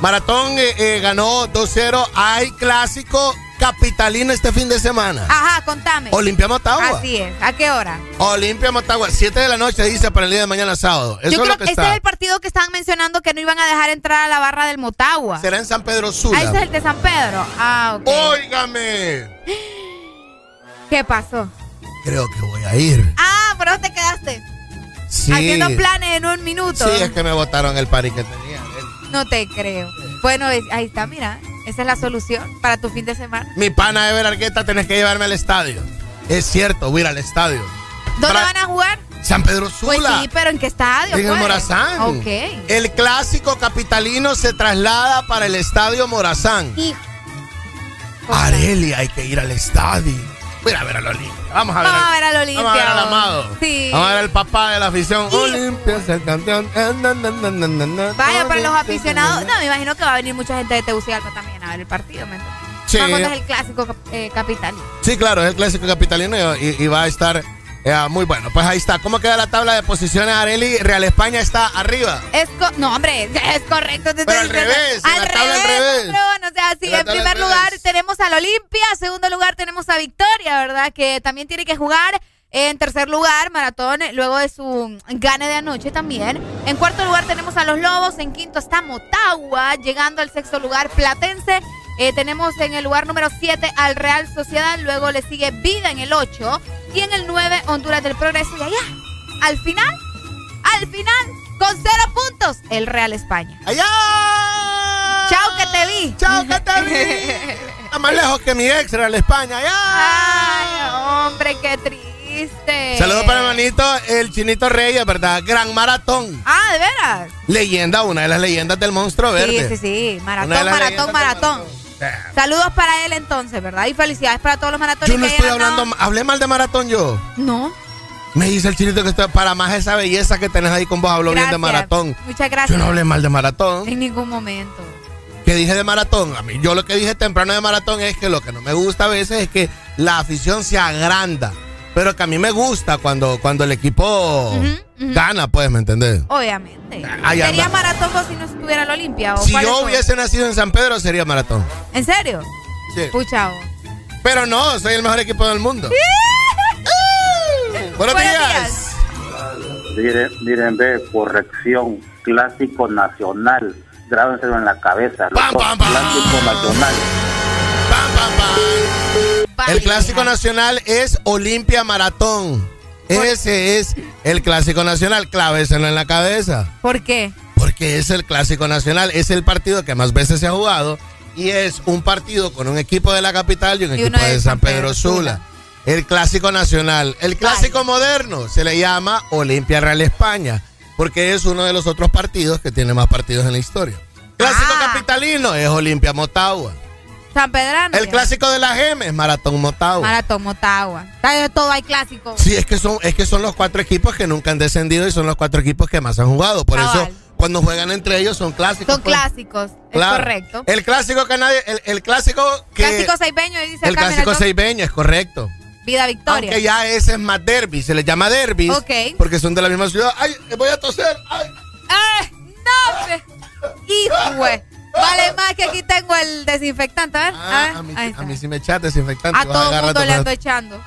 Maratón eh, eh, ganó 2-0. Hay clásico capitalino este fin de semana.
Ajá, contame.
Olimpia Motagua.
Así es. ¿A qué hora?
Olimpia Motagua, 7 de la noche dice para el día de mañana sábado. Eso
Yo
es
creo
lo que
este
está.
es el partido que estaban mencionando que no iban a dejar entrar a la barra del Motagua.
Será en San Pedro Sula.
Ah, ese es el de San Pedro. Ah, ok.
Óigame.
¿Qué pasó?
Creo que voy a ir.
Ah, pero te quedaste
Sí.
haciendo planes en un minuto.
Sí, es que me botaron el party que tenía.
No te creo. Bueno, es- ahí está, mira. Esa es la solución para tu fin de semana.
Mi pana Ever Argueta, tenés que llevarme al estadio. Es cierto, voy a ir al estadio.
¿Dónde
Para-
van a jugar?
San Pedro
Pues
Sula.
sí, pero ¿en qué estadio?
En el
pues?
Morazán.
Ok.
El clásico capitalino se traslada para el estadio Morazán.
Hijo.
Areli, hay que ir al estadio. Voy a ir a ver al Olimpia. Vamos a ver,
Vamos a ver al Olimpia.
Vamos a ver al amado.
Sí.
Vamos a ver al papá de la afición. Olimpia es el campeón.
Vaya, para los aficionados.
na, na.
No, me imagino que va a venir mucha gente de Tegucigalpa también a ver el partido, ¿me entiendes?
Sí.
Cuando es el clásico eh, capital.
Sí, claro, es el clásico capitalino y, y- y va a estar eh, muy bueno. Pues ahí está. ¿Cómo queda la tabla de posiciones, Areli? Real España está arriba.
Es co- no, hombre, es correcto.
Pero al revés, en la tabla al revés.
patrón, o sea, sí,
En la
en primer
al
lugar
revés.
tenemos al Olimpia, segundo lugar tenemos a Victoria, ¿verdad? Que también tiene que jugar. En tercer lugar, Maratón, luego de su gane de anoche también. En cuarto lugar tenemos a los Lobos. En quinto está Motagua. Llegando al sexto lugar, Platense. Eh, tenemos en el lugar número 7 al Real Sociedad. Luego le sigue Vida en el 8. Y en el 9, Honduras del Progreso. Y allá, al final, al final, con cero puntos, el Real España.
¡Allá!
¡Chao que te vi!
¡Chao que te vi! Está más lejos que mi ex, Real España. ¡Ya!
¡Ay, hombre, qué triste!
Saludos para mi hermanito, el Chinito Reyes, ¿verdad? Gran maratón.
Ah, ¿de veras?
Leyenda, una de las leyendas del monstruo verde.
Sí, sí, sí. Maratón,
las
maratón, maratón. Saludos para él entonces, ¿verdad? Y felicidades para todos los maratones
Yo no
que
estoy
hayan ganado.
hablando, hablé mal de maratón yo.
No.
Me dice el chinito que está para más esa belleza que tenés ahí con vos, hablo bien de
Gracias.
maratón.
Muchas gracias.
Yo no hablé mal de maratón.
En ningún momento.
¿Qué dije de maratón? A mí, yo lo que dije temprano de maratón es que lo que no me gusta a veces es que la afición se agranda. Pero que a mí me gusta cuando, cuando el equipo gana, pues, ¿me entendés?
Obviamente.
Ahí
¿Sería
anda.
maratón vos si no estuviera la Olimpia? ¿o
Si yo hubiese nacido en San Pedro, sería maratón.
¿En serio?
Sí. Pero no, soy el mejor equipo del mundo. Buenos,
Buenos
días.
Miren, miren, ve, corrección, clásico nacional. Grábenselo en la cabeza. Clásico nacional.
El clásico nacional es Olimpia Maratón. Ese es el clásico nacional. Cláveselo en la cabeza.
¿Por qué?
Porque es el clásico nacional. Es el partido que más veces se ha jugado. Y es un partido con un equipo de la capital y un
Y
equipo
de
de
San
Pedro Sula. El clásico nacional. El clásico moderno se le llama Olimpia Real España. Porque es uno de los otros partidos que tiene más partidos en la historia. Clásico
Ah.
capitalino es Olimpia Motagua.
San Pedrano.
El
ya.
clásico de la GEM es Maratón Motagua.
Maratón, Motagua. De todo hay clásico.
Sí, es que son, es que son los cuatro equipos que nunca han descendido y son los cuatro equipos que más han jugado. Por
Cabal.
eso, cuando juegan entre ellos son clásicos.
Son
pues.
clásicos.
Claro.
Es correcto.
El clásico que nadie, el, el clásico que.
Clásico seibeño, dice
el
acá,
clásico seibeño, es correcto.
Vida Victoria.
Aunque ya ese es más derby, se les llama derbis.
Ok.
Porque son de la misma ciudad. ¡Ay, voy a toser! ¡Ay!
¡Eh! ¡No! ¡Hijo! Vale más que aquí tengo el desinfectante, a ver. a ver.
A mí,
Ahí
a mí sí me echas desinfectante.
A todo el mundo le ando echando.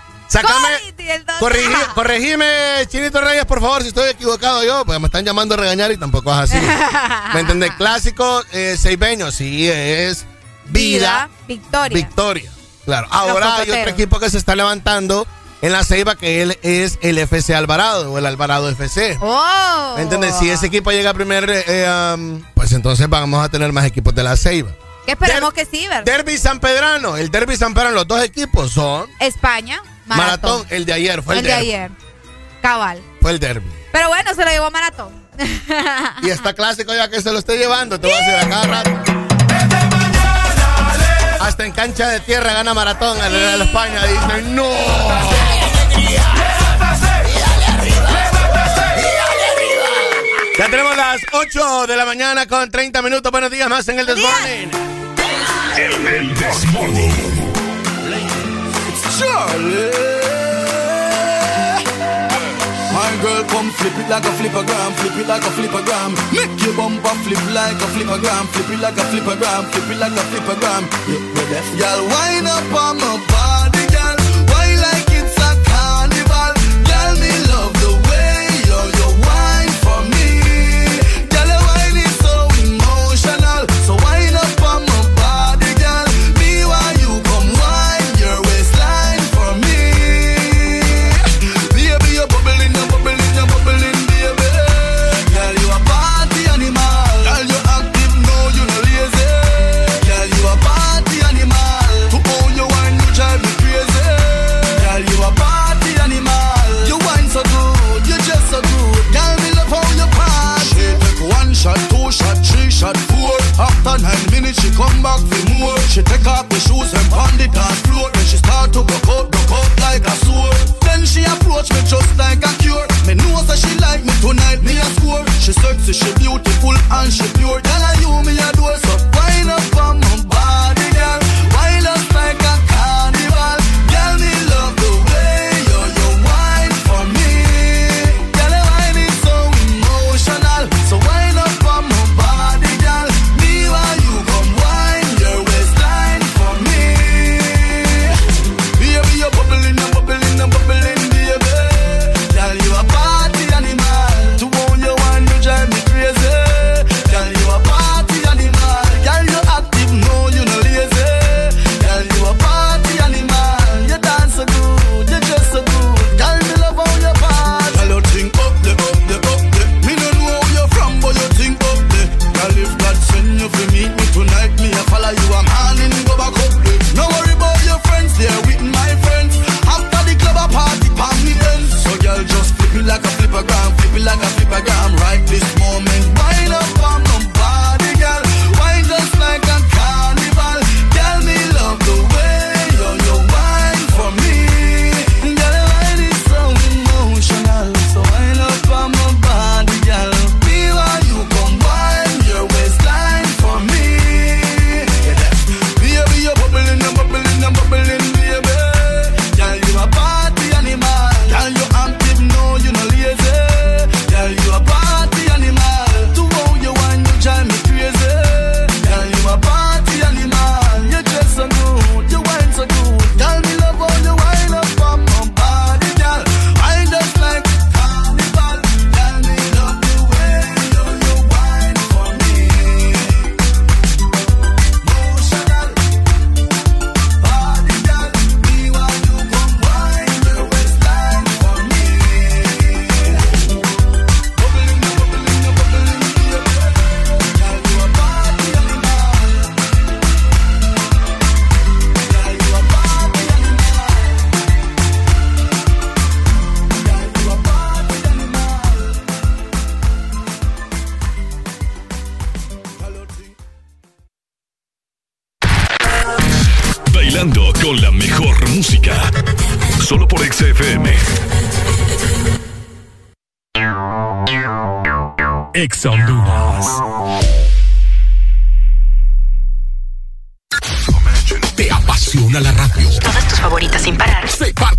Corrigi, corregime, Chinito Reyes, por favor, si estoy equivocado yo, porque me están llamando a regañar y tampoco es así. ¿Me entiendes? Clásico eh, seibeño, sí, es vida,
Vida, Victoria.
victoria. Claro. Ahora hay otro equipo que se está levantando en la ceiba que él es el FC Alvarado o el Alvarado FC.
¡Oh!
¿Me entiendes? Si ese equipo llega a primer, eh, um, pues entonces vamos a tener más equipos de la ceiba.
Que esperemos que sí, ¿verdad?
Derby San Pedrano. El Derby San Pedrano, los dos equipos son.
España,
Maratón.
maratón.
el de ayer, fue el,
el de ayer. Cabal.
Fue el Derby.
Pero bueno, se lo llevó maratón.
Y está clásico ya que se lo esté llevando, te voy a decir a cada rato. Hasta en cancha de tierra gana maratón en la España. Dicen, no. Ya tenemos las 8 de la mañana con 30 minutos. Buenos días más en el Desmorning.
En el Desmorning.
Girl, come flip it like a flippergram, flip it like a flippergram. Make your bumper flip like a flippergram, flip it like a flippergram, flip it like a flippergram. Yeah, girl, wind up on my body, She take off the shoes and pound it on floor. Then she start to broke out, broke out like a sword. Then she approach me just like a cure. Me know that she like me tonight, me a score. She sexy, she beautiful and she pure. Tell her you me a door, so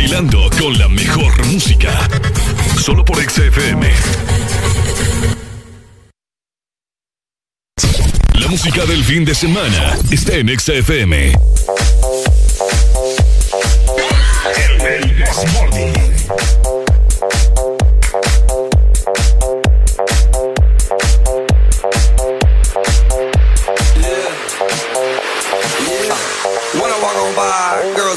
Bailando con la mejor música. Solo por XFM. La música del fin de semana está en XFM.
I walk on by,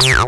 Meow.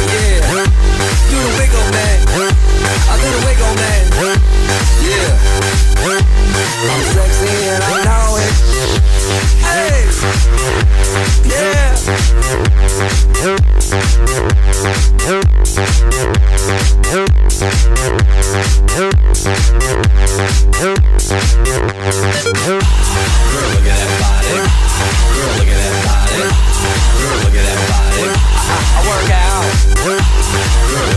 Do the wiggle, man. I do the wiggle, man. Yeah. I'm sexy and I know it. Hey. Yeah. Girl, look at that body. Girl, look at that body. Girl, look at that body. I, I work out. Girl,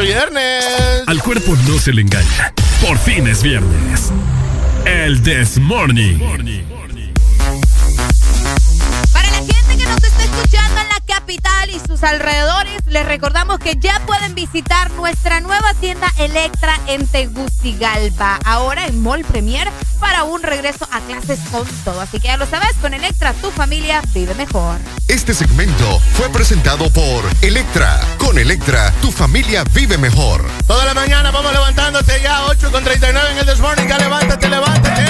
este viernes.
Al cuerpo no se le engaña. Por fin es viernes. El This Morning.
Para la gente que nos está escuchando en la capital y sus alrededores, les recordamos que ya pueden visitar nuestra nueva tienda Electra en Tegucigalpa, ahora en Mall Premier para un regreso a clases con todo. Así que ya lo sabes, con Electra tu familia vive mejor.
Este segmento fue presentado por Electra. Con Electra, tu familia vive mejor.
Toda la mañana vamos levantándote ya, 8 con 39 en el This Morning. Ya levántate, levántate.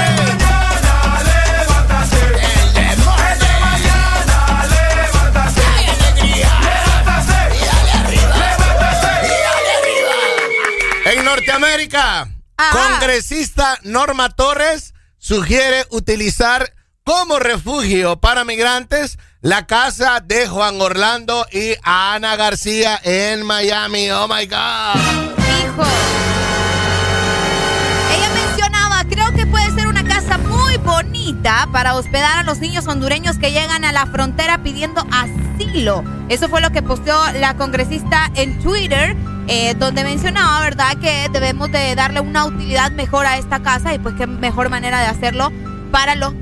En Norteamérica, congresista Norma Torres sugiere utilizar como refugio para migrantes la casa de Juan Orlando y Ana García en Miami. Oh my God.
Hijo. Ella mencionaba, creo que puede ser una casa muy bonita para hospedar a los niños hondureños que llegan a la frontera pidiendo asilo. Eso fue lo que posteó la congresista en Twitter, eh, donde mencionaba, ¿verdad?, que debemos de darle una utilidad mejor a esta casa y pues qué mejor manera de hacerlo para los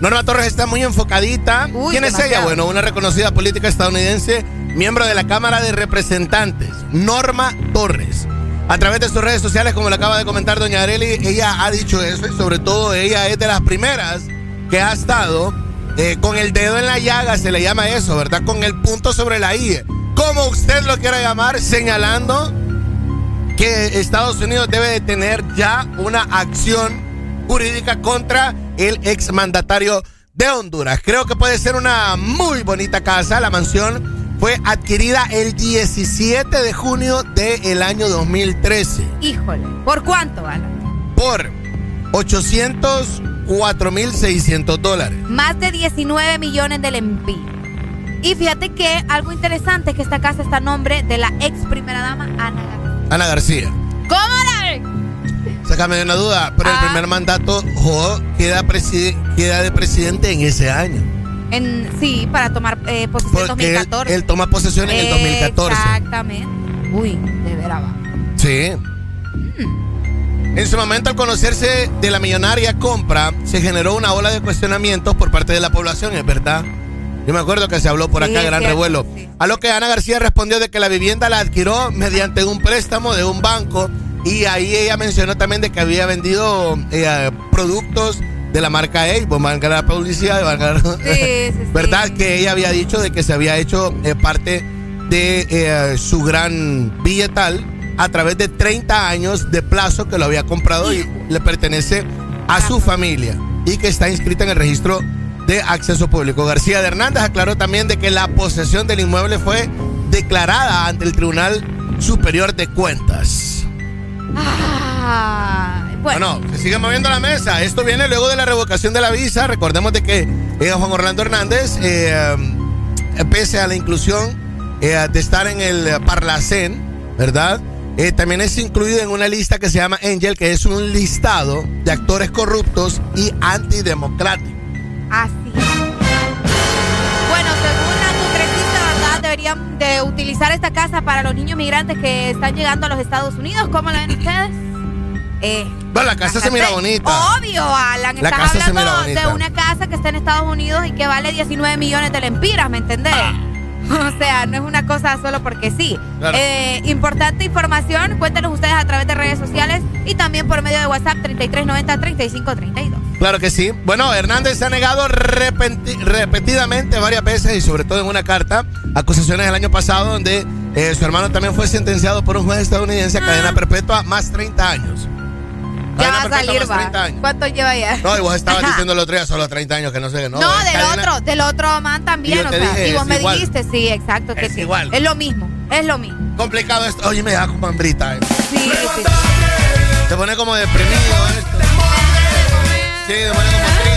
Norma Torres está muy enfocadita.
Uy,
¿Quién es ella? Bueno, una reconocida política estadounidense, miembro de la Cámara de Representantes, Norma Torres. A través de sus redes sociales, como le acaba de comentar doña Areli, ella ha dicho eso y sobre todo ella es de las primeras que ha estado eh, con el dedo en la llaga, se le llama eso, ¿verdad? Con el punto sobre la I. Como usted lo quiera llamar, señalando que Estados Unidos debe de tener ya una acción jurídica contra el exmandatario de Honduras. Creo que puede ser una muy bonita casa. La mansión fue adquirida el 17 de junio del año 2013
Híjole. ¿Por cuánto, Alan?
por 804.600 dólares.
Más de 19 millones de lempiras. Y fíjate que algo interesante es que esta casa está a nombre de la ex primera dama Ana García.
Ana García.
¿Cómo la ven?
Sácame de una duda, pero el
Ah.
primer mandato Jo queda, de presidente en ese año.
En, sí, para tomar eh, posesión en
Porque él,
2014.
él toma posesión en el 2014.
Exactamente. Uy, de veras.
Sí. En su momento, al conocerse de la millonaria compra, se generó una ola de cuestionamientos por parte de la población, es verdad. Yo me acuerdo que se habló por
Sí,
acá,
es
gran
cierto,
revuelo. A lo que Ana García respondió de que la vivienda la adquirió mediante un préstamo de un banco y ahí ella mencionó también de que había vendido eh, productos de la marca Avon, valga la publicidad, valga la-
sí, sí.
¿verdad? Que ella había dicho de que se había hecho eh, parte de eh, su gran billetal a través de 30 años de plazo que lo había comprado y le pertenece a su familia y que está inscrita en el registro de acceso público. García de Hernández aclaró también de que la posesión del inmueble fue declarada ante el Tribunal Superior de Cuentas.
Ah, bueno.
Bueno, se sigue moviendo la mesa. Esto viene luego de la revocación de la visa. Recordemos de que eh, Juan Orlando Hernández, eh, eh, pese a la inclusión eh, de estar en el Parlacén, ¿verdad? Eh, también es incluido en una lista que se llama Angel, que es un listado de actores corruptos y antidemocráticos.
Así. Bueno, según la congresista, ¿verdad? Deberían de utilizar esta casa para los niños migrantes que están llegando a los Estados Unidos. ¿Cómo la ven ustedes? Eh,
Bueno, la casa se mira bonita.
Obvio, Alan.
La
Estás
casa se mira
hablando de una casa que está en Estados Unidos y que vale 19 millones de lempiras, ¿me entendés? O sea, no es una cosa solo porque sí.
Claro.
Eh, importante información, cuéntenos ustedes a través de redes sociales y también por medio de WhatsApp 3390-3532.
Claro que sí. Bueno, Hernández se ha negado repetidamente varias veces y sobre todo en una carta acusaciones el año pasado donde eh, su hermano también fue sentenciado por un juez estadounidense a cadena perpetua más 30 años.
Ah. Ya va a salir, va.
30 años.
¿Cuánto lleva ya?
No, y vos estabas diciendo el otro día solo 30 años que no sé. No,
No, del
cadena-
otro, del otro man también,
Y
o sea,
dije,
y vos me
igual.
dijiste, sí, exacto, que
Es
sí.
igual.
Es lo mismo, es lo mismo.
Complicado esto. Oye, me deja como hambrita. eh.
Sí, sí.
Te pone como deprimido esto. Sí, pone como.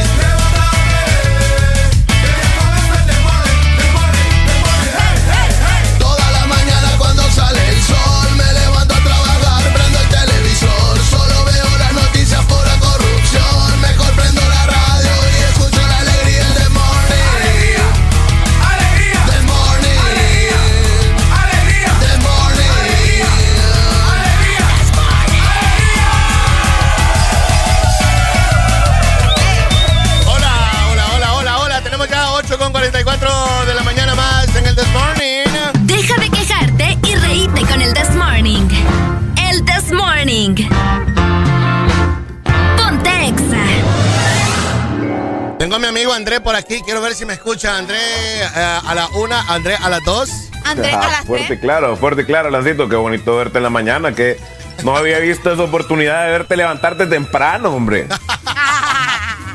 Mi amigo André por aquí. Quiero ver si me escucha André eh, a la una, André a las dos.
André
Ah,
a las
fuerte y
tres.
claro, fuerte y claro, Lancito. Qué bonito verte en la mañana. Que no había visto esa oportunidad de verte levantarte temprano, hombre.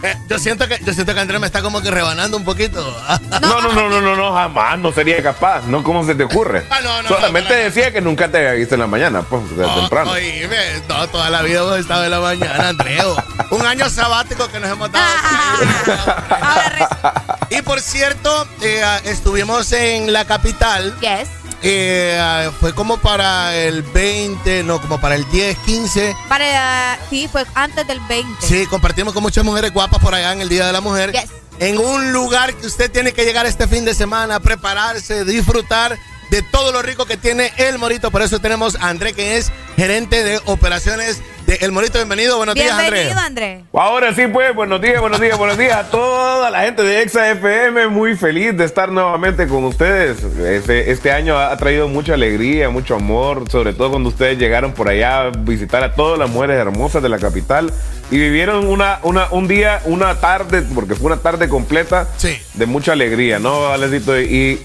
Eh, yo siento que yo siento que André me está como que rebanando un poquito.
No, no, no, no, no, no, jamás. No sería capaz. No, ¿cómo se te ocurre?
Ah, no, no,
Solamente decía que nunca te había visto en la mañana, pues, de temprano.
Oíme, no, toda la vida hemos estado en la mañana, Andreo. Un año sabático que nos hemos dado. y por cierto, eh, estuvimos en la capital.
Yes.
Eh, fue como para el 20, no, como para el 10, 15.
Para, sí, fue antes del 20.
Sí, compartimos con muchas mujeres guapas por allá en el Día de la Mujer. En un lugar que usted tiene que llegar este fin de semana, prepararse, disfrutar de todo lo rico que tiene El Morito. Por eso tenemos a André, que es gerente de operaciones El Morito. Bienvenido, buenos días, André.
Bienvenido, André.
Ahora sí, pues, buenos días, buenos días, buenos días a toda la gente de Exa FM. Muy feliz de estar nuevamente con ustedes. Este, este año ha traído mucha alegría, mucho amor, sobre todo cuando ustedes llegaron por allá a visitar a todas las mujeres hermosas de la capital y vivieron una, una, un día, una tarde, porque fue una tarde completa de mucha alegría, ¿no, Valecito? Y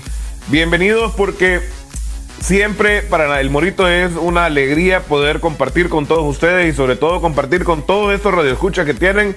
bienvenidos porque Siempre para el Morito es una alegría poder compartir con todos ustedes y sobre todo compartir con todos estos radioescuchas que tienen,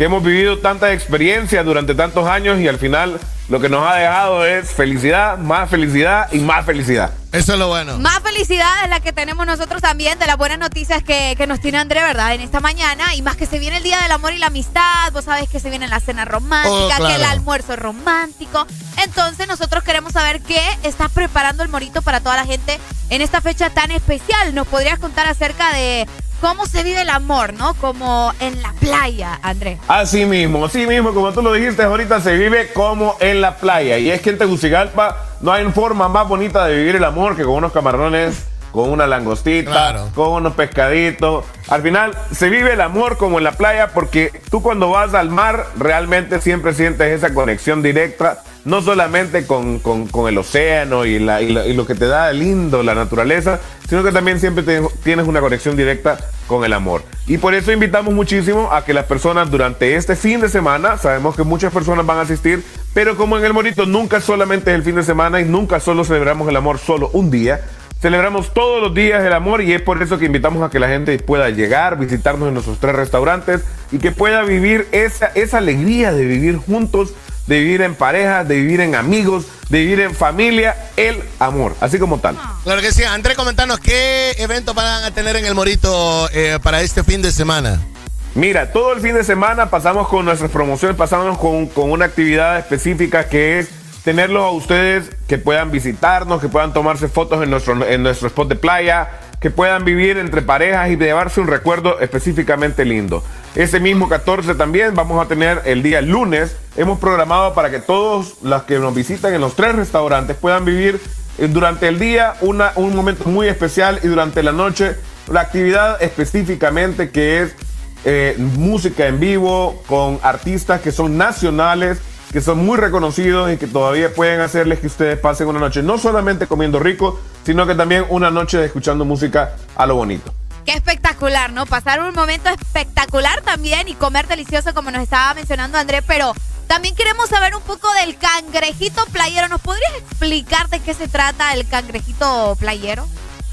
que hemos vivido tantas experiencias durante tantos años y al final lo que nos ha dejado es felicidad, más felicidad y más felicidad.
Eso es lo bueno.
Más felicidad es la que tenemos nosotros también de las buenas noticias que, que nos tiene André, ¿verdad? En esta mañana. Y más que se viene el Día del Amor y la Amistad. Vos sabés que se viene la cena romántica,
Oh, claro.
que el almuerzo romántico. Entonces nosotros queremos saber qué está preparando el Morito para toda la gente en esta fecha tan especial. ¿Nos podrías contar acerca de cómo se vive el amor, ¿no? Como en la playa, André.
Así mismo, así mismo, como tú lo dijiste ahorita, se vive como en la playa. Y es que en Tegucigalpa no hay forma más bonita de vivir el amor que con unos camarones, con una langostita, con unos pescaditos. Al final se vive el amor como en la playa porque tú cuando vas al mar realmente siempre sientes esa conexión directa, no solamente con, con- con el océano y, la- y lo, y lo que te da lindo la naturaleza, sino que también siempre te- tienes una conexión directa con el amor. Y por eso invitamos muchísimo a que las personas durante este fin de semana, sabemos que muchas personas van a asistir, pero como en el Morito nunca solamente es el fin de semana y nunca solo celebramos el amor solo un día, Celebramos todos los días el amor y es por eso que invitamos a que la gente pueda llegar, visitarnos en nuestros tres restaurantes y que pueda vivir esa, esa alegría de vivir juntos, de vivir en pareja, de vivir en amigos, de vivir en familia, el amor, así como tal.
Claro que sí. André, comentanos qué evento van a tener en El Morito eh, para este fin de semana.
Mira, todo el fin de semana pasamos con nuestras promociones, pasamos con, con una actividad específica que es tenerlos a ustedes que puedan visitarnos, que puedan tomarse fotos en nuestro, en nuestro spot de playa, que puedan vivir entre parejas y llevarse un recuerdo específicamente lindo. Ese mismo 14 también vamos a tener el día lunes. Hemos programado para que todos los que nos visitan en los tres restaurantes puedan vivir eh, durante el día un momento muy especial y durante la noche la actividad específicamente que es eh, música en vivo con artistas que son nacionales, que son muy reconocidos y que todavía pueden hacerles que ustedes pasen una noche no solamente comiendo rico, sino que también una noche escuchando música a lo bonito.
Qué espectacular, ¿no? Pasar un momento espectacular también y comer delicioso como nos estaba mencionando André, pero también queremos saber un poco del cangrejito playero. ¿Nos podrías explicar de qué se trata el cangrejito playero?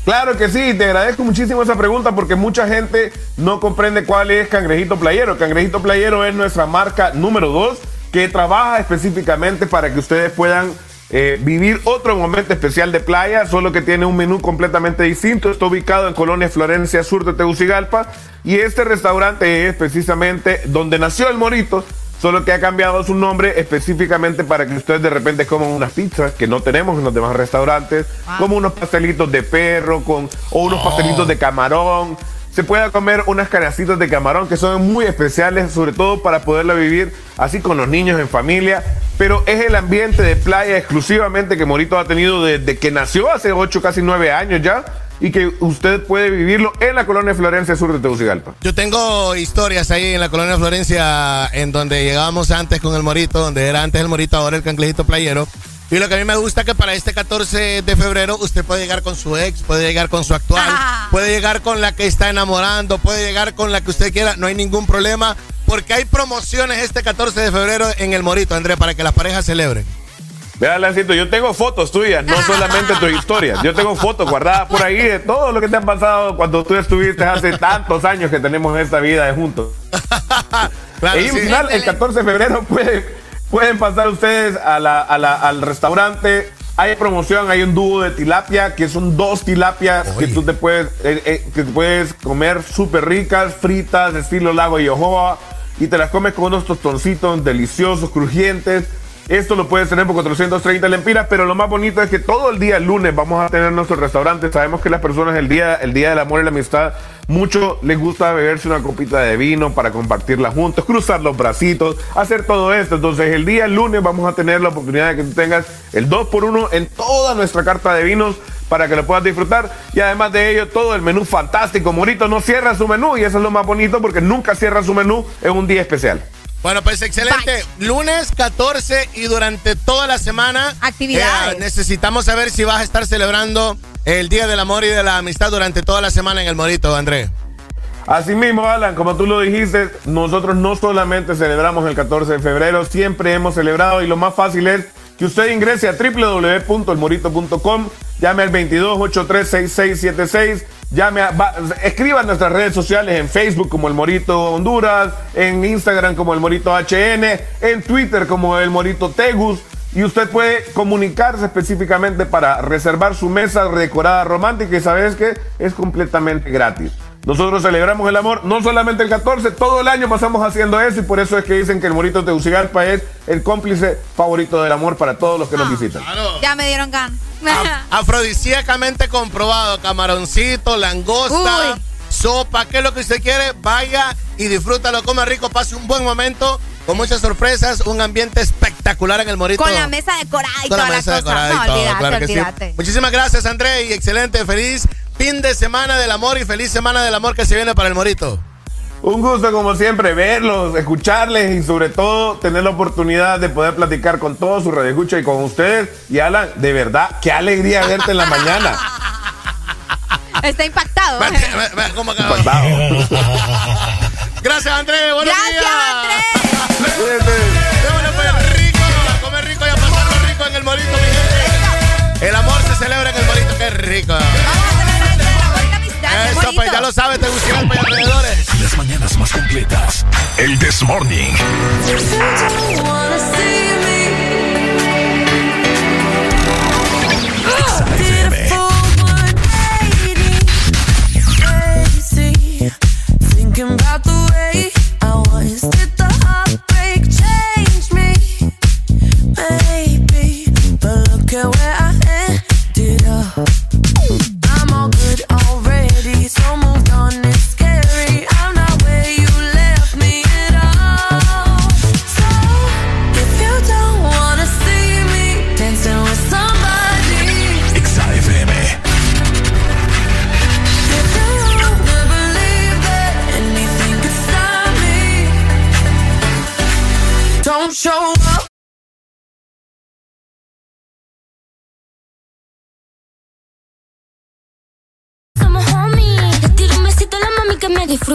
Claro que sí, te agradezco muchísimo esa pregunta porque mucha gente no comprende cuál es Cangrejito Playero. Cangrejito Playero es nuestra marca número 2 que trabaja específicamente para que ustedes puedan eh, vivir otro momento especial de playa, solo que tiene un menú completamente distinto. Está ubicado en Colonia Florencia Sur de Tegucigalpa y este restaurante es precisamente donde nació el Morito. Solo que ha cambiado su nombre específicamente para que ustedes de repente coman unas pizzas que no tenemos en los demás restaurantes, como unos pastelitos de perro con, o unos pastelitos de camarón. Se pueda comer unas canacitas de camarón que son muy especiales, sobre todo para poderla vivir así con los niños en familia. Pero es el ambiente de playa exclusivamente que Morito ha tenido desde que nació hace 8, casi 9 años ya. Y que usted puede vivirlo en la colonia Florencia Sur de Tegucigalpa.
Yo tengo historias ahí en la colonia Florencia, en donde llegábamos antes con el morito, donde era antes el morito, ahora el cangrejito playero. Y lo que a mí me gusta es que para este 14 de febrero usted puede llegar con su ex, puede llegar con su actual,
Ah.
puede llegar con la que está enamorando, puede llegar con la que usted quiera, no hay ningún problema, porque hay promociones este 14 de febrero en el Morito, André, para que las parejas celebren.
Vea, Lancito, yo tengo fotos tuyas, no solamente tu historia. Yo tengo fotos guardadas por ahí de todo lo que te ha pasado cuando tú estuviste hace tantos años que tenemos esta vida de juntos.
Claro,
y
sí.
final, el 14 de febrero puede- pueden pasar ustedes a la- a la- al restaurante. Hay promoción, hay un dúo de tilapia, que son dos tilapias que tú te puedes, eh, eh, que te puedes comer súper ricas, fritas, estilo lago y ojoa, y te las comes con unos tostoncitos deliciosos, crujientes. Esto lo puedes tener por 430 lempiras, pero lo más bonito es que todo el día lunes vamos a tener nuestro restaurante. Sabemos que las personas el día, el día del amor y la amistad, mucho les gusta beberse una copita de vino para compartirla juntos, cruzar los bracitos, hacer todo esto. Entonces el día lunes vamos a tener la oportunidad de que tú tengas el 2x1 en toda nuestra carta de vinos para que lo puedas disfrutar. Y además de ello, todo el menú fantástico. Morito no cierra su menú y eso es lo más bonito porque nunca cierra su menú en un día especial.
Bueno, pues excelente. Lunes 14 y durante toda la semana.
Actividades.
eh, necesitamos saber si vas a estar celebrando el Día del Amor y de la Amistad durante toda la semana en el Morito, André.
Así mismo, Alan, como tú lo dijiste, nosotros no solamente celebramos el 14 de febrero, siempre hemos celebrado y lo más fácil es que usted ingrese a www.elmorito.com, llame al 22836676, llame a, escriba en nuestras redes sociales en Facebook como El Morito Honduras, en Instagram como El Morito HN, en Twitter como El Morito Tegus. Y usted puede comunicarse específicamente para reservar su mesa decorada romántica y sabes que es completamente gratis. Nosotros celebramos el amor no solamente el 14, todo el año pasamos haciendo eso y por eso es que dicen que el Morito Tegucigalpa es el cómplice favorito del amor para todos los que nos visitan.
Ya me dieron ganas.
Afrodisíacamente comprobado, camaroncito, langosta,
Uy.
sopa, ¿qué es lo que usted quiere? Vaya y disfrútalo, coma rico, pase un buen momento, con muchas sorpresas, un ambiente espectacular en el Morito.
Con la mesa decorada y
Con la
todas las
mesa
cosas.
decorada y
No,
todo,
olvídate,
claro que sí.
olvídate.
Muchísimas gracias, André, y excelente, feliz fin de semana del amor y feliz semana del amor que se viene para el Morito.
Un gusto como siempre verlos, escucharles y sobre todo tener la oportunidad de poder platicar con todos sus radioescuchas y con ustedes. Y Alan, de verdad, qué alegría verte en la mañana.
Está impactado.
Impactado.
Gracias, André. Buenos
Gracias,
días. Démonos pues rico, a comer rico y a pasarlo rico en el Morito, mi gente. El amor se celebra en el Morito, qué rico. Ya lo sabes, te gusta y alrededores.
Las mañanas más completas. El This Morning.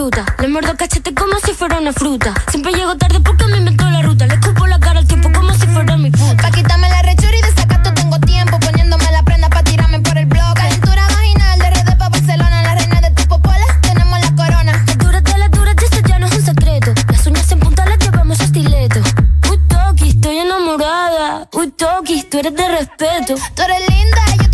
Le muerdo cachete como si fuera una fruta. Siempre llego tarde porque me inventó la ruta. Le escupo la cara al tiempo como si fuera mi puta.
Pa' quitarme la rechura y de sacato tengo tiempo Poniéndome la prenda pa' tirarme por el blog Calentura vaginal de RD pa' Barcelona La reina de tipo pola, tenemos la corona
Las duras de las duras, eso ya no es un secreto. Las uñas en punta las llevamos a estileto. Uy, Toki, estoy enamorada. Uy, Toki, tú eres de respeto.
Tú eres linda, yo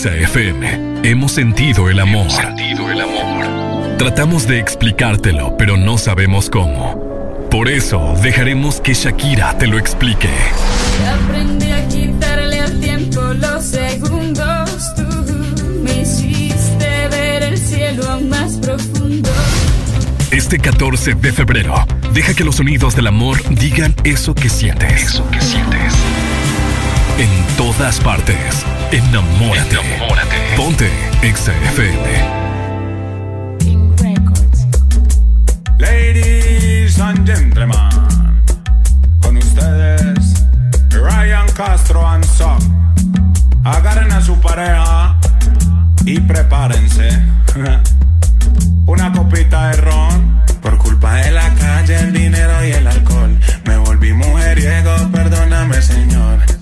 Exa FM hemos
sentido el amor. Hemos sentido el amor. Tratamos de explicártelo, pero no sabemos cómo. Por eso dejaremos que Shakira te lo explique.
Aprendí a quitarle al tiempo los segundos. Tú me hiciste ver el cielo aún más profundo.
Este 14 de febrero, deja que los sonidos del amor digan eso que sientes. Eso que sientes. En todas partes enamórate. Enamórate. Ponte Exa FM.
Ladies and gentlemen, con ustedes, Ryan Castro and Son. Agarren a su pareja y prepárense. Una copita de ron. Por culpa de la calle, el dinero y el alcohol. Me volví mujeriego, perdóname, señor.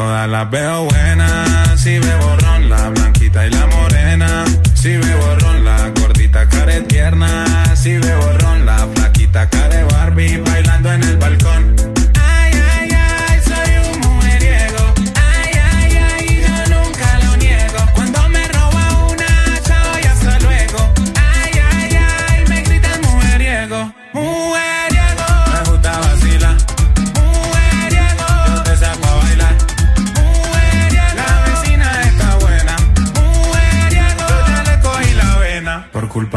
Todas las veo buenas, si veo ron, la blanquita y la morena. Si veo ron, la gordita care tierna. Si veo ron, la flaquita care Barbie bailando en el balcón.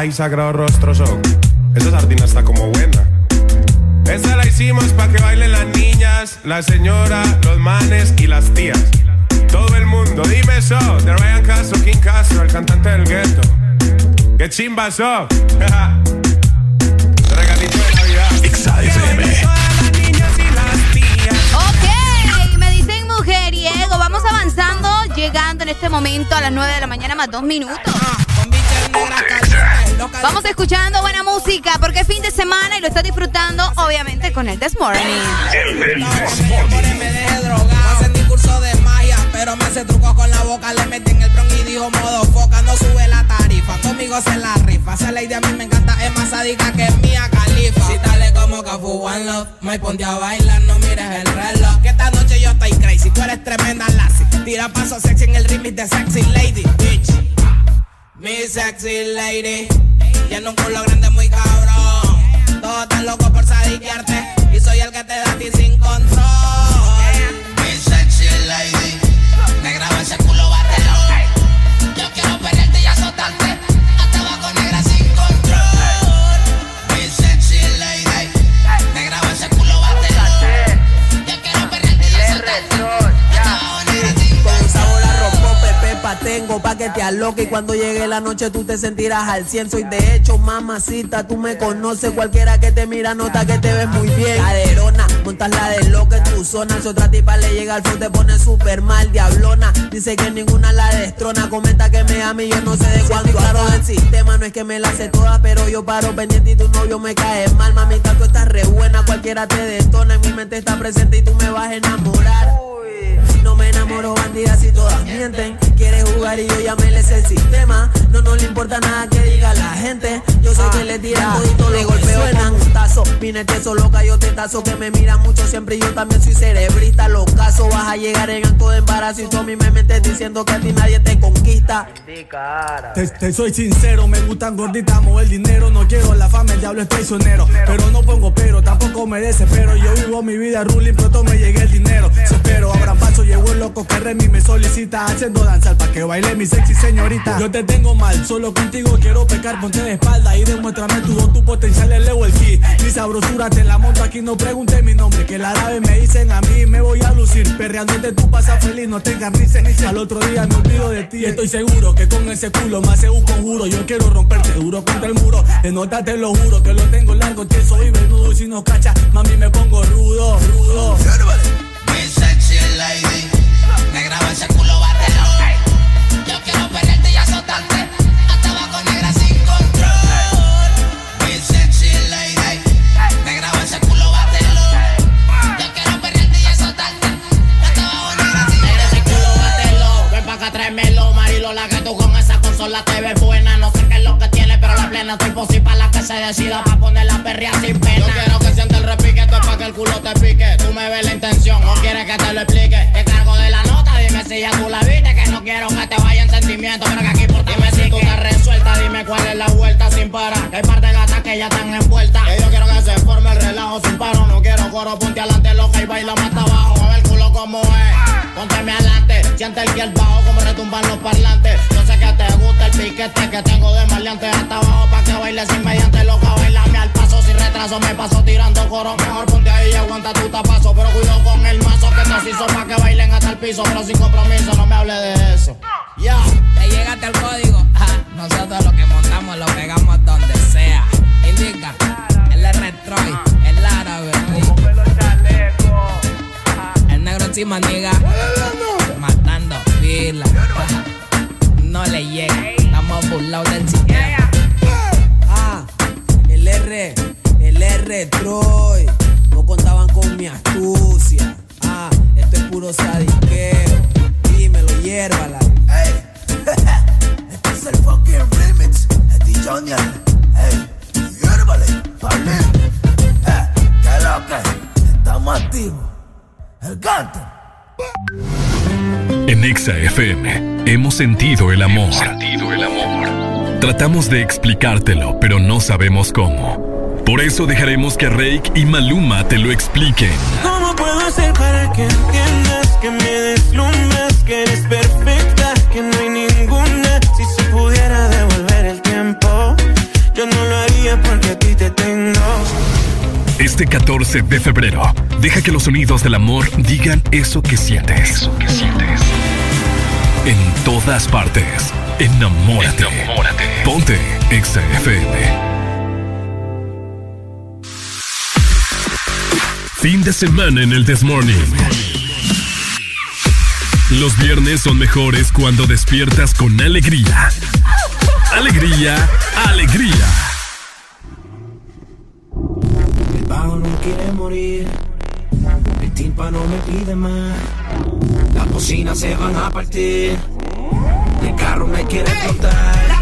Ay, sagrado rostro son. Esa sardina está como buena. Esa la hicimos para que bailen las niñas, la señora, los manes y las tías. Todo el mundo, dime eso. De Ryan Castro, King Castro, el cantante del gueto. ¡Qué chimba so! Regalito de Navidad.
Exa FM.
Ok, me dicen mujeriego. Vamos avanzando, llegando en este momento a las 9 de la mañana más dos minutos. Vamos escuchando buena música porque es fin de semana y lo estás disfrutando, obviamente, con el This Morning.
me dejé drogado. Hacen mi curso de magia, pero me hace trucos con la boca. Le metí en el bron y dijo modo foca. No sube la tarifa, conmigo se la rifa. Esa ley de a mí me encanta, es más sádica que mía califa. Si dale como Cafu One Love, me ponte a bailar, no mires el reloj. Que esta noche yo estoy crazy, tú eres tremenda lassie. Tira paso sexy en el remix de Sexy Lady, bitch. Mi sexy lady, tiene un culo grande muy cabrón. Todos están locos por sadiquearte y soy el que te da a ti sin control.
Mi sexy lady, me graba ese culo bátelo. Yo quiero perderte y azotarte,
tengo pa' que te aloque y cuando llegue la noche tú te sentirás al cien. Soy de hecho mamacita, tú me conoces, cualquiera que te mira nota que te ves muy bien. Caderona, montas la de loca en tu zona, si otra tipa le llega al flow te pone súper mal, diablona. Dice que ninguna la destrona, comenta que me ama y yo no sé de cuánto claro del sistema, no es que me la sé toda, pero yo paro pendiente y tu novio me cae mal, mamita tú estás re buena, cualquiera te detona, en mi mente está presente y tú me vas a enamorar. No me enamoro bandidas y todas mienten. Quiere jugar y yo ya me les el sistema. No nos le importa nada que diga la gente. Yo sé que le tiran todito, le golpeo suenan un tazo. Vine eso loca, yo te tazo que me mira mucho siempre y yo también soy cerebrista. Los casos vas a llegar en acto de embarazo y tú a mí me metes diciendo que a ti nadie te conquista.
Te, te soy sincero, me gustan gorditas, mover el dinero. No quiero la fama, el diablo es traicionero. Pero no pongo pero, tampoco me desespero. Yo vivo mi vida ruling, pronto me llegue el dinero. Se espero, abran paso, llegó el loco que Remy me solicita. Haciendo danzar pa' que baile mi sexy señorita. Yo te tengo mal, solo contigo quiero pecar. Ponte de espalda y demuéstrame tu tu potencial, el leo el ki. Mi sabrosura te la monto aquí, no pregunte mi nombre. Que la árabe me dicen a mí, me voy a lucir. Perreándote tú pasas feliz, no te encarnices. Al otro día me olvido de ti. Estoy seguro que con ese culo me hace un conjuro. Yo quiero romperte duro contra el muro. De nota te lo juro que lo tengo largo, tieso y venudo. Y si no cacha, mami me pongo rudo, rudo.
Yo quiero perderte y azotarte. Hasta abajo negra sin control. Mi sexy lady. Me grabo ese culo bátelo. Yo quiero perderte y azotarte. Hasta abajo negra sin
Negra ese culo bátelo, ven pa' acá tráemelo Marilo, la que tú con esa consola te ves buena No sé qué es lo que tiene, pero la plena estoy posible para la que se decida Pa' poner la perrea sin pena Yo quiero que sienta el repique, esto es pa' que el culo te pique Tú me ves la intención, o quieres que te lo explique ya tú la viste Que no quiero que te vaya en sentimiento. Pero que aquí por ti me si tú estás resuelta. Dime cuál es la vuelta sin parar. Que hay par de gatas que ya están envueltas Que yo quiero que se forme el relajo sin paro. No quiero coro, ponte adelante loca y baila más abajo. A ver culo como es. Pónteme adelante, siente el el bajo como retumban los parlantes. Que te gusta el piquete que tengo de maleante hasta abajo pa' que bailes inmediante, loca, bailame al paso sin retraso, me paso tirando coro. Mejor ponte ahí y aguanta tu tapazo, pero cuido con el mazo que nos hizo pa' que bailen hasta el piso, pero sin compromiso, no me hable de eso.
Ya, te llegaste al código. Nosotros lo que montamos lo pegamos donde sea. Indica, el R-Troy, el árabe. El negro encima, niga. Matando pila. No le llega. Estamos burlados del sistema.
Ah, el R, el R Troy. No contaban con mi astucia. Ah, esto es puro sadiqueo. Dímelo, hiérvala.
Este es el fucking remix. Es DJ Hey, hiérvale, vale. Eh, ¿Qué lo que? Estamos activos. El canto.
En Exa FM hemos sentido el amor. sentido el amor. Tratamos de explicártelo, pero no sabemos cómo. Por eso dejaremos que Rake y Maluma te lo expliquen.
¿Cómo puedo hacer para que entiendas que me deslumbras, que eres perfecta, que no hay ninguna? Si se pudiera devolver el tiempo, yo no lo haría porque a ti te tengo.
Este 14 de febrero, deja que los sonidos del amor digan eso que sientes. Eso que sientes. En todas partes, enamórate. Enamórate. Ponte Exa FM. Fin de semana en el Desmorning. Los viernes son mejores cuando despiertas con alegría. Alegría, alegría.
El bajo no quiere morir, el tímpano me pide más, las bocinas se van a partir, el carro me quiere explotar.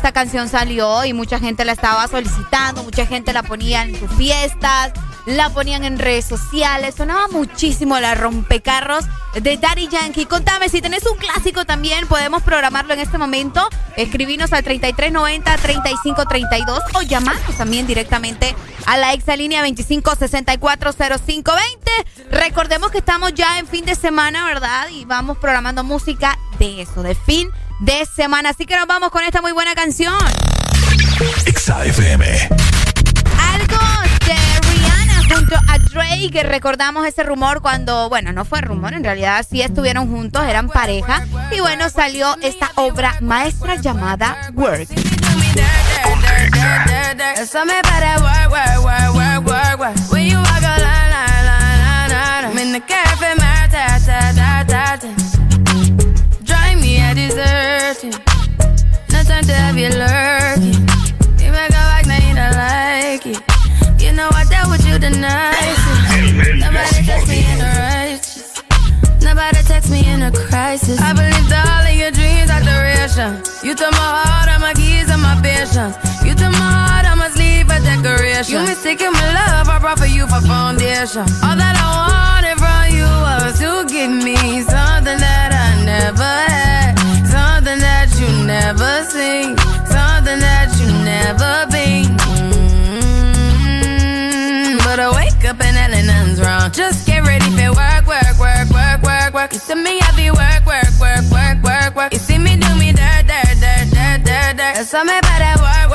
Esta canción salió y mucha gente la estaba solicitando, mucha gente la ponía en sus fiestas, la ponían en redes sociales, sonaba muchísimo la rompecarros de Daddy Yankee. Contame, si tenés un clásico también, podemos programarlo en este momento. Escribinos al 3390-3532 o llamarnos también directamente a la exalínea 25640520. Recordemos que estamos ya en fin de semana, ¿verdad? Y vamos programando música de eso, de fin de semana. Así que nos vamos con esta muy buena canción.
XAFM.
Algo de Rihanna junto a Drake. Recordamos ese rumor cuando, bueno, no fue rumor, en realidad sí estuvieron juntos, eran pareja. Y bueno, salió esta obra maestra llamada Work.
Eso me para work, work, work, work, work, work. When you walk a line, line, line, line, line. I'm in the cafe, my ta, ta, ta, ta, ta. A deserting. No time to have you lurking. You make a like, now you don't like it. You know I dealt with you the nicest. Nobody touched me in the righteous. Nobody text me in a crisis. I believed all of your dreams are duration. You took my heart, all my keys, and my patience. You took my heart, I must leave a decoration. You mistaken my love, I brought for you for foundation. All that I wanted from you was to give me something that I never had, never seen, something that you never been. Mm, But I wake up and hell nothing's wrong. Just get ready for work, work, work, work, work, work. You see me, I be work, work, work, work, work, work. You see me do me dirt, dirt, dirt, dirt, dirt, dirt. That's all me about that work,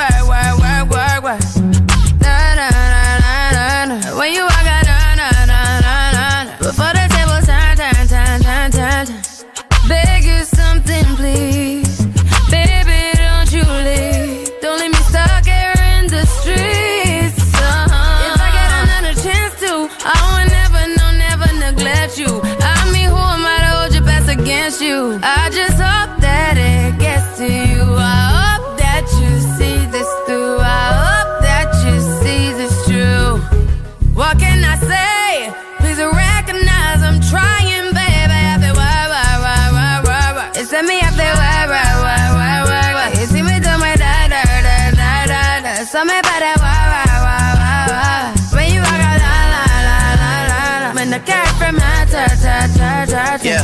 you? I just hope that it gets to you. I hope that you see this through. I hope that you see this true. What can I say? Please recognize I'm trying, baby. I me, I feel. You see me do my da, da, da, da, da, da. So me. When you la, la, la, la, la, la. When the cat from ta, ta, ta, ta.
Yeah,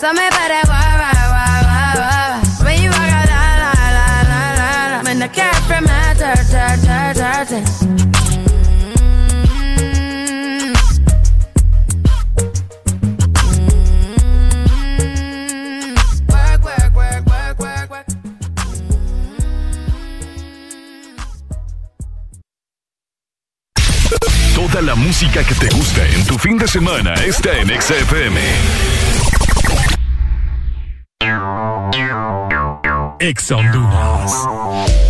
la, la, la, la, la.
Toda la música que te gusta en tu fin de semana está en XFM. Ex Honduras.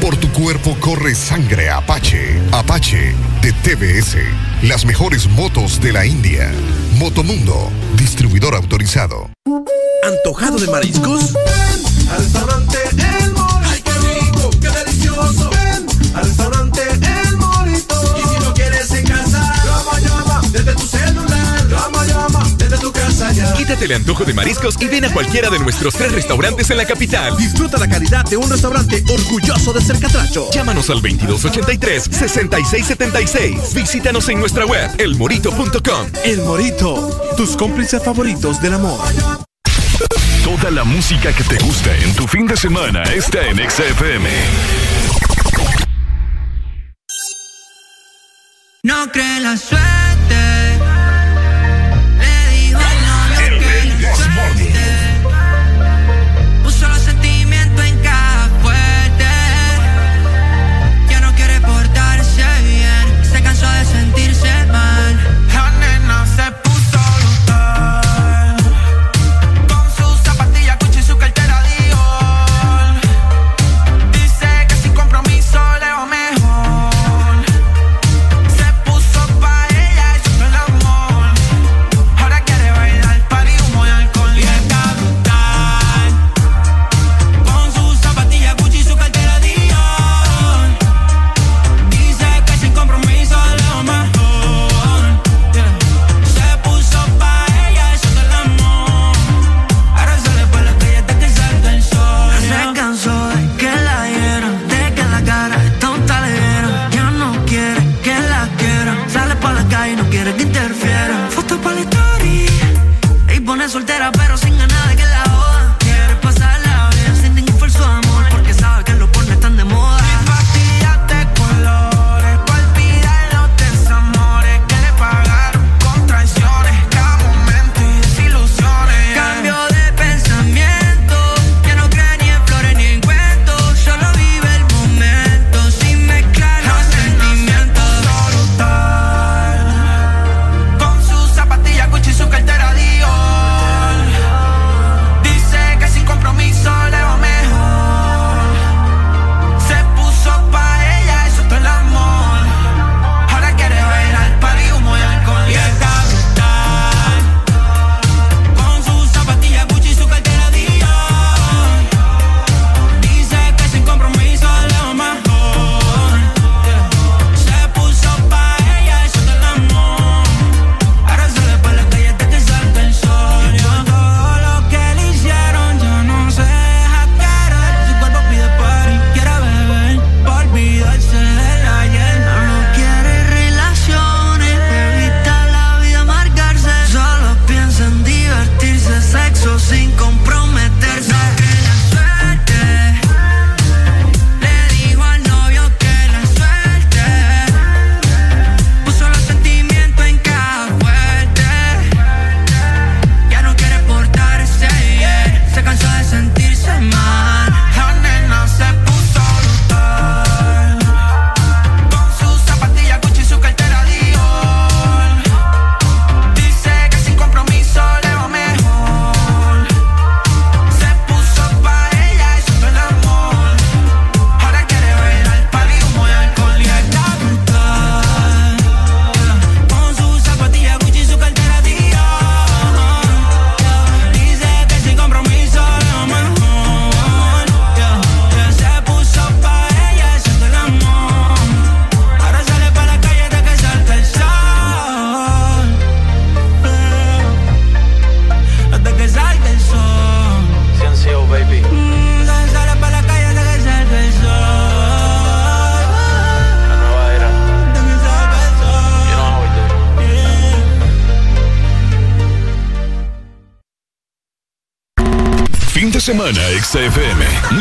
Por tu cuerpo corre sangre Apache. Apache de TBS. Las mejores motos de la India. Motomundo, distribuidor autorizado.
¿Antojado de mariscos?
Ven al restaurante El Mor. Rico, qué delicioso! Ven al restaurante
Quítate el antojo de mariscos y ven a cualquiera de nuestros tres restaurantes en la capital.
Disfruta la calidad de un restaurante orgulloso de ser catracho.
Llámanos al 2283-6676. Visítanos en nuestra web, elmorito.com.
El Morito, tus cómplices favoritos del amor.
Toda la música que te gusta en tu fin de semana está en XFM.
No cree la suerte.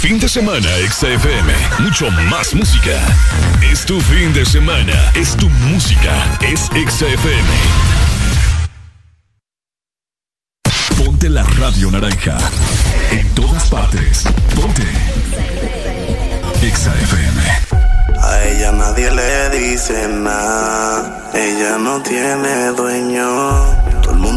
Fin de semana, XFM. Mucho más música. Es tu fin de semana. Es tu música. Es XFM. Ponte la radio naranja. En todas partes. Ponte. XFM.
A ella nadie le dice nada. Ella no tiene dueño.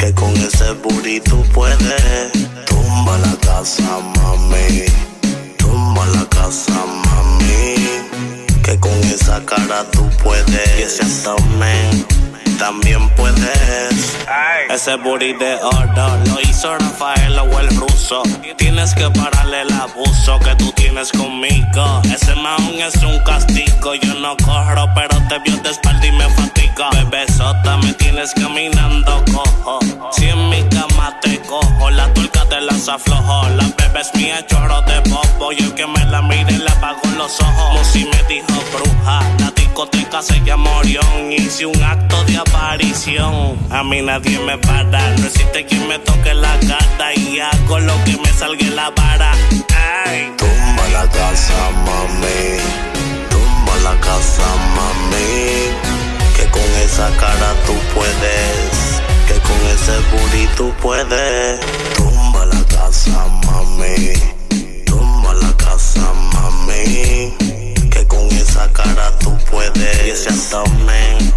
Que con ese tú puedes. Tumba la casa, mami. Tumba la casa, mami. Que con esa cara tú puedes. Y ese abdomen también puedes. Ese booty de oro lo hizo Rafael o el ruso. Tienes que pararle el abuso que tú tienes conmigo. Ese maón es un castigo. Yo no corro, pero te vio de espalda y me fatiga. Bebesota, me tienes caminando cojo. Si en mi cama te cojo, la tuerca te las aflojo. La bebé es mía, de bobo. Y el que me la mire le apago los ojos. Musi me dijo bruja. La discoteca se llama Orión. Hice un acto de aparición. A mí nadie me para. No existe quien me toque la gata. Y hago lo que me salga la vara. Ay. Tumba la casa, mami. Tumba la casa, mami. Que con esa cara tú puedes. Que con ese booty tú puedes. Casa, mami. Tumba la casa, mami. Que con esa cara tú puedes. Y ese abdomen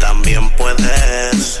también puedes.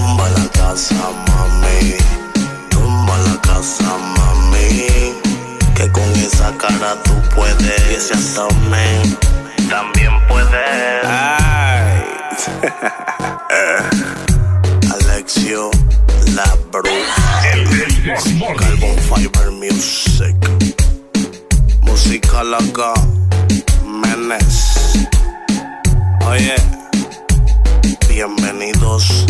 Tumba la casa, mami. Tumba la casa, mami. Que con esa cara tú puedes. Y ese abdomen también puedes. Ay. Alexio, la bruja. Carbon Fiber Music. Música acá. Menes. Oye, bienvenidos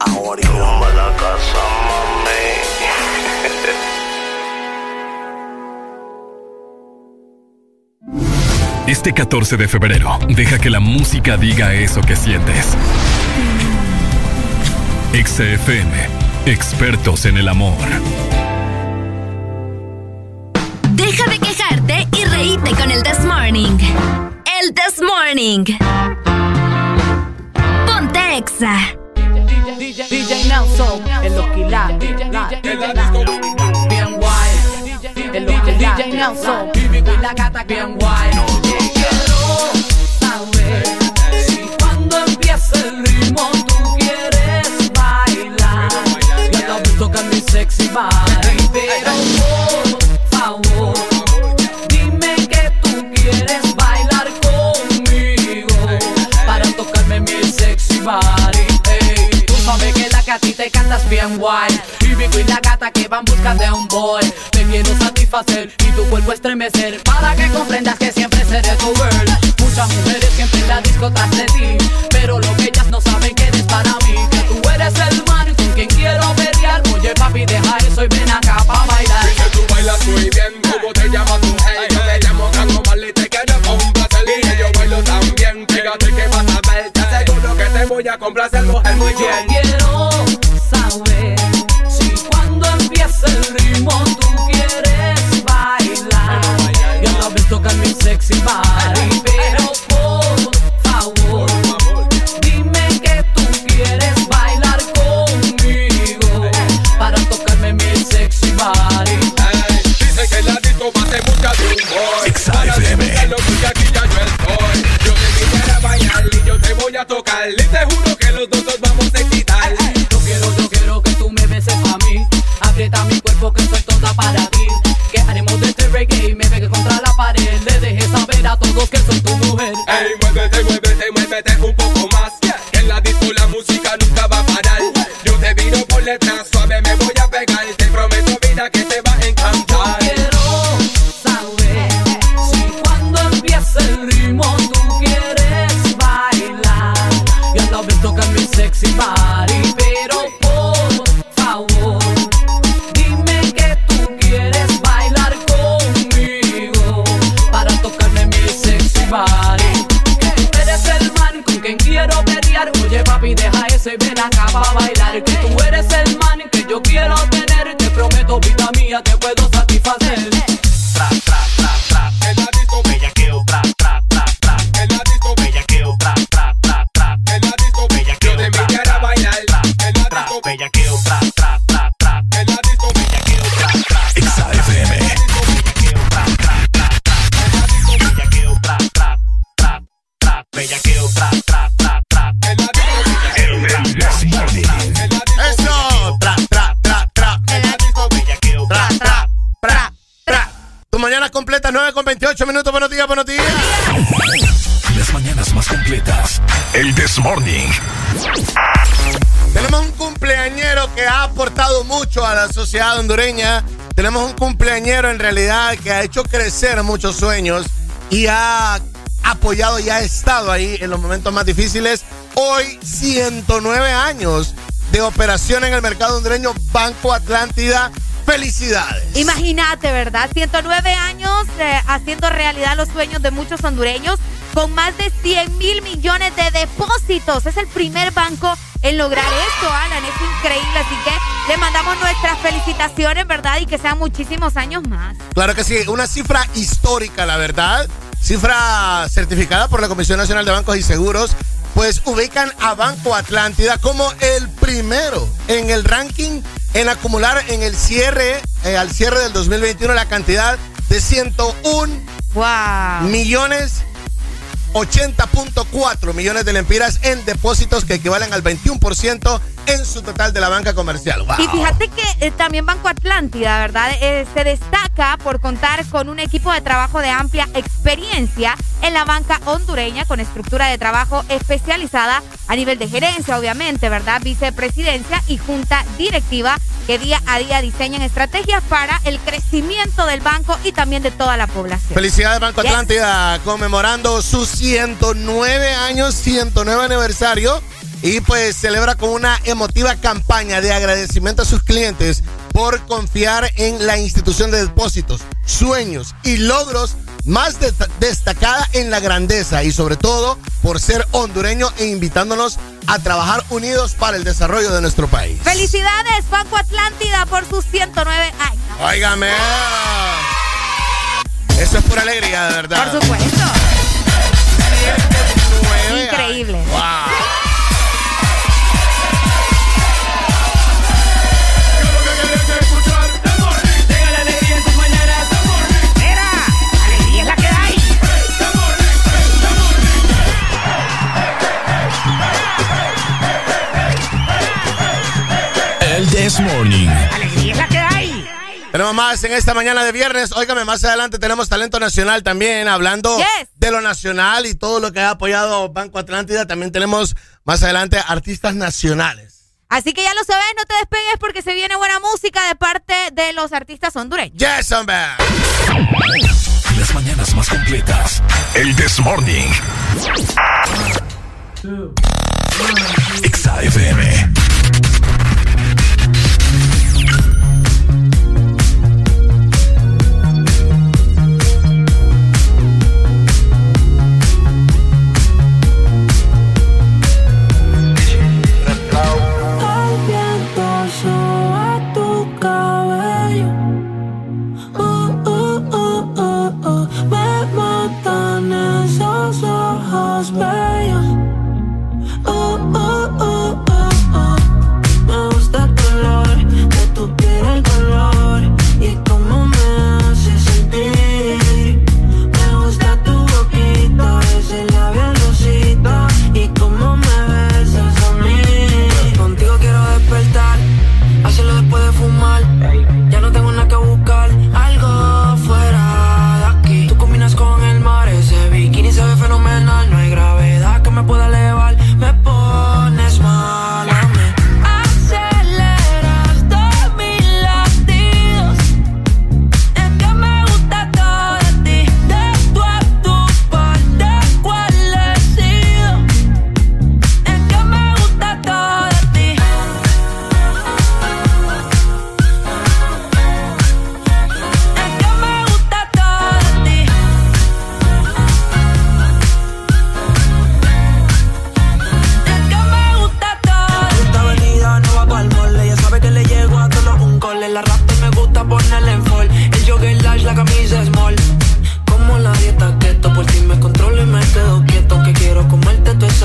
a Orión. a la casa, mami.
Este 14 de febrero, deja que la música diga eso que sientes. XFM, expertos en el amor.
Deja de quejarte y reíte con el This Morning. El This Morning. Ponte Exa.
DJ Nelson, el Oquilar. Bien guay. El Oquilar. DJ Nelson, y la gata bien guay. Quiero saber si cuando empiece el ritmo tú quieres bailar. Ya lo visto tocar mi sexy body, pero por favor. Dime que tú quieres bailar conmigo para tocarme mi sexy body. Sabes que la que a ti te cantas bien guay. Y Vico y la gata que van buscando de un boy. Te quiero satisfacer y tu cuerpo estremecer para que comprendas que siempre seré tu girl. Muchas mujeres siempre en la disco tras de ti, pero lo que ellas no saben que eres para mí. Que tú eres el man con quien quiero pelear. Oye papi, deja eso y ven acá pa' bailar.
Dice tú bailas muy bien, ¿cómo te llamas tú? Hey, yo te llamo Cango Marley, te quiero complacer Y yo bailo también, fíjate que vas a ver Te aseguro que te voy a complacer, mujer, muy bien
el ritmo tú quieres bailar. Yo no ves tocar mi sexy body, pero por favor, dime que tú quieres bailar conmigo. Para tocarme mi sexy body.
Dice que la disco va a ser mucha de un boy. Para disfrutarlo porque aquí ya yo estoy Yo te quisiera bailar y yo te voy a tocar. Y te juro que
Que soy toda para ti. Que haremos de este reggae y me pegue contra la pared. Le dejes saber a todos que soy tu mujer.
Ey, muévete, muévete, muévete un poco más Que en la disco la música nunca va a parar Yo te viro por detrás, suave me voy a pegar Te prometo vida que te va a encantar
Quiero saber si cuando empiece el ritmo tú quieres bailar. Yo no ves tocar mi sexy body,
This Morning.
Tenemos un cumpleañero que ha aportado mucho a la sociedad hondureña. Tenemos un cumpleañero en realidad que ha hecho crecer muchos sueños y ha apoyado y ha estado ahí en los momentos más difíciles. Hoy, 109 años de operación en el mercado hondureño Banco Atlántida. Felicidades.
Imagínate, ¿verdad? 109 años eh, haciendo realidad los sueños de muchos hondureños con más de 100 mil millones de depósitos. Es el primer banco en lograr esto, Alan. Es increíble. Así que le mandamos nuestras felicitaciones, ¿verdad? Y que sean muchísimos años más.
Claro que sí, una cifra histórica, la verdad. Cifra certificada por la Comisión Nacional de Bancos y Seguros. Pues ubican a Banco Atlántida como el primero en el ranking en acumular en el cierre, eh, al cierre del 2021, la cantidad de 101 millones 80.4 millones de lempiras en depósitos que equivalen al 21% en su total de la banca comercial. Wow.
Y fíjate que eh, también Banco Atlántida, ¿verdad? Eh, se destaca por contar con un equipo de trabajo de amplia experiencia en la banca hondureña con estructura de trabajo especializada a nivel de gerencia, obviamente, ¿verdad? Vicepresidencia y junta directiva que día a día diseñan estrategias para el crecimiento del banco y también de toda la población.
Felicidades Banco
Yes.
Atlántida conmemorando su 109 años, 109 aniversario y pues celebra con una emotiva campaña de agradecimiento a sus clientes por confiar en la institución de depósitos, sueños y logros más de- destacada en la grandeza y sobre todo por ser hondureño e invitándonos a trabajar unidos para el desarrollo de nuestro país.
Felicidades Banco Atlántida por sus 109 años.
Óigame. Eso es pura alegría, de verdad.
Por supuesto.
109
Increíble.
Wow.
This Morning.
Alegría es la que hay.
Tenemos más en esta mañana de viernes. Óigame, más adelante tenemos talento nacional también, hablando
Yes.
de lo nacional y todo lo que ha apoyado Banco Atlántida. También tenemos más adelante artistas nacionales.
Así que ya lo sabes, no te despegues porque se viene buena música de parte de los artistas hondureños.
Yes, hombre.
Las mañanas más completas. El This Morning. Exa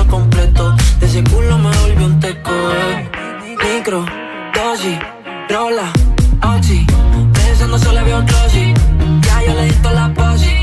eso completo. De ese culo me volvió un teco, eh. Micro, dosis, rola, oxi. Pensando solo veo glossy. Ya yo le di toda la posi.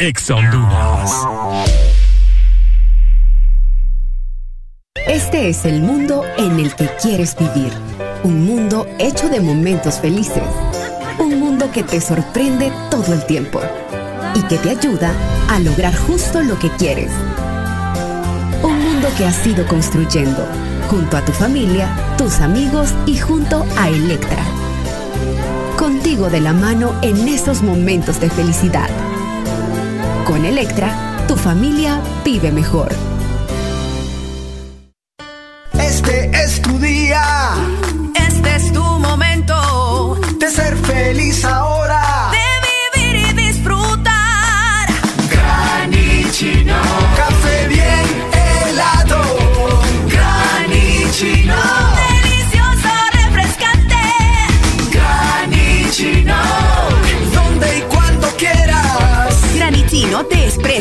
Es
Este es el mundo en el que quieres vivir. Un mundo hecho de momentos felices. Un mundo que te sorprende todo el tiempo y que te ayuda a lograr justo lo que quieres. Un mundo que has ido construyendo junto a tu familia, tus amigos y junto a Electra. Contigo de la mano en esos momentos de felicidad. Con Electra, tu familia vive mejor.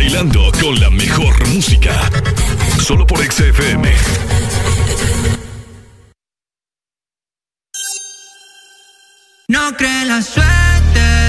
Bailando con la mejor música. Solo por XFM.
No cree la suerte.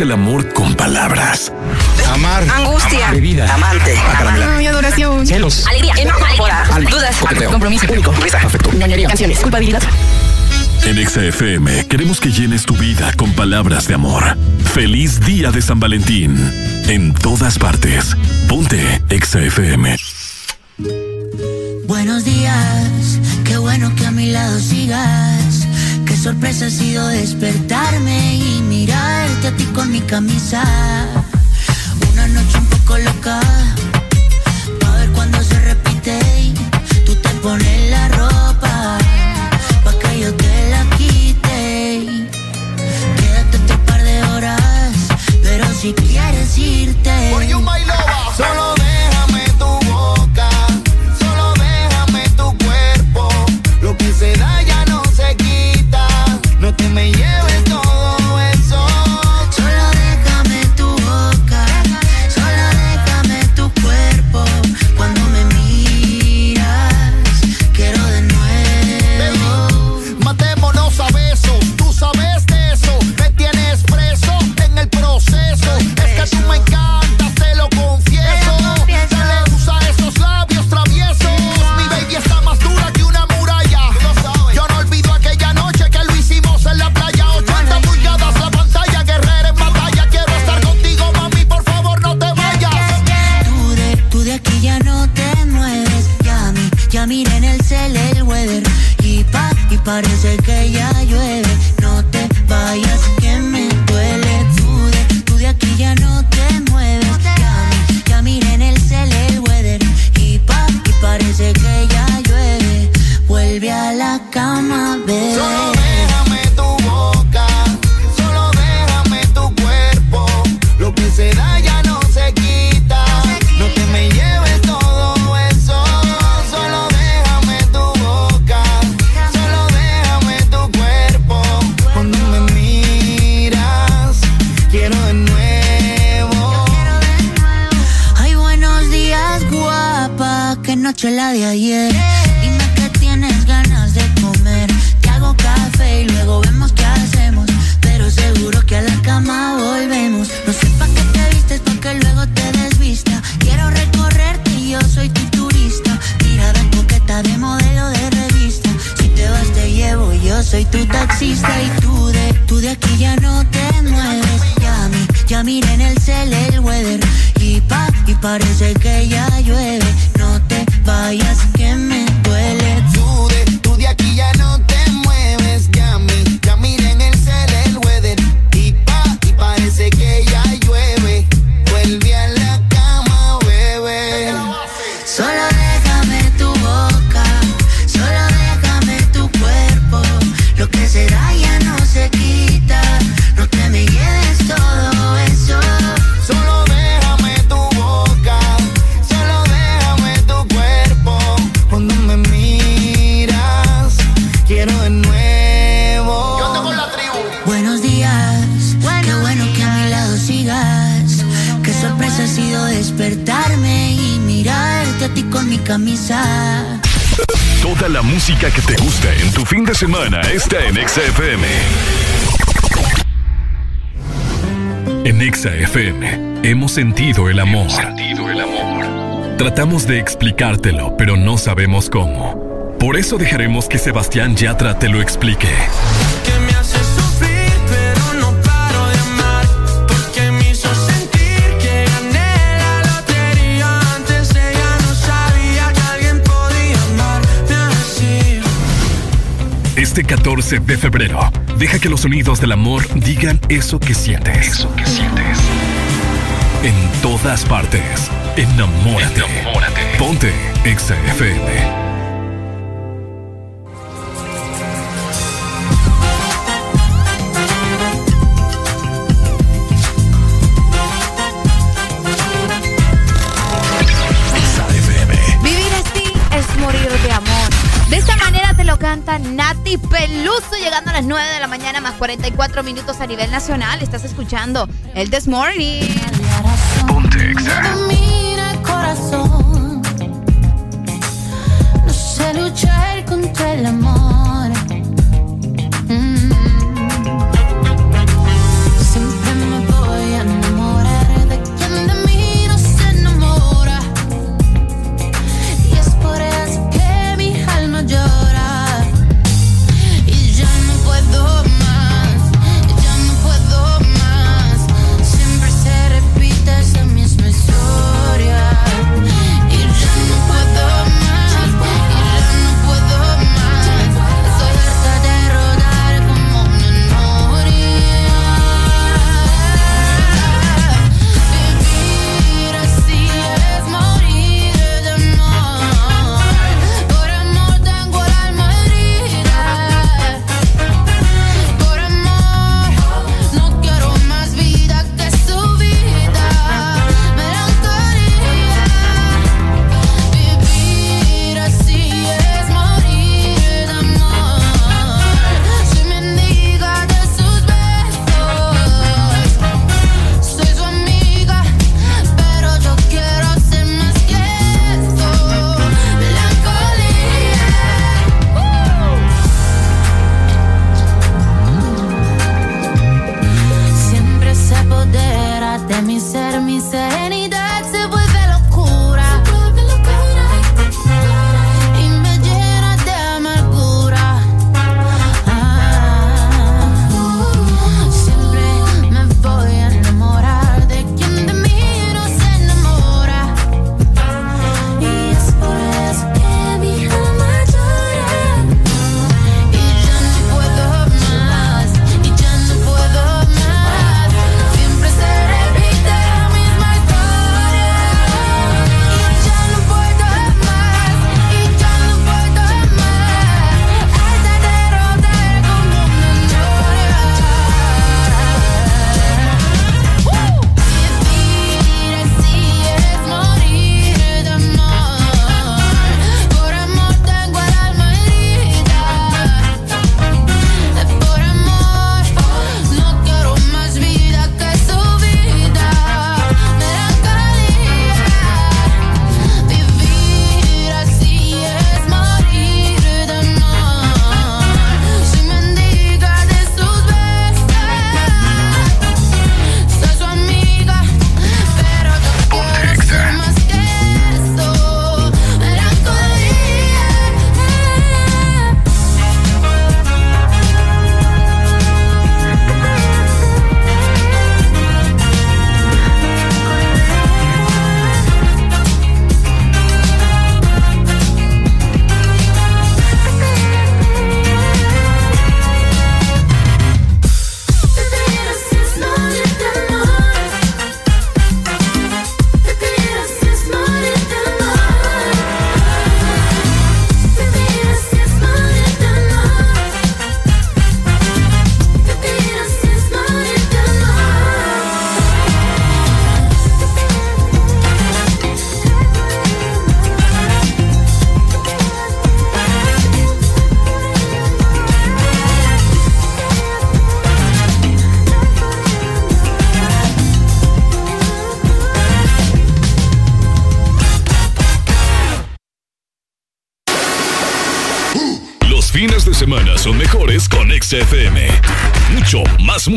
El amor con palabras.
Amar.
Angustia.
Bebida.
Amante.
Ah,
amar. adoración.
Celos.
Alegría. Dudas.
Coqueteo.
Compromiso.
Público.
Risa.
Afecto.
Ñoñería. Canciones. Culpabilidad.
En XFM queremos que llenes tu vida con palabras de amor. Feliz día de San Valentín.
sentido el
amor. sentido el amor. Tratamos de explicártelo, pero no sabemos cómo. Por eso dejaremos que Sebastián Yatra te lo explique. Este 14 de febrero, deja que los sonidos del amor digan eso que sientes. Eso que sientes. En todas partes. Enamórate.
Enamórate. Ponte XFM. canta Nati Peluso llegando a las 9 de la mañana más 44 minutos a nivel nacional. Estás escuchando el This Morning.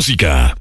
Música.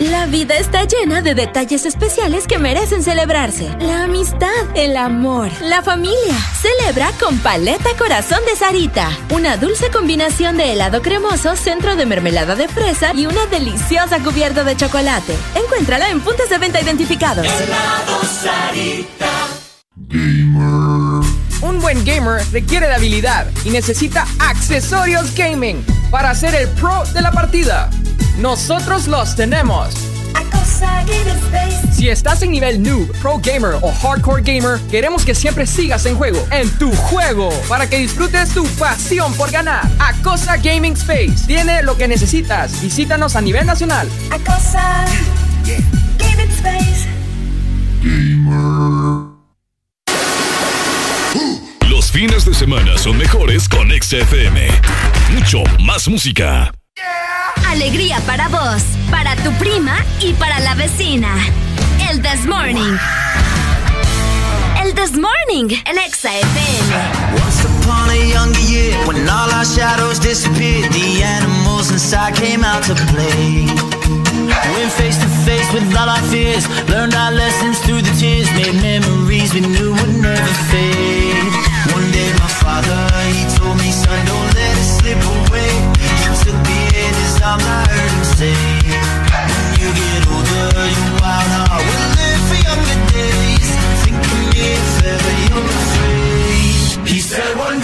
La vida está llena de detalles especiales que merecen celebrarse. La amistad, el amor, la familia. Celebra con Paleta Corazón de Sarita. Una dulce combinación de helado cremoso, centro de mermelada de fresa y una deliciosa cubierta de chocolate. Encuéntrala en puntos de venta identificados.
Un buen gamer requiere de habilidad y necesita accesorios gaming para ser el pro de la partida. Nosotros los tenemos. Si estás en nivel noob, pro gamer o hardcore gamer, queremos que siempre sigas en juego, en tu juego, para que disfrutes tu pasión por ganar. Acosa Gaming Space tiene lo que necesitas. Visítanos a nivel nacional.
Acosa Gaming Space.
Los fines de semana son mejores con XFM. Mucho más música.
Alegría para vos, para tu prima y para la vecina. El This Morning. El This Morning, el Exa.
Once upon a younger year, when all our shadows disappeared, the animals inside came out to play. Went face to face with all our fears, learned our lessons through the tears, made memories we knew would never fade. One day my father, he told me, son, don't let it slip away. He took me in his arms, I heard him say, when you get older, your wild heart will live for younger days. Think of me if ever you're afraid. He said one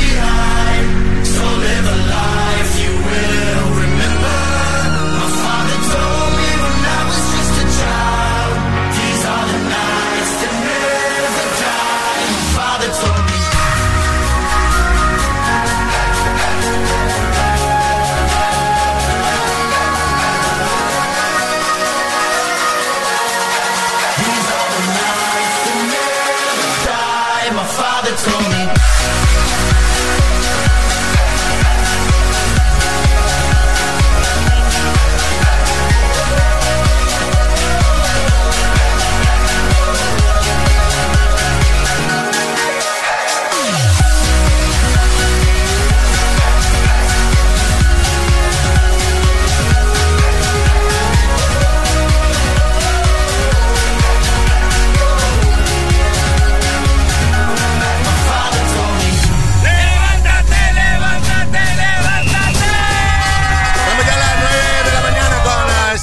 behind. So live a life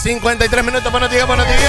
53 minutos. Buenos días, buenos días.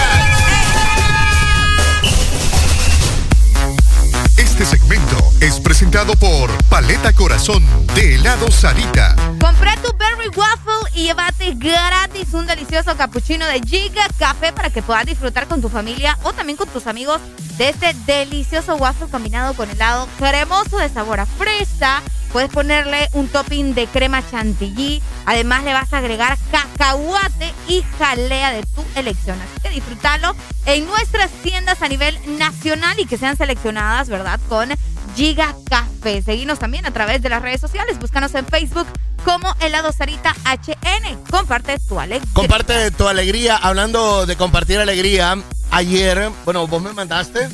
Este segmento es presentado por Paleta Corazón de helado Sarita.
Compré tu Berry Waffle y llévate gratis un delicioso cappuccino de Giga Café para que puedas disfrutar con tu familia o también con tus amigos de este delicioso waffle combinado con helado cremoso de sabor a fresa. Puedes ponerle un topping de crema chantilly. Además le vas a agregar cacahuate y jalea de tu elección. Así que disfrútalo en nuestras tiendas a nivel nacional y que sean seleccionadas, ¿verdad? Con Giga Café. Seguinos también a través de las redes sociales. Búscanos en Facebook como Helado Sarita HN. Comparte tu alegría.
Comparte tu alegría. Hablando de compartir alegría, ayer, bueno, vos me mandaste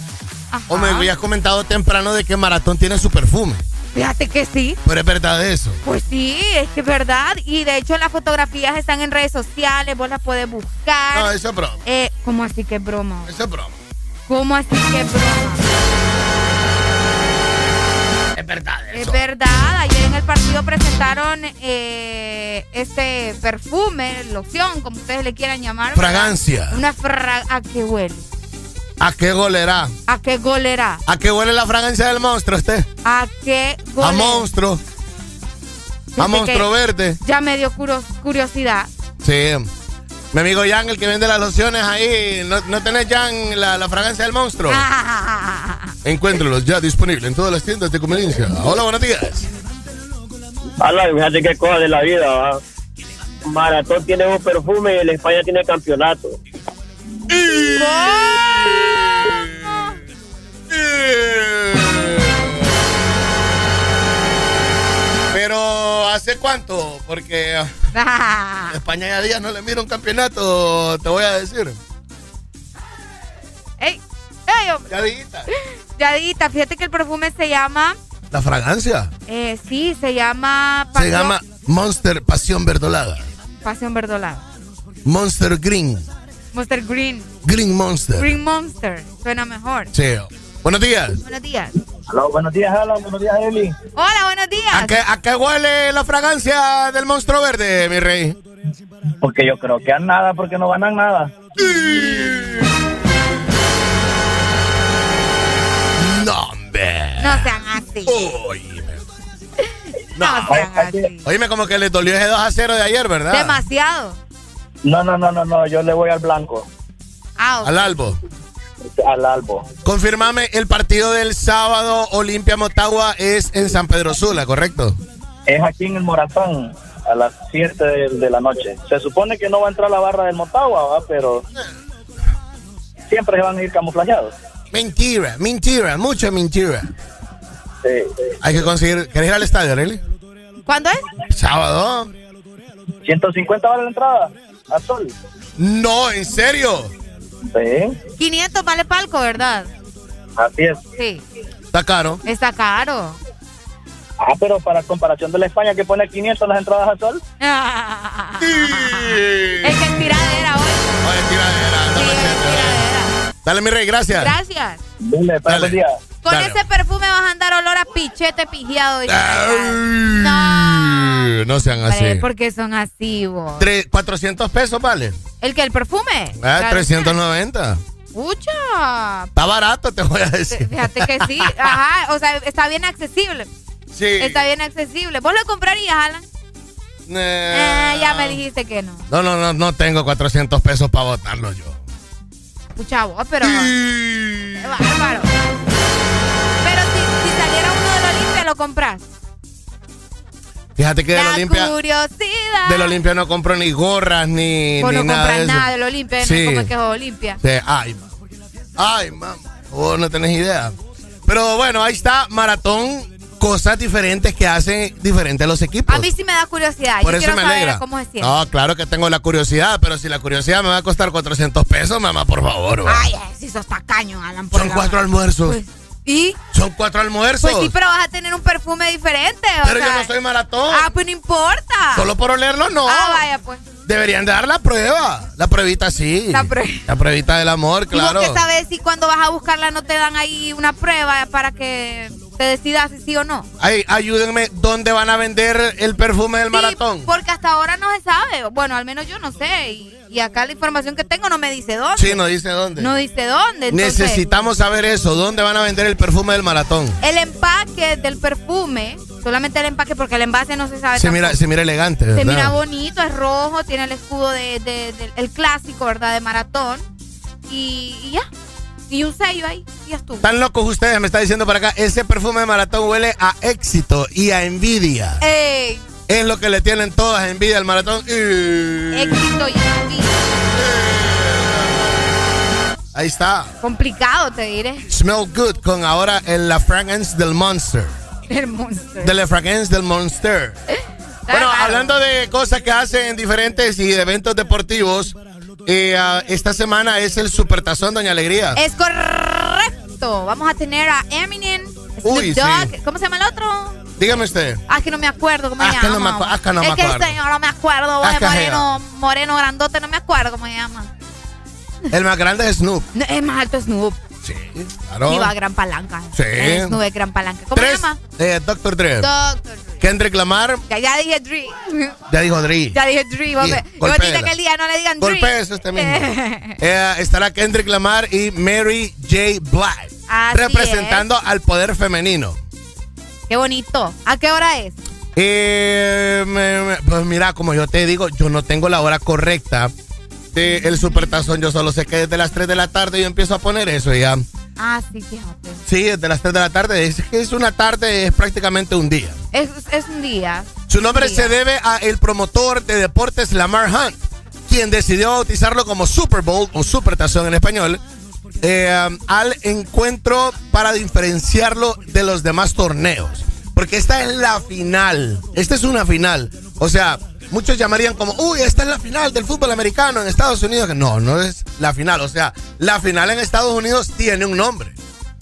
o me habías comentado temprano de que Maratón tiene su perfume.
Fíjate que sí.
Pero es verdad eso.
Pues sí, es que es verdad. Y de hecho las fotografías están en redes sociales, vos las puedes buscar.
No, eso es broma.
Eh, ¿Cómo así que es broma?
Eso es broma.
¿Cómo así que es broma?
Es verdad
Es verdad, ayer en el partido presentaron eh, este perfume, loción, como ustedes le quieran llamar.
Fragancia.
Una fra ¿A qué huele?
¿A qué golerá?
¿A qué golerá?
¿A qué huele la fragancia del monstruo usted?
¿A qué
A
golerá?
monstruo. A monstruo verde.
Ya me dio curiosidad.
Sí. Mi amigo Jan, el que vende las lociones ahí, ¿no, no tenés Jan la, la fragancia del monstruo?
Ah.
Encuéntrelos ya disponible en todas las tiendas de conveniencia. Hola, buenos días.
Habla, fíjate qué cosa de la vida, ¿va? Maratón tiene un perfume y el España tiene campeonato.
Pero, ¿hace cuánto? Porque España ya días no le mira un campeonato, te voy a decir.
¡Ey! ¡Ey, hombre!
Yadita.
Yadita, fíjate que el perfume se llama.
La fragancia
Eh, sí, se llama.
se llama Monster Pasión Verdolada.
Pasión Verdolada.
Monster Green.
Monster Green.
Green Monster.
Green Monster. Suena mejor.
Sí. Buenos días.
Buenos días.
Aló, buenos días, Alan. Buenos días, Eli.
Hola, buenos días.
¿A qué, ¿A qué huele la fragancia del monstruo verde, mi rey?
Porque yo creo que a nada, porque no ganan nada.
No, hombre.
No sean así.
No,
sean así.
Oíme, como que le dolió ese 2 a 0 de ayer, ¿verdad?
Demasiado.
No, no, no, no, no. Yo le voy al blanco.
Ah.
Al Albo.
Al Albo.
Confirmame, el partido del sábado Olimpia Motagua es en San Pedro Sula, ¿correcto?
Es aquí en el Morazán, a las 7 de, de la noche. Se supone que no va a entrar la barra del Motagua, ¿va? pero siempre se van a ir camuflajeados.
Mentira, mentira, mucha mentira.
Sí.
Hay que conseguir. ¿Querés ir al estadio, Arely?
¿Cuándo es?
Sábado.
150 vale la entrada. A sol.
No, ¿en serio?
Sí.
500 vale palco, ¿verdad?
Así es.
Sí.
Está caro.
Está caro.
Ah, pero para comparación de la España que pone 500 las entradas a sol.
Es que es tiradera hoy.
Oye, tiradera, anda machete. Dale, mi rey, gracias.
Gracias.
Dile, para
Dale.
Con ese perfume vas a andar olor a pichete pijiado. dice.
Ay, No sean así.
Hombre, ¿Por qué son así, vos?
Tre- 400 pesos vale.
¿El que ¿El perfume?
Ah,
Claro.
390.
Pucha.
Está barato, te voy a decir.
Fíjate que sí. Ajá, o sea, está bien accesible.
Sí.
Está bien accesible. ¿Vos lo comprarías, Alan?
Eh,
Eh, ya me dijiste que no.
No, no, no, no tengo 400 pesos para votarlo yo.
Pucha vos, pero... Qué bárbaro. ¿Lo compras?
Fíjate que de la Olimpia,
curiosidad.
de la Olimpia no compro ni gorras ni,
Vos
ni
no
nada
compras
de
nada de la Olimpia,
Sí.
no que es Olimpia.
Sí, ay, mamá. Ay, mamá. Vos no tenés idea. Pero bueno, ahí está, maratón, cosas diferentes que hacen diferentes los equipos.
A mí sí me da curiosidad.
Por
Yo
eso
quiero
me
saber
alegra.
cómo se siente.
No, claro que tengo la curiosidad, pero si la curiosidad me va a costar 400 pesos, mamá, por favor. va.
Ay, si sos tacaño, Alan. por
Son cuatro almuerzos.
¿Y?
Son cuatro almuerzos.
Pues sí, pero vas a tener un perfume diferente. o
Pero yo no soy maratón.
Ah, pues no importa.
Solo por olerlo, no.
Ah, vaya, pues.
Deberían de dar la prueba. La pruebita sí.
La prue-
La pruebita del amor, claro.
¿Y vos qué sabes si cuando vas a buscarla no te dan ahí una prueba para que te decidas si sí o no?
Ay, ayúdenme, ¿dónde van a vender el perfume del maratón?
Porque hasta ahora no se sabe. Bueno, al menos yo no sé. Y, y acá la información que tengo no me dice dónde.
Sí, no dice dónde.
No dice dónde. entonces-
Necesitamos saber eso. ¿Dónde van a vender el perfume del maratón?
El empaque del perfume, solamente el empaque porque el envase no se sabe.
Se mira, se mira elegante,
Se mira bonito, es rojo, tiene el escudo de, de- del- el clásico, ¿verdad? De maratón. Y, y ya. Y un sello ahí, y estuvo.
Están locos ustedes, me está diciendo para acá. Ese perfume de maratón huele a éxito y a envidia.
Ey,
Es lo que le tienen todas envidia al maratón.
Éxito y envidia.
Ahí está.
Complicado, te diré.
Smell good con ahora el la fragrance del monster.
El monster.
De la fragrance del monster. Bueno, hablando de cosas que hacen en diferentes y eventos deportivos, eh, ah, esta semana es el Supertazón Doña Alegría.
Es correcto. Vamos a tener a Eminem, Snoop
Uy,
Dogg.
sí.
¿Cómo se llama el otro?
Dígame usted.
Ah, que no me acuerdo cómo
Ah,
se
que
llama.
no me ah, que no
es
me
que
acuerdo.
el señor no me acuerdo.
Ah,
es
que
moreno, moreno grandote, no me acuerdo cómo se llama.
El más grande es Snoop.
No, es más alto Snoop.
Sí, claro.
Y va a gran palanca.
Sí.
Es Snoop es gran palanca. ¿Cómo
Tres,
se llama?
eh, Dr. Dre.
Doctor.
Kendrick Lamar.
Ya, ya dije Dre.
Ya dijo Dre.
Ya dije Dre. Vos,
Y-
me- vos
golpéela.
dijiste que el día no le digan Dre.
Golpea eso usted mismo. Eh, estará Kendrick Lamar y Mary J. Blige.
Así
representando al poder femenino.
Qué bonito. ¿A qué hora es?
Eh, me- me- pues mira, como yo te digo, yo no tengo la hora correcta del supertazón. Yo solo sé que desde las 3 de la tarde yo empiezo a poner eso ya.
Ah, sí, fíjate.
Sí, desde las 3 de la tarde. Es que es una tarde, es prácticamente un día.
Es, es un día.
Su nombre
día.
se debe a el promotor de deportes Lamar Hunt, quien decidió bautizarlo como Super Bowl o Supertazón en español, eh, al encuentro para diferenciarlo de los demás torneos. Porque esta es la final. Esta es una final. O sea, muchos llamarían como, uy, esta es la final del fútbol americano en Estados Unidos. No, no es la final. O sea, la final en Estados Unidos tiene un nombre.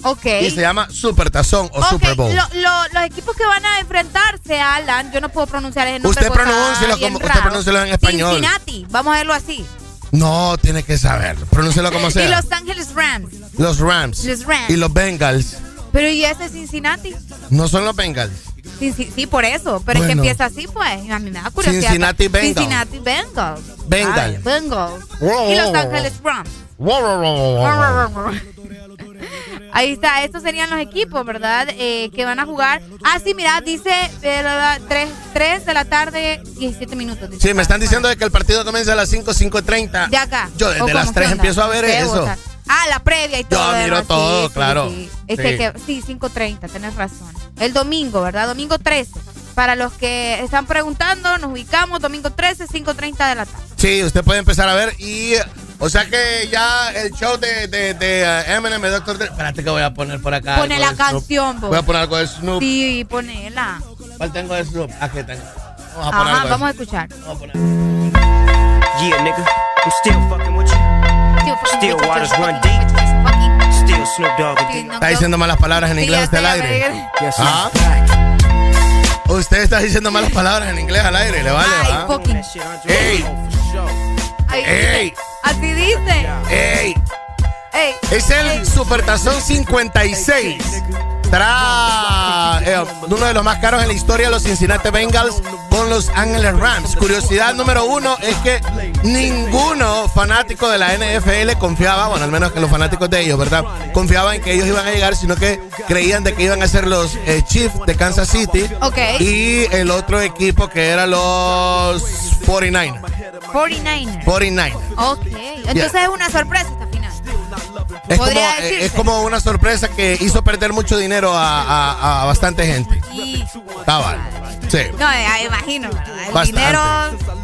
Ok.
Y se llama Supertazón o Super Bowl.
lo- lo- los equipos que van a enfrentarse, Alan, yo no puedo pronunciar ese nombre.
Usted pronúncielo como- usted pronúncielo en español.
Cincinnati, vamos a verlo así.
No, tiene que saberlo. Pronúncialo como sea.
Y Los Ángeles Rams.
Los Rams.
Los Rams.
Y los Bengals.
Pero ¿y ese es Cincinnati?
No son los Bengals.
Sí, sí, sí, por eso. Pero es que
Bueno.
empieza así, pues. A mí me da curiosidad.
Cincinnati Bengals.
Cincinnati Bengals. Bengals.
Wow,
y Los Ángeles
wow.
Ahí está, estos serían los equipos, ¿verdad? Eh, que van a jugar. Ah, sí, mira, dice 3, de la tarde, 17 minutos. dice
Sí, me están diciendo de que el partido comienza a las 5, 5.30.
De acá.
Yo
¿O
desde las
¿Qué
3
onda?
empiezo a ver
¿Qué
eso.
Ah, la previa y
Yo
todo.
miro
¿verdad?
todo,
Sí,
claro.
Sí, Es
Sí.
que, que- sí, 5.30, tenés razón. El domingo, ¿verdad? Domingo 13. Para los que están preguntando, nos ubicamos domingo 13, 5.30 de la tarde.
Sí, usted puede empezar a ver y... O sea que ya el show de, de, de uh, Eminem Dr. Dre... Espérate que voy a poner por acá.
Pone la
Snoop.
canción, vos.
Voy a poner algo de Snoop.
Sí, ponela.
¿Cuál tengo de Snoop? Aquí tengo. Vamos a poner
Ajá,
algo de
vamos a escuchar.
Yeah, nigga, I'm still fucking with you. Still waters run deep.
Está diciendo malas palabras en inglés usted al aire. Ah. Usted está diciendo malas palabras en inglés al aire, le vale,
fucking.
¡Ey! ¡Ey!
Así dice.
¡Ey!
Ey.
Es el Supertazón 56. Estará eh, uno de los más caros en la historia, los Cincinnati Bengals con los Angeles Rams. Curiosidad número uno es que ninguno fanático de la NFL confiaba, bueno, al menos que los fanáticos de ellos, ¿verdad? Confiaban en que ellos iban a llegar, sino que creían de que iban a ser los eh, Chiefs de Kansas City.
Ok.
Y el otro equipo que era los 49ers.
49ers.
49ers.
Ok. Entonces es una sorpresa.
Es como, eh, es como una sorpresa que hizo perder mucho dinero a, a- a bastante gente.
Y-
Cabal. Sí.
No, ya imagino, ¿verdad? El
Bastante.
dinero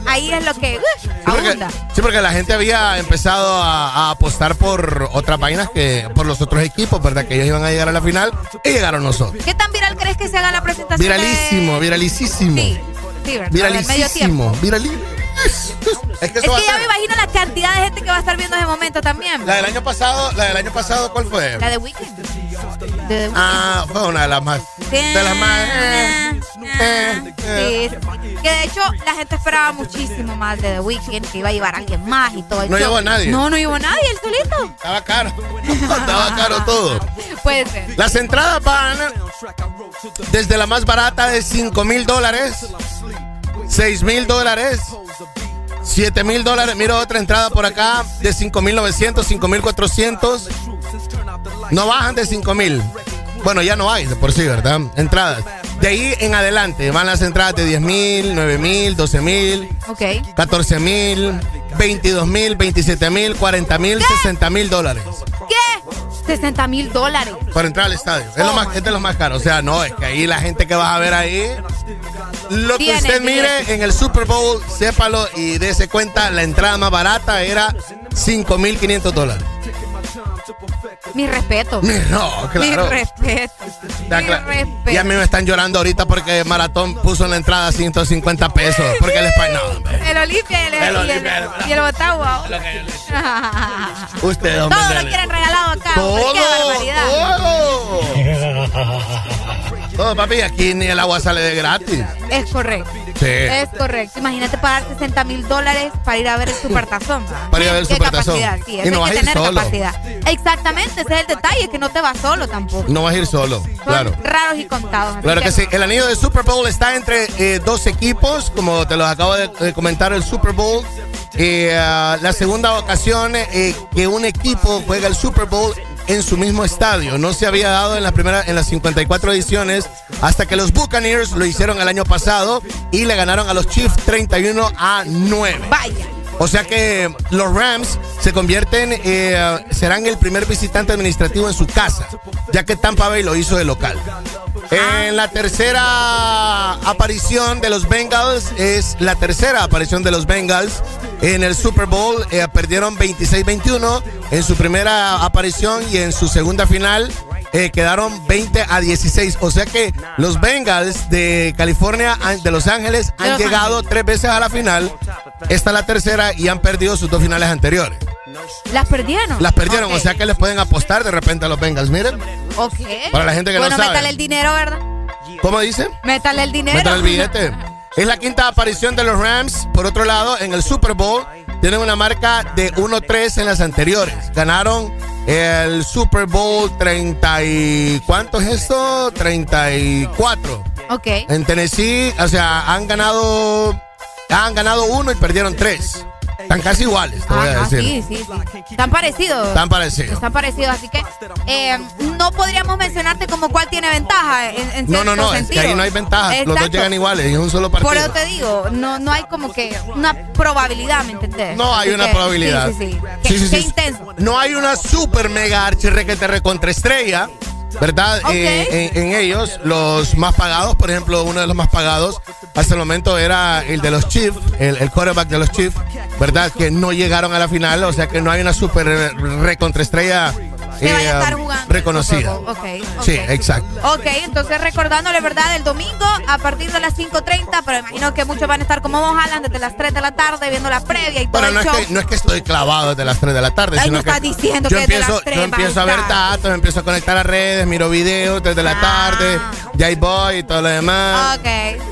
ahí es lo que uh,
Sí porque,
abunda.
sí, porque la gente había empezado a, a apostar por otras vainas que por los otros equipos, ¿verdad? Que ellos iban a llegar a la final y llegaron nosotros.
¿Qué tan viral crees que se haga la presentación?
Viralísimo,
de-
viralísimo.
Sí.
Viralísimo, viralísimo. Es que
Es
va
ya
ser-
me imagino la cantidad de gente que va a estar viendo ese momento también.
La del año pasado, la del año pasado, ¿cuál fue?
La de Weekend. The
Ah, fue una de las más. De las más.
Ah, sí. Que de hecho la gente esperaba muchísimo más de The Weeknd, que iba a llevar a alguien más y todo.
No llevó a nadie.
No, no llevó a nadie, él solito.
Estaba caro. Estaba caro todo.
Puede ser.
Las entradas van desde la más barata de 5 mil dólares, 6 mil dólares, 7 mil dólares. Mira otra entrada por acá de 5 mil 900, 5 mil 400. No bajan de 5 mil. Bueno, ya no hay de por sí, ¿verdad? Entradas. De ahí en adelante van las entradas de 10 mil, 9 mil, 12 mil,
Ok.
14 mil, 22 mil, 27 mil, 40 mil, 60 mil dólares.
¿Qué? 60 mil dólares.
Para entrar al estadio. Es, lo más, es de los más caros. O sea, no, es que ahí la gente que vas a ver ahí. Lo que usted mire en el Super Bowl, sépalo y dése cuenta, la entrada más barata era 5.500 dólares.
Mi respeto.
No, claro.
Mi respeto.
Ya,
Mi respeto.
Y a mí me están llorando ahorita porque Maratón puso en la entrada 150 pesos. Porque el español.
El Olimpia y el,
El
y
Olimpia,
el, y el Botagua.
Usted, hombre.
Todo lo quieren regalado acá.
Todo,
Qué barbaridad.
Todo, papi, aquí ni el agua sale de gratis.
Es correcto.
Sí.
Es correcto. Imagínate pagar 60 mil dólares para ir a ver el supertazón.
Para ir a ver el Supertazón.
Sí,
Y no vas a
que
ir
tener
solo.
capacidad. Exactamente, ese es el detalle, que no te vas solo tampoco.
No vas a ir solo, claro.
Raros y contados.
Claro que sí. El anillo de Super Bowl está entre eh, dos equipos, como te lo acabo de, de comentar el Super Bowl. Eh, ah, la segunda ocasión eh, que un equipo juega el Super Bowl en su mismo estadio. No se había dado en la primera, en las 54 ediciones, hasta que los Buccaneers lo hicieron el año pasado y le ganaron a los Chiefs 31 a 9.
Vaya.
O sea que los Rams se convierten, eh, serán el primer visitante administrativo en su casa, ya que Tampa Bay lo hizo de local. En la tercera aparición de los Bengals, es la tercera aparición de los Bengals en el Super Bowl, eh, perdieron 26-21 en su primera aparición y en su segunda final eh, quedaron 20 a 16. O sea que los Bengals de California, de Los Ángeles, han
Los
llegado tres veces a la final. Esta es la tercera y han perdido sus dos finales anteriores.
Las perdieron.
Las perdieron, o sea que les pueden apostar de repente a los Bengals. Miren,
Ok.
Para la gente que no
bueno,
sabe.
métale el dinero, ¿verdad?
¿cómo dice?
Métale el dinero.
Métale el billete. Es la quinta aparición de los Rams. Por otro lado, en el Super Bowl tienen una marca de 1-3 en las anteriores. Ganaron el Super Bowl 30 y... ¿Cuánto es esto? 34.
Ok.
En Tennessee, o sea, han ganado... Han ganado uno y perdieron tres. Están casi iguales, te voy a
Ajá,
decir.
sí, sí, sí. Están parecidos.
Están parecidos.
Están parecidos, así que eh, no podríamos mencionarte como cuál tiene ventaja en, en
No, no, no, es que ahí no hay ventaja. Los dos llegan iguales es un solo partido.
Por eso te digo, no, no hay como que una probabilidad, ¿me entendés?
No hay
Así
una
que,
probabilidad.
Sí, sí, sí. Qué, intenso.
No hay una super mega archirrequete recontraestrella, ¿verdad?
Ok.
Eh, en, en ellos, los más pagados, por ejemplo, uno de los más pagados hasta el momento era el de los Chiefs, el, el quarterback de los Chiefs, ¿verdad? Que no llegaron a la final, o sea que no hay una super recontraestrella
Que
eh,
vaya a estar jugando.
reconocida.
Ok, ok.
Sí, exacto.
Ok, entonces recordándole, ¿verdad? El domingo a partir de las 5.30, pero imagino que muchos van a estar como vos, Alan, desde las 3 de la tarde viendo la previa y todo
Bueno,
el
no es,
show.
que, no es que estoy clavado desde las 3 de la tarde,
Ay,
sino
no
que
estás diciendo
yo
que desde
empiezo,
las 3
yo
vas a
empiezo a ver datos, me empiezo a conectar a redes, miro videos desde la tarde, ya voy y todo lo demás.
Ok.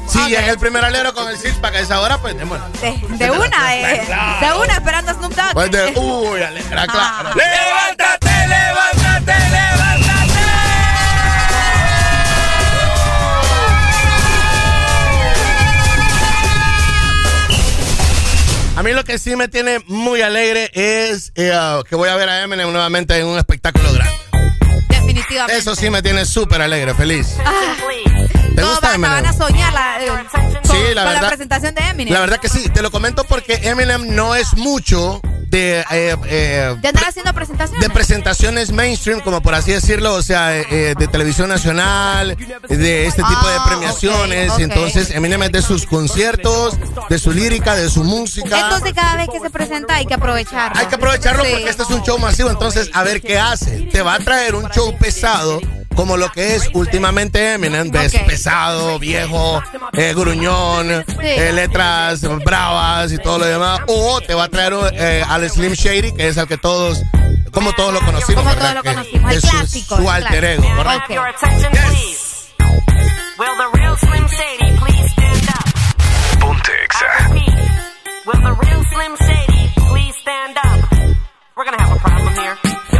Sí, es el primer alero con el six pack a esa hora, pues démosle.
De, de una, eh, de una, esperando a Snoop Dogg.
Pues de, uy, alegra, claro.
¡Levántate, levántate, levántate!
A mí lo que sí me tiene muy alegre es eh, que voy a ver a Eminem nuevamente en un espectáculo grande.
Definitivamente.
Eso sí me tiene súper alegre, feliz.
Ah,
¿Te
todos
gusta
van,
Eminem?
van a soñar la, eh, con,
Sí, la
con
verdad-
la presentación de Eminem.
La verdad que sí, te lo comento porque Eminem no es mucho de, eh, eh,
de andar haciendo presentaciones.
de presentaciones mainstream, como por así decirlo, o sea, eh, eh, de televisión nacional, de este tipo de
Ah,
premiaciones. Entonces, Eminem es de sus conciertos, de su lírica, de su música.
Entonces cada vez que se presenta hay que aprovecharlo.
Hay que aprovecharlo
Sí.
porque este es un show masivo, entonces a ver qué hace. Te va a traer un show pesado. Como lo que es últimamente Eminem, ves
Ok.
pesado, viejo, eh, gruñón, eh, letras bravas y todo lo demás. O te va a traer eh, al Slim Shady, que es al que todos, como todos lo conocimos.
Como
¿verdad?
todos lo
Que
conocimos, el
es su-
clásico,
Su,
el
alter ego,
clásico.
¿correcto?
Ok.
Your attention, please. Will the real Slim Shady please stand up?
Ponte
I repeat, will the real Slim Shady please stand up? We're gonna have a problem here.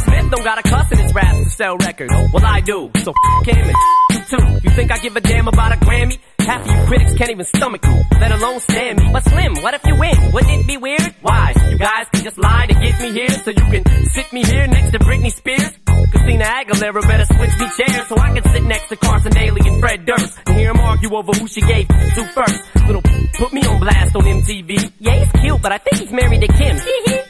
Smith don't got a cuss in his raps to sell records. Well, I do. So f him and you too. You think I give a damn about a Grammy? Half of you critics can't even stomach me, let alone stand me. But Slim, what if you win? Wouldn't it be weird? Why? You guys can just lie to get me here so you can sit me here next to Britney Spears? Christina Aguilera better switch me chairs so I can sit next to Carson Daly and Fred Durst and hear them argue over who she gave to first. Little put me on blast on MTV. Yeah, he's cute, but I think he's married to Kim.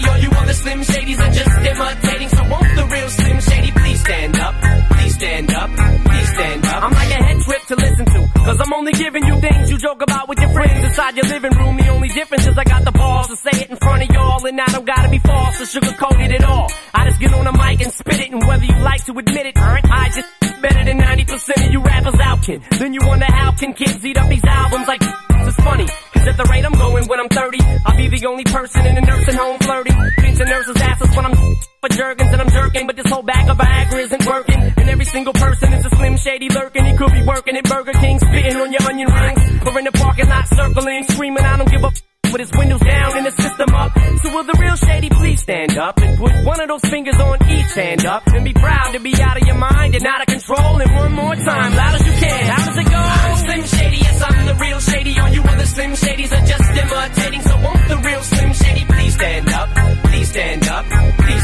Slim Shadys are just imitating. So won't the real Slim Shady please stand up? Please stand up, please stand up.
I'm like a head trip to listen to. I'm only giving you things you joke about with your friends inside your living room. The only difference is I got the balls to say it in front of y'all. And I don't gotta be false or sugarcoated at all. I just get on a mic and spit it. And whether you like to admit it, I just better than 90% of you rappers out, kid. Then you wonder how can kids eat up these albums like it's funny. Cause at the rate I'm going when I'm 30, I'll be the only person in a nursing home flirting. Pinching nurses' asses when I'm for jerkins and I'm jerking, but this whole bag of Viagra isn't working. And every single person is a slim shady lurking. He could be working at Burger King, spitting on your onion rings, or in the parking lot circling, screaming, I don't give a f- with his windows down and his system up. So will the real shady please stand up and put one of those fingers on each hand up and be proud to be out of your mind and out of control. And one more time, loud as you can. How does it go? Slim Shady, yes, I'm the real Shady. All you other Slim Shadys are just imitating. So won't the real Slim Shady please stand up? Please stand up,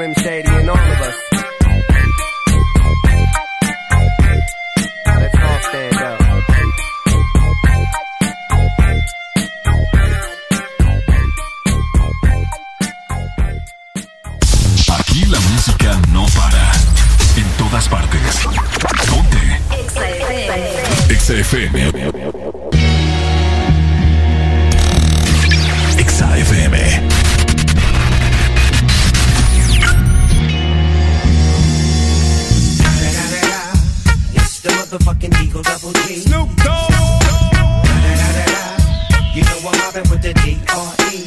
Slim Shady
in all of us. Let's all stand up.
Aquí la música no para. En todas partes. Ponte. Exa
motherfucking Eagle Double G. Snoop Dogg. You know I'm mobbing with the D.R.E.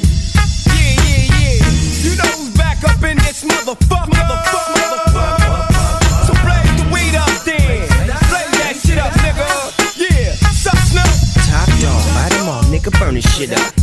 Yeah, yeah, yeah. You know who's back up in this motherfucker. Motherfucker, motherfucker. So blaze the weed up then. Blaze that shit up, nigga. Yeah. Sup, Snoop?
Top dog, light 'em all, nigga, burn this shit up.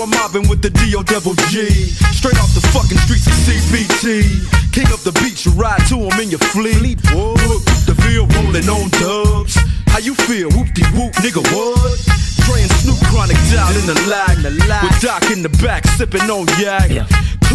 I'm mobbing with the D.O. Double G. Straight off the fucking streets of CBT. King of the beach, you ride to him in your fleet. Look, the Ville rolling on dubs. How you feel? Whoop de whoop, nigga, what? Dre and Snoop Chronic down in the lag. With Doc in the back, sipping on yak. Clip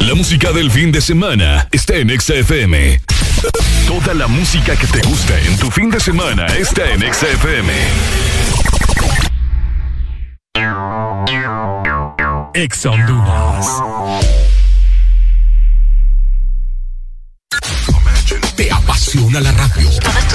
La música del fin de semana está en Exa FM. Toda la música que te gusta en tu fin de semana está en Exa FM. Exa Honduras.
¿Te apasiona la radio?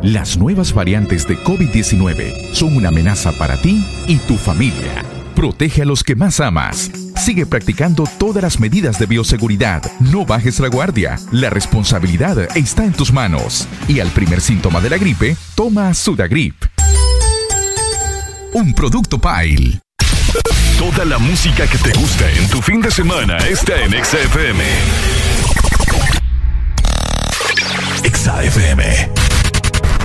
Las nuevas variantes de COVID-19 son una amenaza para ti y tu familia. Protege a los que más amas. Sigue practicando todas las medidas de bioseguridad. No bajes la guardia. La responsabilidad está en tus manos. Y al primer síntoma de la gripe, toma Sudagrip. Un producto Pile.
Toda la música que te gusta en tu fin de semana está en XFM. XFM.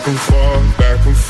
Back and forth, back and forth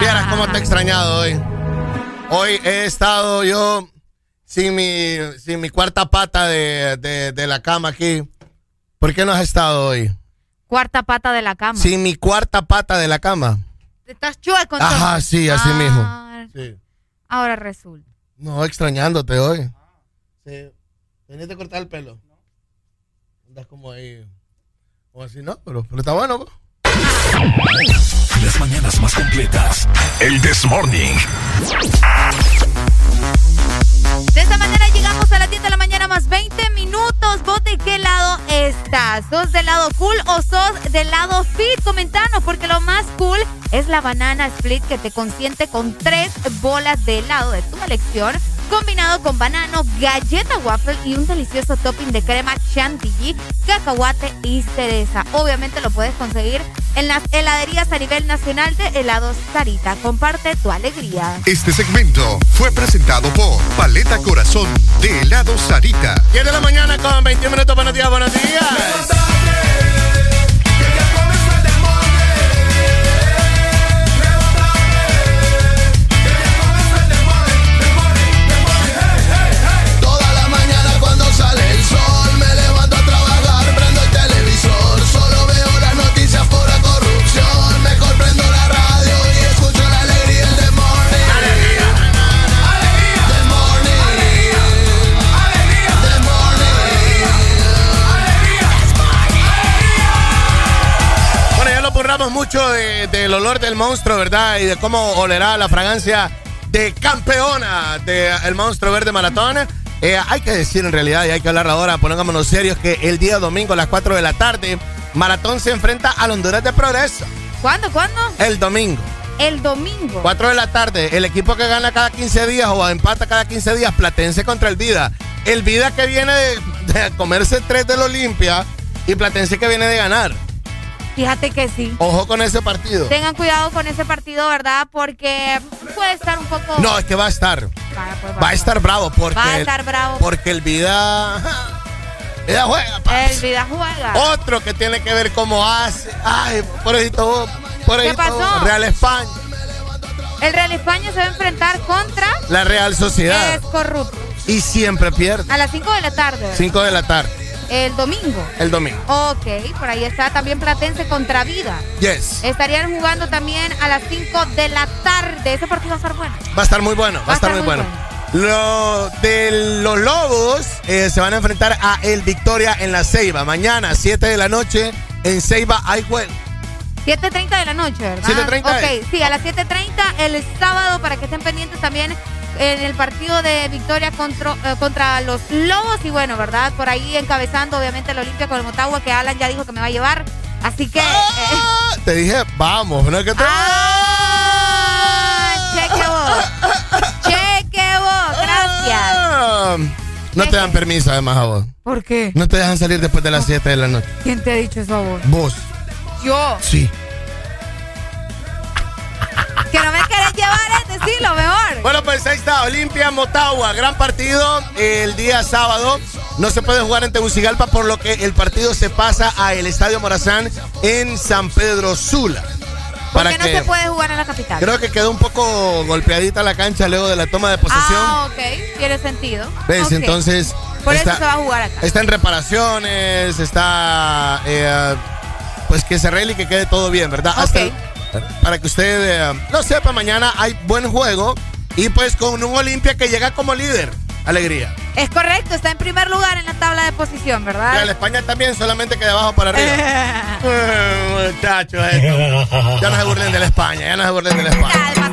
Vieras cómo te he extrañado hoy. Hoy he estado yo sin mi, sin mi cuarta pata de, de- de la cama aquí. ¿Por qué no has estado hoy?
Cuarta pata de la cama.
Sin mi cuarta pata de la cama.
Estás chueco.
Ajá, sí, así
Ah,
mismo. Sí.
Ahora resulta.
No, extrañándote hoy. Sí. Veniste a cortar el pelo. Andas como ahí. Como así, ¿no? Pero, pero está bueno. pues.
Las mañanas más completas. El This Morning.
De esta manera llegamos a las 10 de la mañana más 20 minutos. ¿Vos de qué lado estás? ¿Sos del lado cool o sos del lado fit? Comentanos porque lo más cool es la banana split que te consiente con tres bolas de helado de tu elección combinado con banano, galleta waffle y un delicioso topping de crema chantilly, cacahuate y cereza. Obviamente lo puedes conseguir en las heladerías a nivel nacional de helados Sarita. Comparte tu alegría.
Este segmento fue presentado por Paleta Corazón de helado Sarita.
10 de la mañana con 21 minutos. Buenos días, buenos días.
Hablamos mucho de- del olor del monstruo, ¿verdad? Y de cómo olerá la fragancia de campeona del monstruo verde maratón. Eh, hay que decir en realidad, y hay que hablar ahora, pongámonos serios, que el día domingo a las 4 de la tarde, Maratón se enfrenta al Honduras de Progreso.
¿Cuándo? ¿Cuándo?
El domingo.
El domingo.
4 de la tarde, el equipo que gana cada 15 días o empata cada 15 días, Platense contra el Vida. El Vida que viene de, de comerse 3 del Olimpia y Platense que viene de ganar.
Fíjate que sí.
Ojo con ese partido.
Tengan cuidado con ese partido, ¿verdad? Porque puede estar un poco.
No, es que va a estar.
Vaya, pues,
Va a estar bravo porque.
Va a estar bravo.
Porque el Vida. Vida juega.
El vida juega.
Otro que tiene que ver cómo hace. Ay, por vos, por
¿Qué pasó?
Real España.
El Real España se va a enfrentar contra.
La Real Sociedad.
Es corrupto.
Y siempre pierde.
A las 5 de la tarde.
5 de la tarde,
El domingo.
el domingo.
Ok, por ahí está también Platense contra Vida.
Yes.
Estarían jugando también a las 5 de la tarde. Ese partido va a estar bueno.
Va a estar muy bueno, va, a estar muy bueno. Lo de los Lobos eh, se van a enfrentar a El Victoria en la Ceiba. Mañana, 7 de la noche, en Ceiba hay juego.
7.30 de la noche, ¿verdad?
7:30
Ok,
es.
sí, a las 7.30 el sábado para que estén pendientes también en el partido de victoria contra, eh, contra los Lobos y bueno, ¿verdad? Por ahí encabezando obviamente el Olimpia con el Motagua que Alan ya dijo que me va a llevar. Así que...
Ah.
eh,
Te dije, vamos, no es que te...
ah, cheque vos. Cheque vos, gracias.
Ah, No te dan permiso además a vos.
¿Por qué?
No te dejan salir después de las 7 de la noche.
¿Quién te ha dicho eso a vos?
Vos.
Yo.
Sí.
Es decirlo mejor.
Bueno, pues ahí está, Olimpia Motagua, gran partido el día sábado. No se puede jugar en Tegucigalpa, por lo que el partido se pasa a el Estadio Morazán en San Pedro Sula.
¿Por qué no
que
se puede jugar en la capital?
creo que quedó un poco golpeadita la cancha luego de la toma de posesión.
Ah, ok, tiene sentido.
¿Ves? Entonces.
Por
está,
eso se va a jugar acá.
Está en reparaciones, está. eh, pues que se arregle y que quede todo bien, ¿verdad? Hasta el- para que usted eh, lo sepa, mañana hay buen juego y pues con un Olimpia que llega como líder. Alegría.
Es correcto, está en primer lugar en la tabla de posición,
Y
¿verdad?
a la España también, solamente que de abajo para arriba. Eh, Muchachos, esto. Ya no se burlen de la España, ya no se burlen de la España.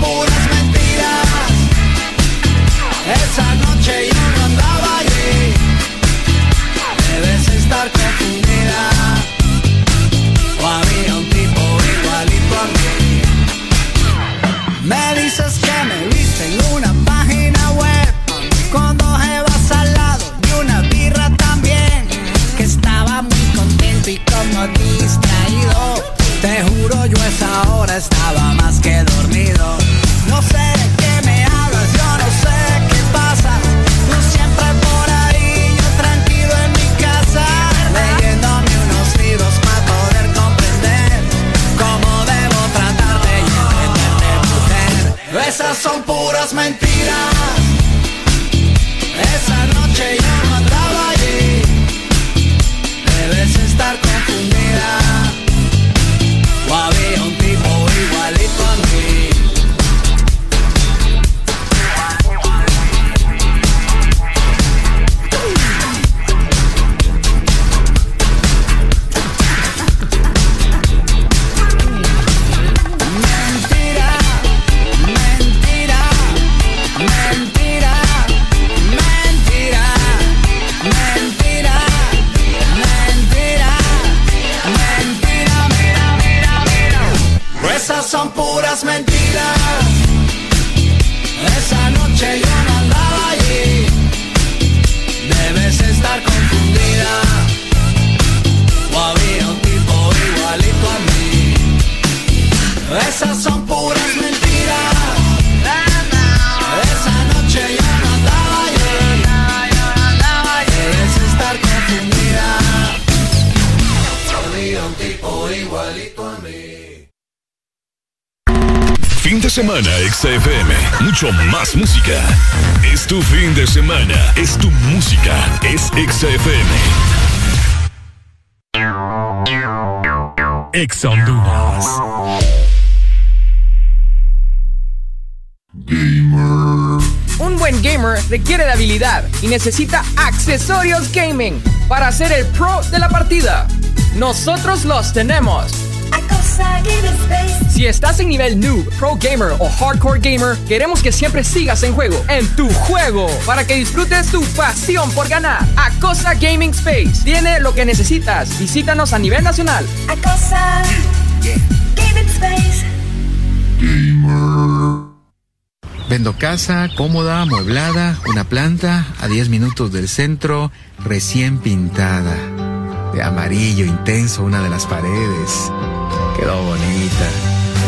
puras mentiras. Esa noche yo no andaba allí. Debes estar confundida. O había un tipo igualito a mí. Me dices que me viste en una página web con dos evas al lado y una birra también. Que estaba muy contento y como distraído. Te juro, yo esa hora estaba más que dormido. esas son puras mentiras. Esa noche ya no andaba allí, debes estar confundida. O había un No andaba allí. Debes estar confundida. O había un tipo igualito a mí. Esas son puras mentiras.
De semana, XFM. Mucho más música. Es tu fin de semana. Es tu música. Es XFM. Ex Honduras.
Un buen gamer requiere de habilidad y necesita accesorios gaming para ser el pro de la partida. Nosotros los tenemos. Si estás en nivel noob, pro gamer o hardcore gamer, queremos que siempre sigas en juego, en tu juego, para que disfrutes tu pasión por ganar. Acosa Gaming Space tiene lo que necesitas. Visítanos a nivel nacional.
Acosa. Gaming Space.
Vendo casa, cómoda, amueblada, una planta a 10 minutos del centro, recién pintada. De amarillo intenso una de las paredes. Quedó bonita.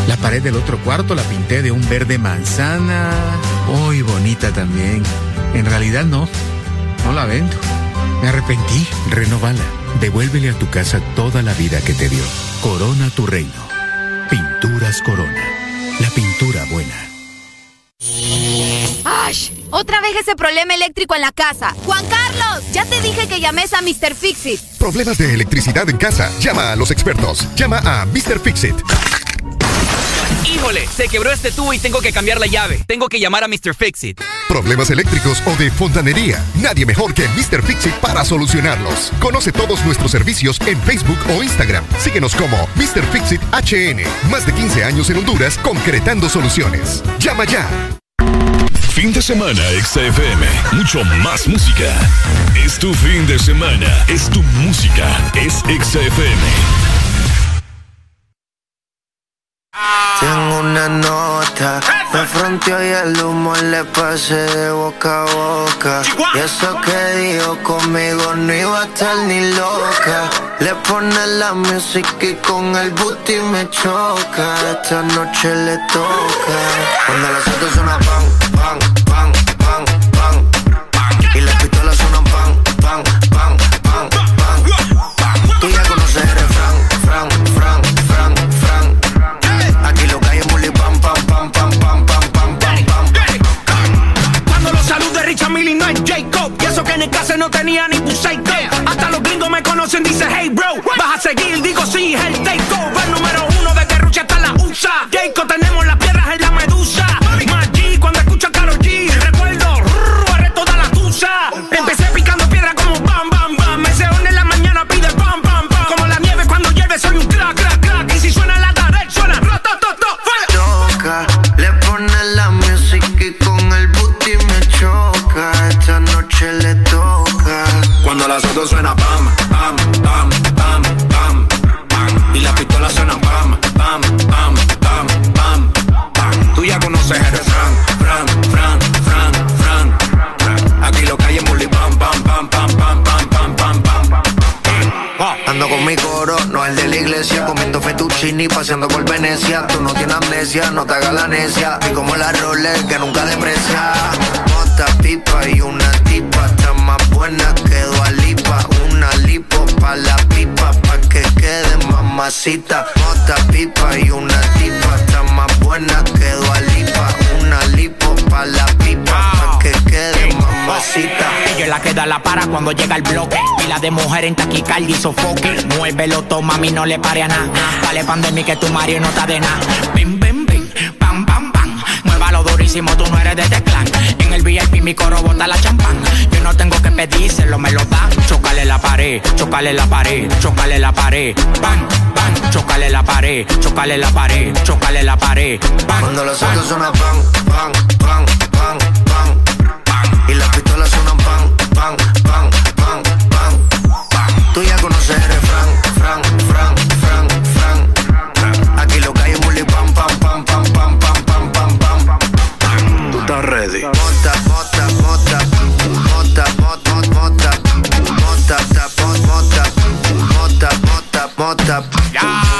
La pared del otro cuarto la pinté de un verde manzana. Muy bonita también. En realidad no. No la vendo. Me arrepentí.
Renovala. Devuélvele a tu casa toda la vida que te dio. Corona tu reino. Pinturas Corona. La pintura buena.
¡Ash! Otra vez ese problema eléctrico en la casa. Juan Carlos, ya te dije que llames a Mr. Fixit.
Problemas de electricidad en casa. Llama a los expertos. Llama a Mr. Fixit.
Híjole, se quebró este tubo y tengo que cambiar la llave. Tengo que llamar a Mr. Fixit.
Problemas eléctricos o de fontanería. Nadie mejor que Mr. Fixit para solucionarlos. Conoce todos nuestros servicios en Facebook o Instagram. Síguenos como Mr. Fixit HN. Más de 15 años en Honduras concretando soluciones. Llama ya.
Fin de semana, XFM. Mucho más música. Es tu fin de semana. Es tu música. Es XFM.
Tengo una nota, me fronteó y el humo le pasé de boca a boca. Y eso que dijo conmigo no iba a estar ni loca. Le pone la música y con el booty me choca. Esta noche le toca. Cuando las pan, pan, pan,
no tenía ni Buseiko Hasta los gringos me conocen, dice hey bro Vas a seguir, digo sí, el takeover número uno de Guerrucha hasta la USA
Ando con mi coro, no el de la iglesia, comiendo fettuccini, paseando por Venecia. Tú no tienes amnesia, no te hagas la necia. Y como la Rolex que nunca deprecia. Mota, pipa y una tipa, está más buena que Lipa. Una lipo pa' la pipa, pa' que quede mamacita. Mota, pipa y una tipa, está más buena que Lipa. Mamacita.
Ella es la que da la para cuando llega el bloque. Pila de mujer en taquicardia y sofoque. Muévelo, toma, a mí no le pare a nada. Dale pandemia que tu Mario no está de nada. Bim, bim, bim, pam, pam, pam. Muévalo durísimo, tú no eres de teclán. En el VIP mi coro bota la champán. Yo no tengo que pedírselo, me lo dan. Chocale la pared, chocale la pared, chocale la pared. Bam, bam, chocale la pared, chocale la pared, chocale la pared. Bam,
Cuando los autos suenan pan, pan, pan,
Mota. Yeah.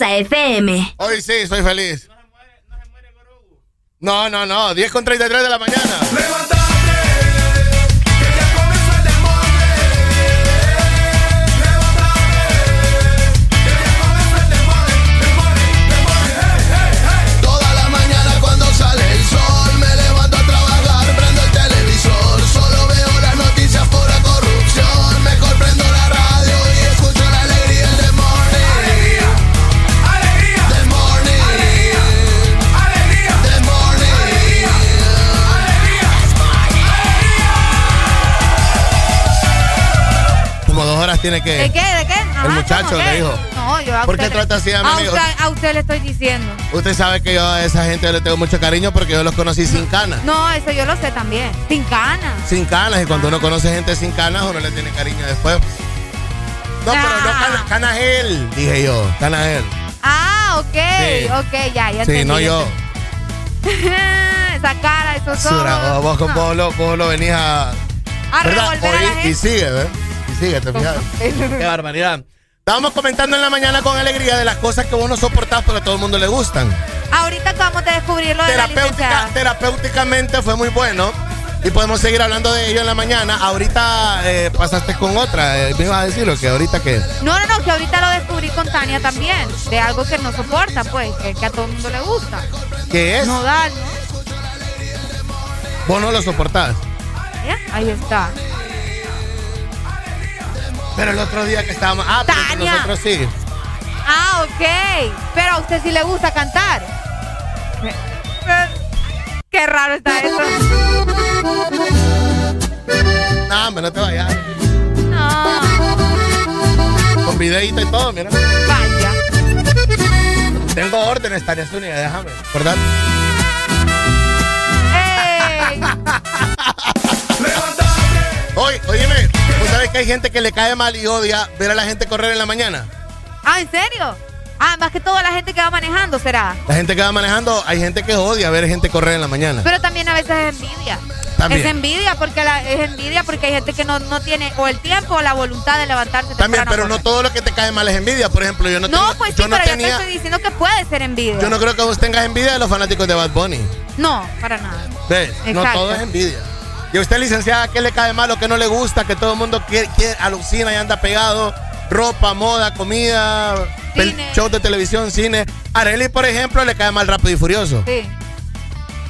Exa FM.
Hoy sí, soy feliz. No, no, no. 10 con 33 de la mañana.
Toda
Tiene que.
¿De qué? ¿De qué? Ajá,
El muchacho
¿cómo
le dijo.
No, yo a
¿Por qué trata así a mi
a
amigo?
usted, a usted le estoy diciendo.
Usted sabe que yo a esa gente le tengo mucho cariño porque yo los conocí sin canas.
No, eso yo lo sé también. Sin canas.
Sin canas. Y cuando uno conoce gente sin canas, uno le tiene cariño después. No, pero no cana, canagel, dije yo. Canagel.
Ah, ok.
Sí.
Ok, ya, ya
Sí,
entendí,
no yo.
Esa cara, esos
Sura,
ojos.
vos, vos, vos lo, vos lo venís a.
A la gente.
Y sigue, ¿ves? Sigue, te fijas. Qué barbaridad. Estábamos comentando en la mañana con alegría de las cosas que vos no soportás porque a todo el mundo le gustan.
Ahorita acabamos de descubrir lo de la
Terapéutica, terapéuticamente fue muy bueno. Y podemos seguir hablando de ello en la mañana. Ahorita eh, pasaste con otra. eh, me ibas a decir lo que ahorita que.
No, no, no, que ahorita lo descubrí con Tania también. De algo que no soporta, pues, que, que a todo el mundo le gusta.
¿Qué es?
Nodal, ¿no?
Vos no lo soportás.
¿Ya? Ahí está.
Pero el otro día que estábamos. Ah,
Tania.
nosotros sí.
Ah, ok. Pero a usted sí le gusta cantar. Qué raro está eso.
No, hombre, no te vayas.
No.
Con videito y todo, mira.
Vaya.
Tengo órdenes, Tania Zúñiga, déjame. ¿Verdad?
¡Ey!
¿tú sabes que hay gente que le cae mal y odia ver a la gente correr en la mañana?
Ah, ¿en serio? Ah, más que todo la gente que va manejando será.
La gente que va manejando, hay gente que odia ver gente correr en la mañana.
Pero también a veces es envidia.
También.
Es envidia porque la, es envidia porque hay gente que no, no tiene o el tiempo o la voluntad de levantarse
También, pero no todo lo que te cae mal es envidia. Por ejemplo, yo no,
No,
tengo-
pues sí,
yo no
pero yo
tenía,
te estoy diciendo que puede ser envidia.
yo no creo que vos tengas envidia de los fanáticos de Bad Bunny.
No, para nada.
¿Ves? No todo es envidia. Y a usted, licenciada, ¿qué le cae mal o qué no le gusta? Que todo el mundo quiere, quiere- alucina y anda pegado. Ropa, moda, comida, shows de televisión, cine. Arely, por ejemplo, le cae mal Rápido y Furioso.
Sí.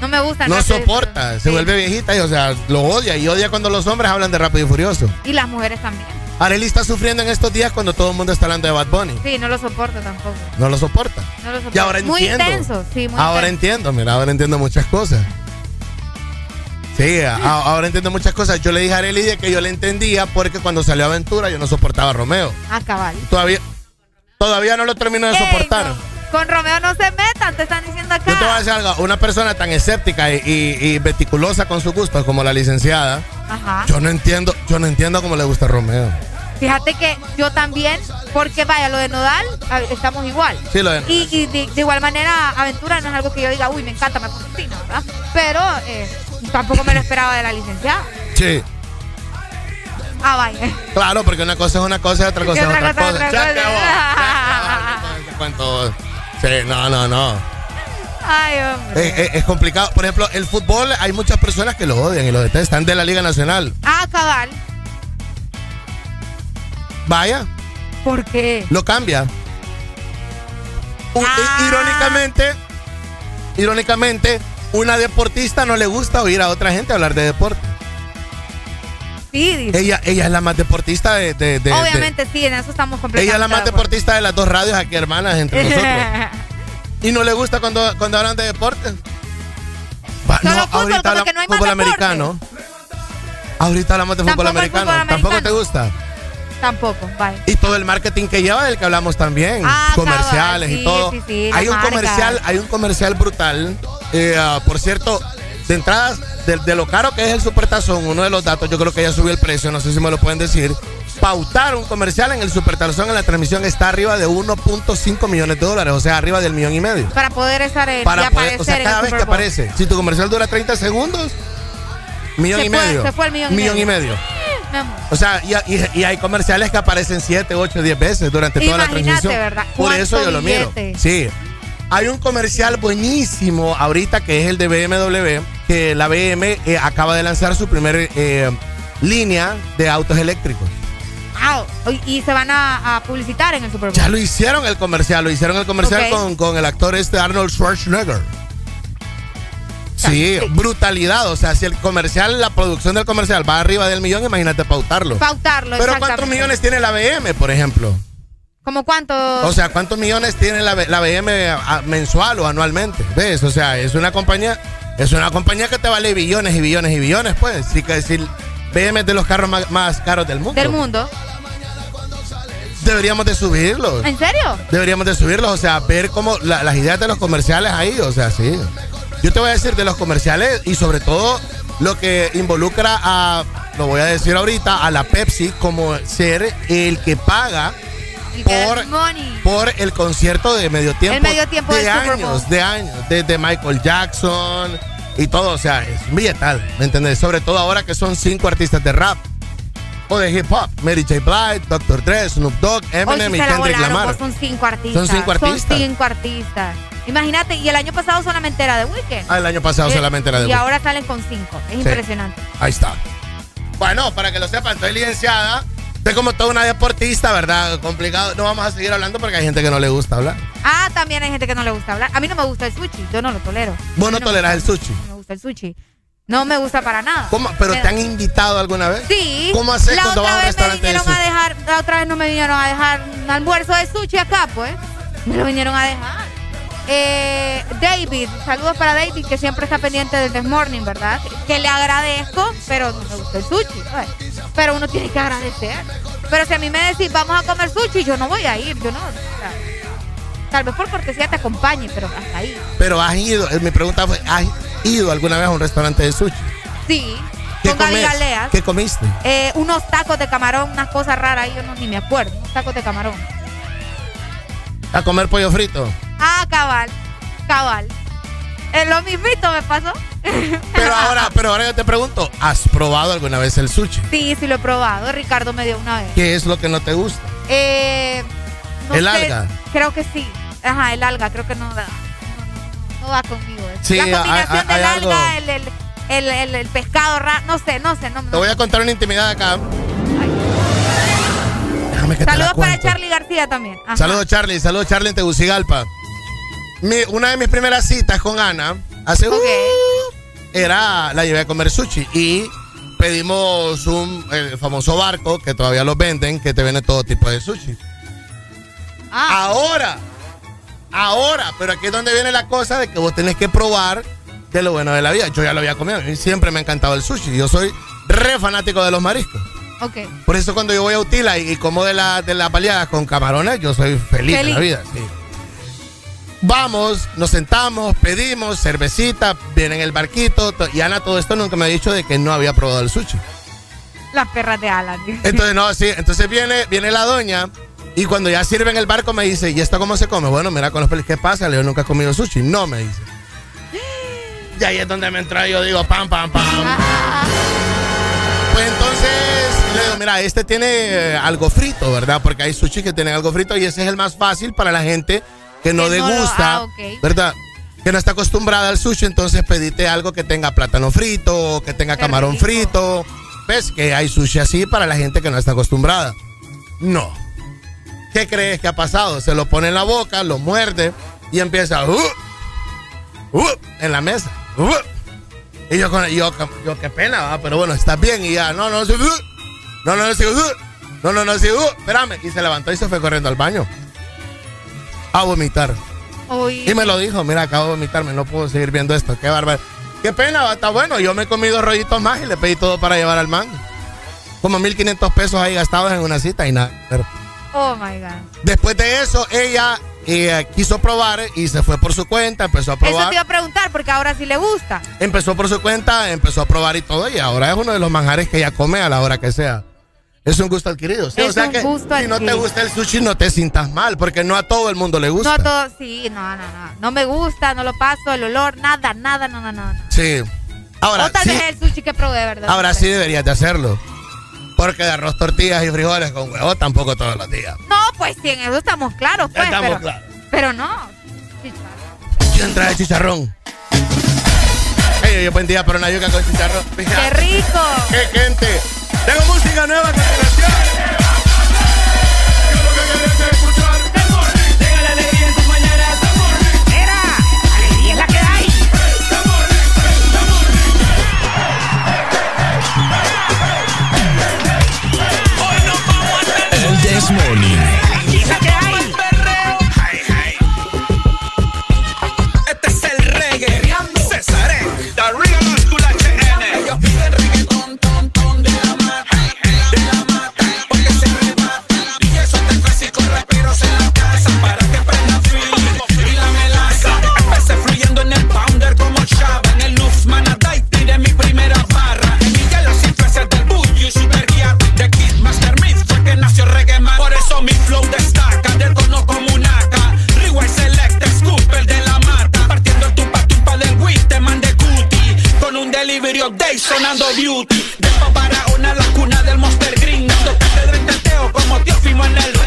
No me gusta.
No soporta, se vuelve viejita y, o sea, lo odia. Y odia cuando los hombres hablan de Rápido y Furioso.
Y las mujeres también.
Arely está sufriendo en estos días cuando todo el mundo está hablando de Bad Bunny.
Sí, no lo soporto tampoco.
No lo soporta.
No lo soporto.
Y ahora
muy
entiendo.
intenso, sí, muy
Ahora
intenso.
entiendo, mira, ahora entiendo muchas cosas. Sí, ahora entiendo muchas cosas. Yo le dije a Arely de que yo le entendía porque cuando salió Aventura yo no soportaba a Romeo.
Ah, cabal.
Todavía, todavía no lo termino de
Ey,
soportar.
Con Romeo no se metan, te están diciendo acá.
Yo te voy a decir algo, una persona tan escéptica y, y- y meticulosa con sus gustos como la licenciada,
Ajá.
yo no entiendo, yo no entiendo cómo le gusta a Romeo.
Fíjate que yo también, porque vaya, lo de Nodal, estamos igual.
Sí, lo de-
Y, y de, de igual manera, Aventura no es algo que yo diga, uy, me encanta, me fascina, ¿verdad? Pero eh, tampoco me lo esperaba de la licenciada.
Sí,
Ah, vaya.
claro, porque una cosa es una cosa y otra cosa es
otra cosa
cosa. Ya acabó, ya acabó. Sí, no, no, no.
Ay, hombre.
Es, es- es complicado. Por ejemplo, el fútbol, hay muchas personas que lo odian y lo detestan de la Liga Nacional.
Ah, cabal.
Vaya,
¿Por qué?
lo cambia. U-
Ah.
Irónicamente, irónicamente, una deportista no le gusta oír a otra gente hablar de deporte.
Sí, dice.
Ella, ella es la más deportista de, de- de- de-
Obviamente sí, en eso estamos completamente
ella es la más
de
deportista de las dos radios aquí, hermanas, entre nosotros. y no le gusta cuando, cuando hablan de deporte. Va,
Solo fútbol, como
habla-
que no más
fútbol
deporte.
americano. Ahorita hablamos de fútbol americano.
fútbol
Tampoco te
americano.
gusta.
Tampoco, vaya.
Y todo el marketing que lleva del que hablamos también.
Ah,
comerciales y todo.
sí, sí,
hay un
marca.
comercial, hay un comercial brutal Eh, ah, por cierto, de entradas, de, de lo caro que es el Supertazón, uno de los datos, yo creo que ya subió el precio, no sé si me lo pueden decir. Pautar un comercial en el Supertazón en la transmisión está arriba de 1.5 millones de dólares, o sea, arriba del millón y medio.
Para poder estar en, y
Para poder,
aparecer
o sea,
en
cada
el
vez que aparece, si tu comercial dura 30 segundos, millón
Se
y
fue-
medio.
se fue el millón y
y
medio.
medio.
Mi amor.
O sea, y, y- y hay comerciales que aparecen 7, 8, 10 veces durante toda la transmisión.
¿verdad?
Por eso
¿Cuánto
yo lo miro. Sí. Hay un comercial buenísimo ahorita que es el de BMW, que la BM eh, acaba de lanzar su primer eh, línea de autos eléctricos.
Ah, y- y se van a, a publicitar en el Super Bowl.
Ya lo hicieron el comercial, lo hicieron el comercial con, con el actor este Arnold Schwarzenegger. Sí, brutalidad. O sea, si el comercial, la producción del comercial va arriba del millón, imagínate pautarlo.
Pautarlo,
Pero ¿cuántos millones tiene la BM, por ejemplo?
¿Como cuánto?
O sea, ¿cuántos millones tiene la, la BM mensual o anualmente? ¿Ves? O sea, es una compañía, es una compañía que te vale billones y billones y billones, pues. Sí que decir, BM es de los carros más, más caros del mundo.
del mundo.
Deberíamos de subirlos.
¿En serio?
Deberíamos de subirlos, o sea, ver cómo la- las ideas de los comerciales ahí, o sea, sí. Yo te voy a decir de los comerciales y sobre todo lo que involucra a, lo voy a decir ahorita, a la Pepsi como ser el que paga por, el concierto de medio tiempo.
El medio tiempo
de años, de años, desde Michael Jackson y todo, o sea, es un billetal, ¿me entiendes? Sobre todo ahora que son cinco artistas de rap. O de hip hop, Mary J. Blige, Dr. Dre, Snoop Dogg,
Hoy
Eminem
sí
y Kendrick Lamar.
son cinco artistas.
Son cinco artistas.
Son cinco artistas. Imagínate, y el año pasado solamente era de Weekend.
Ah, el año pasado
Eh,
solamente era de
Y
Weeknd.
ahora salen con cinco. Es
Sí.
impresionante.
Ahí está. Bueno, para que lo sepan, estoy licenciada. Estoy como toda una deportista, ¿verdad? Complicado. No vamos a seguir hablando porque hay gente que no le gusta hablar.
Ah, también hay gente que no le gusta hablar. A mí no me gusta el sushi, yo no lo tolero.
Vos no
mí
toleras el sushi.
No me gusta el sushi. No me gusta para nada.
¿Cómo? ¿Pero
Me-
te han invitado alguna vez?
Sí.
¿Cómo haces
la
cuando vas a un restaurante de
vinieron a
sushi?
dejar, la otra vez no me vinieron a dejar un almuerzo de sushi acá, pues. Me lo vinieron a dejar. Eh, David, saludos para David, que siempre está pendiente del This Morning, ¿verdad? Que le agradezco, pero no me gusta el sushi. Pero uno tiene que agradecer. Pero si a mí me decís, vamos a comer sushi, yo no voy a ir, yo no. tal vez por cortesía te acompañe, pero hasta ahí.
Pero has ido, eh, mi pregunta fue, ¿has ido alguna vez a un restaurante de sushi?
Sí,
¿Qué
con? Galeas.
¿Qué comiste?
Eh, unos tacos de camarón, unas cosas raras ahí, yo no, ni me acuerdo. Unos tacos de camarón.
¿A comer pollo frito?
Ah, cabal, cabal. Eh, lo mismito me pasó.
Pero ahora, pero ahora yo te pregunto, ¿has probado alguna vez el sushi?
Sí, sí lo he probado. Ricardo me dio una vez.
¿Qué es lo que no te gusta?
Eh, no
¿El
sé,
alga?
Creo que sí. Ajá, el alga, creo que no da. No, no va conmigo.
Sí,
La combinación
hay-
del
hay
alga, el, el, el, pescado raro, no sé, no sé. No,
Te voy a contar una intimidad acá.
Saludos para. Charlie García también. Ajá.
Saludos Charlie, saludos Charlie en Tegucigalpa. Mi- una de mis primeras citas con Ana, hace uh, era, la llevé a comer sushi y pedimos un el famoso barco que todavía lo venden, que te vende todo tipo de sushi.
Ah.
Ahora, ahora, pero aquí es donde viene la cosa de que vos tenés que probar de lo bueno de la vida. Yo ya lo había comido, y siempre me ha encantado el sushi. Yo soy re fanático de los mariscos.
Ok.
Por eso cuando yo voy a Utila y, y como de la de las baleadas con camarones, yo soy feliz, de
Feliz.
la vida. sí. Vamos, nos sentamos, pedimos cervecita, viene en el barquito. to- Y Ana todo esto nunca me ha dicho de que no había probado el sushi.
Las perras de Alan.
Entonces, no, sí, entonces viene, viene la doña y cuando ya sirve en el barco me dice, ¿y esto cómo se come? Bueno, mira con los pelos, ¿qué pasa? Le digo, nunca he comido sushi. No, me dice. Y ahí es donde me entra y yo digo, pam, pam, pam. Pues entonces le digo, mira, este tiene eh, algo frito, ¿verdad? Porque hay sushi que tienen algo frito y ese es el más fácil para la gente que no
Que no lo-
degusta,
ah.
¿verdad? Que no está acostumbrada al sushi, entonces pedite algo que tenga plátano frito, que tenga
Qué
camarón
rico.
frito. ¿Ves? Que hay sushi así para la gente que no está acostumbrada. No. ¿Qué crees que ha pasado? Se lo pone en la boca, lo muerde y empieza "Uh, uh", en la mesa. "Uh". Y yo, con, yo, yo, qué pena, pero bueno, está bien. Y ya, no, no, sí, "Uh". no, no, no, sí, "Uh". no, no, no, sí, "Uh". espérame. Y se levantó y se fue corriendo al baño a vomitar.
Uy.
Y me lo dijo, mira, acabo de vomitarme, no puedo seguir viendo esto, qué bárbaro. Qué pena, está bueno. Yo me he comido rollitos más y le pedí todo para llevar al man. Como 1500 pesos ahí gastados en una cita y nada.
Oh my God.
después de eso, ella eh, quiso probar y se fue por su cuenta, empezó a probar.
Eso te iba a preguntar porque ahora sí le gusta.
Empezó por su cuenta, empezó a probar y todo y ahora es uno de los manjares que ella come a la hora que sea. Es un gusto adquirido. Sí,
Es
o sea
un
que
gusto
si no te gusta el sushi no te sientas mal porque no a todo el mundo le gusta.
No todo, sí, no, no, no. No me gusta, no lo paso, el olor, nada, nada, nada, nada.
Sí. Ahora,
o tal
sí,
vez el sushi que probé, ¿verdad?
ahora sí deberías de hacerlo. Porque de arroz, tortillas y frijoles con huevo tampoco todos los días.
No, pues sí, en eso estamos claros, pues.
Estamos
pero,
claros.
pero no.
¿Quién trae chicharrón? Yo vendía por una yuca con chicharrón.
¡Qué rico!
¡Qué gente! Tengo música nueva a continuación.
La alegría en tus mañanas. Era, alegría es la que hay.
El This Morning.
Sonando beauty. De para una la cuna del Monster Green. Cátedra en teteo como tío Fimo en el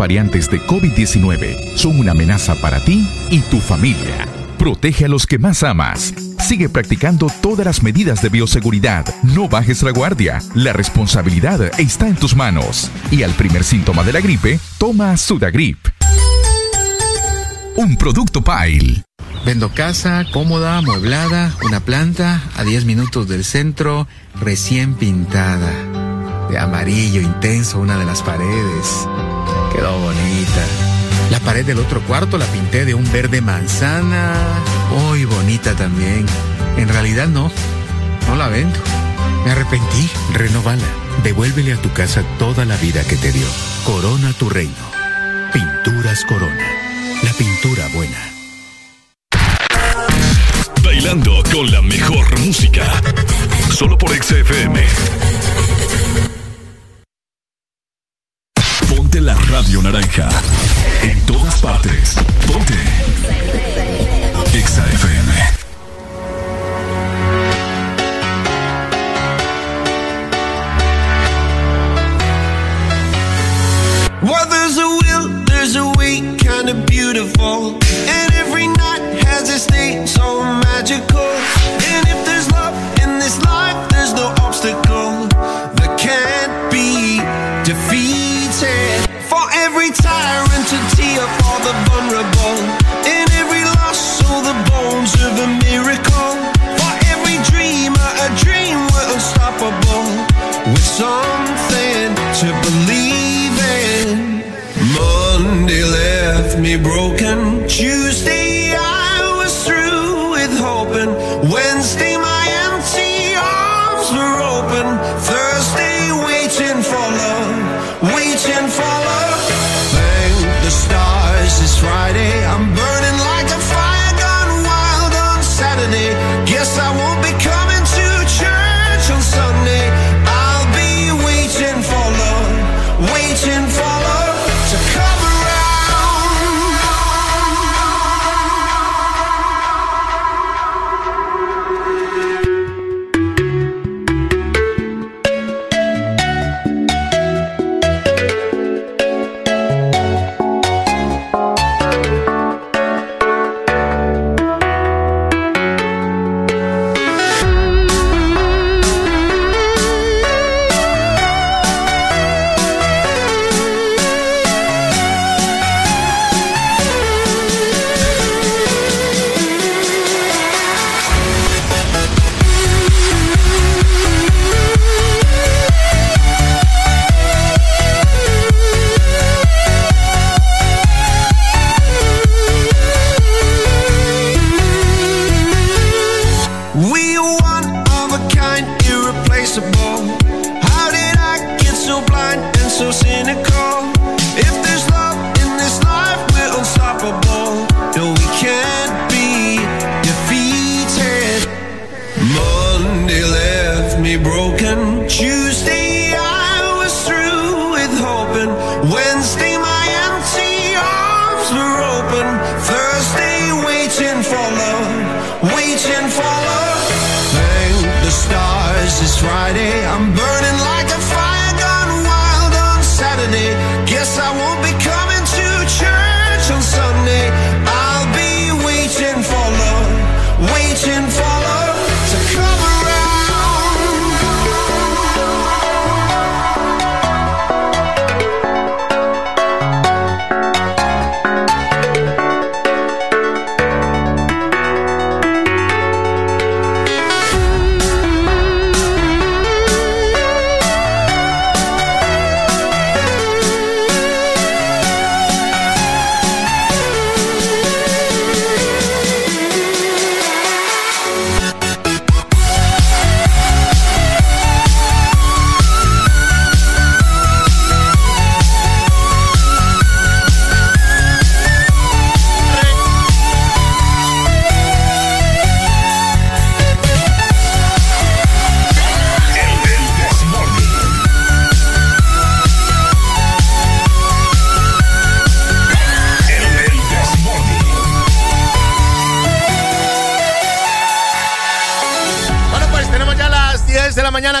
variantes de COVID-19 son una amenaza para ti y tu familia. Protege a los que más amas. Sigue practicando todas las medidas de bioseguridad. No bajes la guardia. La responsabilidad está en tus manos. Y al primer síntoma de la gripe, toma Sudagrip. Un producto Pile.
Vendo casa, cómoda, amueblada, una planta a 10 minutos del centro, recién pintada. De amarillo intenso una de las paredes. Quedó bonita. La pared del otro cuarto la pinté de un verde manzana. Muy bonita también. En realidad no, no la vendo. Me arrepentí.
Renovala. Devuélvele a tu casa toda la vida que te dio. Corona tu reino. Pinturas Corona. La pintura buena.
Bailando con la mejor música. Solo por XFM. Ponte la radio naranja. En todas
partes. Ponte. Exa FM.
Well, there's a will, there's a way, kinda beautiful. And every night has a day, so magical. And if there's love in this life, there's no obstacle every tyrant to tear for the vulnerable. In every loss, all the bones of a miracle. For every dreamer, a dream we're unstoppable. With something to believe in. Monday left me broken. Tuesday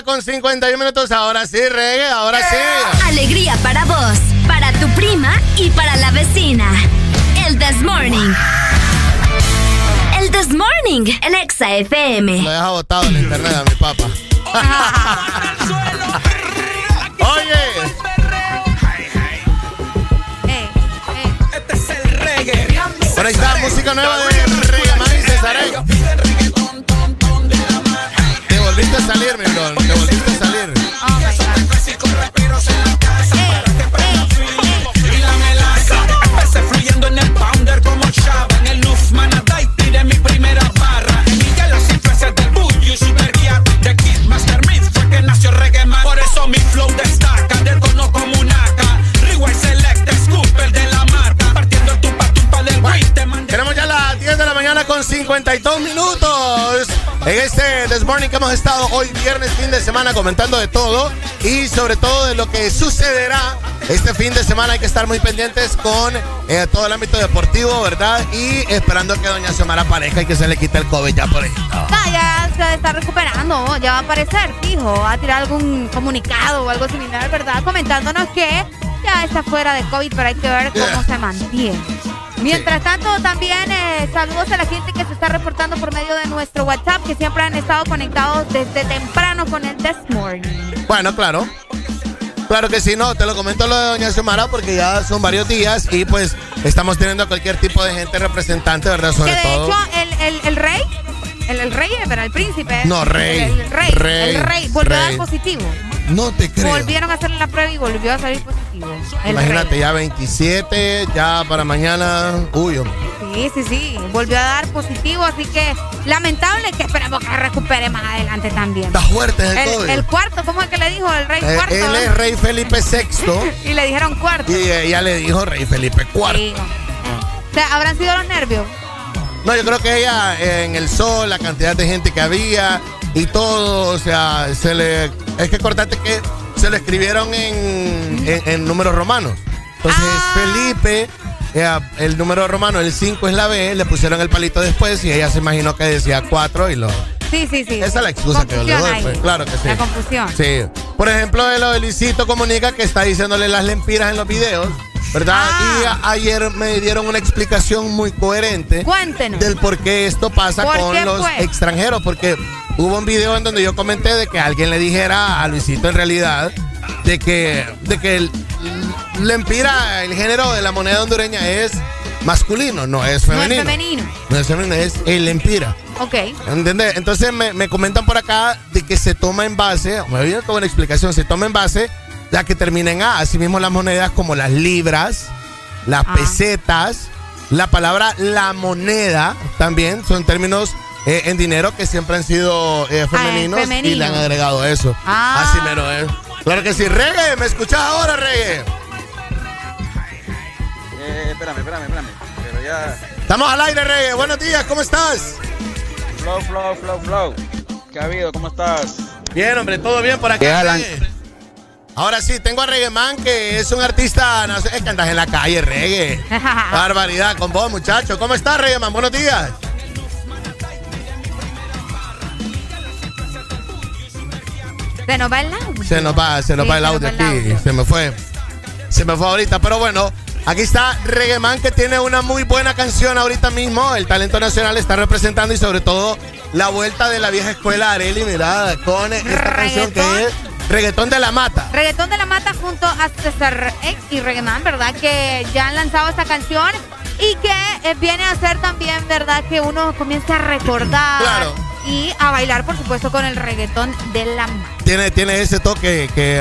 10 de la mañana con 51 minutos. Ahora sí, reggae, ahora sí.
Alegría para vos, para tu prima y para la vecina. El This Morning. El This Morning, el Exa FM.
Lo deja botado en internet a mi papá. Oye.
Este es el reggae.
Por ahí está, música nueva de Reggae Man y. Te volviste a salir, mi bro. Te volviste a salir.
Y la melaza.
Con 52 minutos. En este This Morning que hemos estado hoy viernes, fin de semana, comentando de todo y sobre todo de lo que sucederá este fin de semana hay que estar muy pendientes con eh, todo el ámbito deportivo, ¿verdad? Y esperando que doña Xiomara aparezca y que se le quite el COVID ya por ahí.
No, ya se está recuperando, ya va a aparecer, fijo, va a tirar algún comunicado o algo similar, ¿verdad? Comentándonos que ya está fuera de COVID, pero hay que ver cómo se mantiene. Mientras tanto, también eh, saludos a la gente que se está reportando por medio de nuestro WhatsApp, que siempre han estado conectados desde temprano con el This Morning.
Bueno, claro. Claro que sí, no, te lo comento lo de Doña Xiomara porque ya son varios días y pues estamos teniendo a cualquier tipo de gente representante, ¿verdad? Sobre
que de
todo.
hecho, el, el, el rey, el, el rey, pero el príncipe.
No, rey.
El, el rey,
Rey,
el rey volvió a dar positivo.
No te creo.
Volvieron a hacerle la prueba y volvió a salir positivo. El
Imagínate, ya 27, ya para mañana. Uy, hombre.
Sí, sí, sí. Volvió a dar positivo, así que lamentable que esperemos que recupere más adelante también.
Está fuerte el,
El, el cuarto, ¿cómo es que le dijo? El rey
Eh,
cuarto.
él es rey Felipe VI
y le dijeron cuarto.
y ella le dijo rey Felipe IV.
Sí. O sea, ¿habrán sido los nervios?
No, yo creo que ella eh, en el sol, la cantidad de gente que había y todo, o sea, se le. Es que acordate que se lo escribieron en, en- en números romanos. Entonces,
Ah.
Felipe, eh, el número romano, el 5 es la B, le pusieron el palito después y ella se imaginó que decía 4 y lo.
Sí, sí, sí.
Esa es la excusa que yo le doy, pues, claro que sí.
La confusión.
Sí. Por ejemplo, de lo de Luisito Comunica que está diciéndole las lempiras en los videos, ¿verdad? Y a- ayer me dieron una explicación muy coherente.
Ah. Cuéntenos.
Del por qué esto pasa
¿Por
con los
fue?
extranjeros. Porque hubo un video en donde yo comenté de que alguien le dijera a Luisito en realidad de que, de que el, lempira, el género de la moneda hondureña es masculino, no es
No es
femenino.
femenino.
No es femenino, es el lempira.
Ok.
¿Entiendes? Entonces me, me comentan por acá de que se toma en base, me viene toda una explicación, se toma en base ya que termina en A. Asimismo las monedas como las libras, las
Ah.
pesetas, la palabra la moneda también son términos eh, en dinero que siempre han sido eh, femeninos y
femenino.
le han agregado eso.
Ah.
Así mero es. Claro que sí. Reggae, ¿me escuchas ahora, Reggae?
Eh, espérame, espérame, espérame. Pero ya.
Estamos al aire, Reggae. Buenos días, ¿cómo estás?
Flow, flow, flow, flow. ¿Qué ha habido? ¿Cómo estás?
Bien, hombre, todo bien por. Reggae? Ahora sí, tengo a Reggae Man, que es un artista, no sé, es que andas en la calle, Reggae. Barbaridad con vos, muchacho. ¿Cómo estás, Reggae Man? Buenos días.
Se nos va el audio.
Se nos va, se nos
Sí,
va el audio
el
aquí.
audio.
Se me fue. Se me fue ahorita, pero bueno. Aquí está Reggae Man que tiene una muy buena canción ahorita mismo. El talento nacional está representando y sobre todo la vuelta de la vieja escuela Areli, mira, con esta canción que es Reggaetón de la Mata.
Reggaetón de la Mata junto a César X y Reggaeman, ¿verdad? Que ya han lanzado esta canción y que eh, viene a ser también, ¿verdad? Que uno comience a recordar
Claro.
y a bailar, por supuesto, con el reggaetón de la Mata.
Tiene, tiene ese toque que,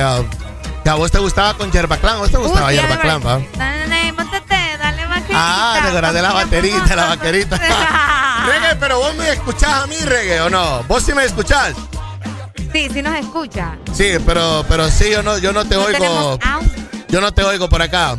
que a vos te gustaba con Yerba Clan. ¿A vos te gustaba Yerba Clan, va?
Dale, móntate, dale vaquerita.
Ah, te acordás de la baterita, la vaquerita. Reggae, pero vos me escuchás a mí, Reggae, ¿o no? ¿Vos sí me escuchás?
Sí, sí nos escucha.
Sí, pero, pero sí, yo no, yo no te
No
oigo. Yo no te oigo por acá.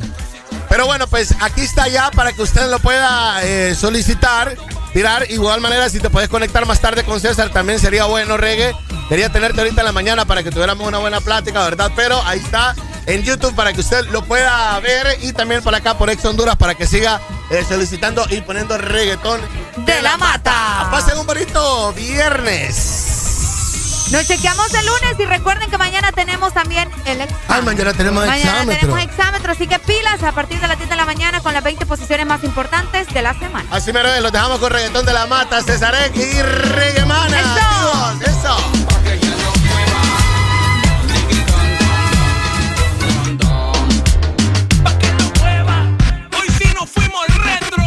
Pero bueno, pues aquí está ya para que usted lo pueda eh, solicitar, tirar. Igual manera, si te puedes conectar más tarde con César, también sería bueno, Reggae. Quería tenerte ahorita en la mañana para que tuviéramos una buena plática, ¿verdad? Pero ahí está en YouTube para que usted lo pueda ver y también por acá por Ex Honduras para que siga eh, solicitando y poniendo reggaetón
de la mata.
Pasen un bonito viernes.
Nos chequeamos el lunes y recuerden que mañana tenemos también el examen.
Ay, mañana tenemos
Mañana
exámetro.
tenemos exámetro, así que pilas a partir de las 10 de la mañana con las 20 posiciones más importantes de la semana.
Así mero es, los dejamos con reggaetón de la mata, César X y Reggaemana. Amigos, eso.
Hoy sí nos fuimos al retro.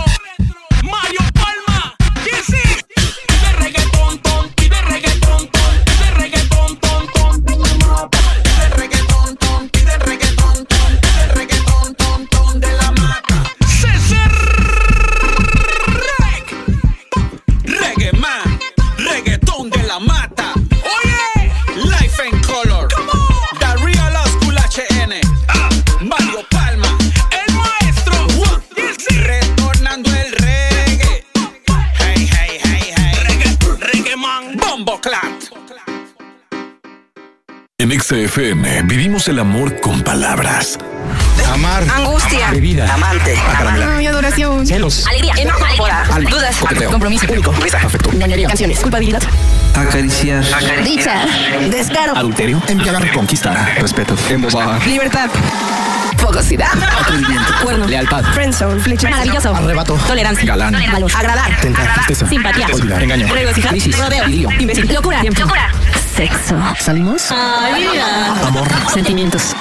XFM vivimos el amor con palabras.
Amar.
Angustia.
Bebida.
Amante. Ay, adoración.
Celos.
Alegría. Enojo. Dudas.
Coqueteo.
Compromiso.
Único. Afecto.
Ñoñería. Canciones. Culpabilidad.
Acariciar.
Dicha. Descaro.
Adulterio. Enviar. Conquista. Respeto. Embobar.
Libertad. Fogosidad.
Atrevimiento.
Cuerno.
Lealtad.
Friendzone. Flecha. Maravilloso.
Arrebato.
Tolerancia.
Galán.
Valor. Agradar.
Tentar. Tristeza.
Simpatía.
Olvidar. Engaño.
Regocijar.
Crisis.
Rodeo. Imbécil. Locura. Locura. Sexo.
¿Salimos?
Ay, vida.
Amor.
Sentimientos.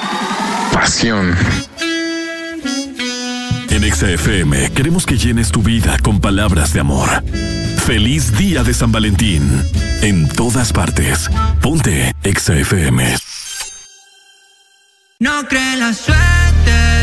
Pasión.
En Exa FM queremos que llenes tu vida con palabras de amor. Feliz día de San Valentín. En todas partes. Ponte Exa FM.
No cree la suerte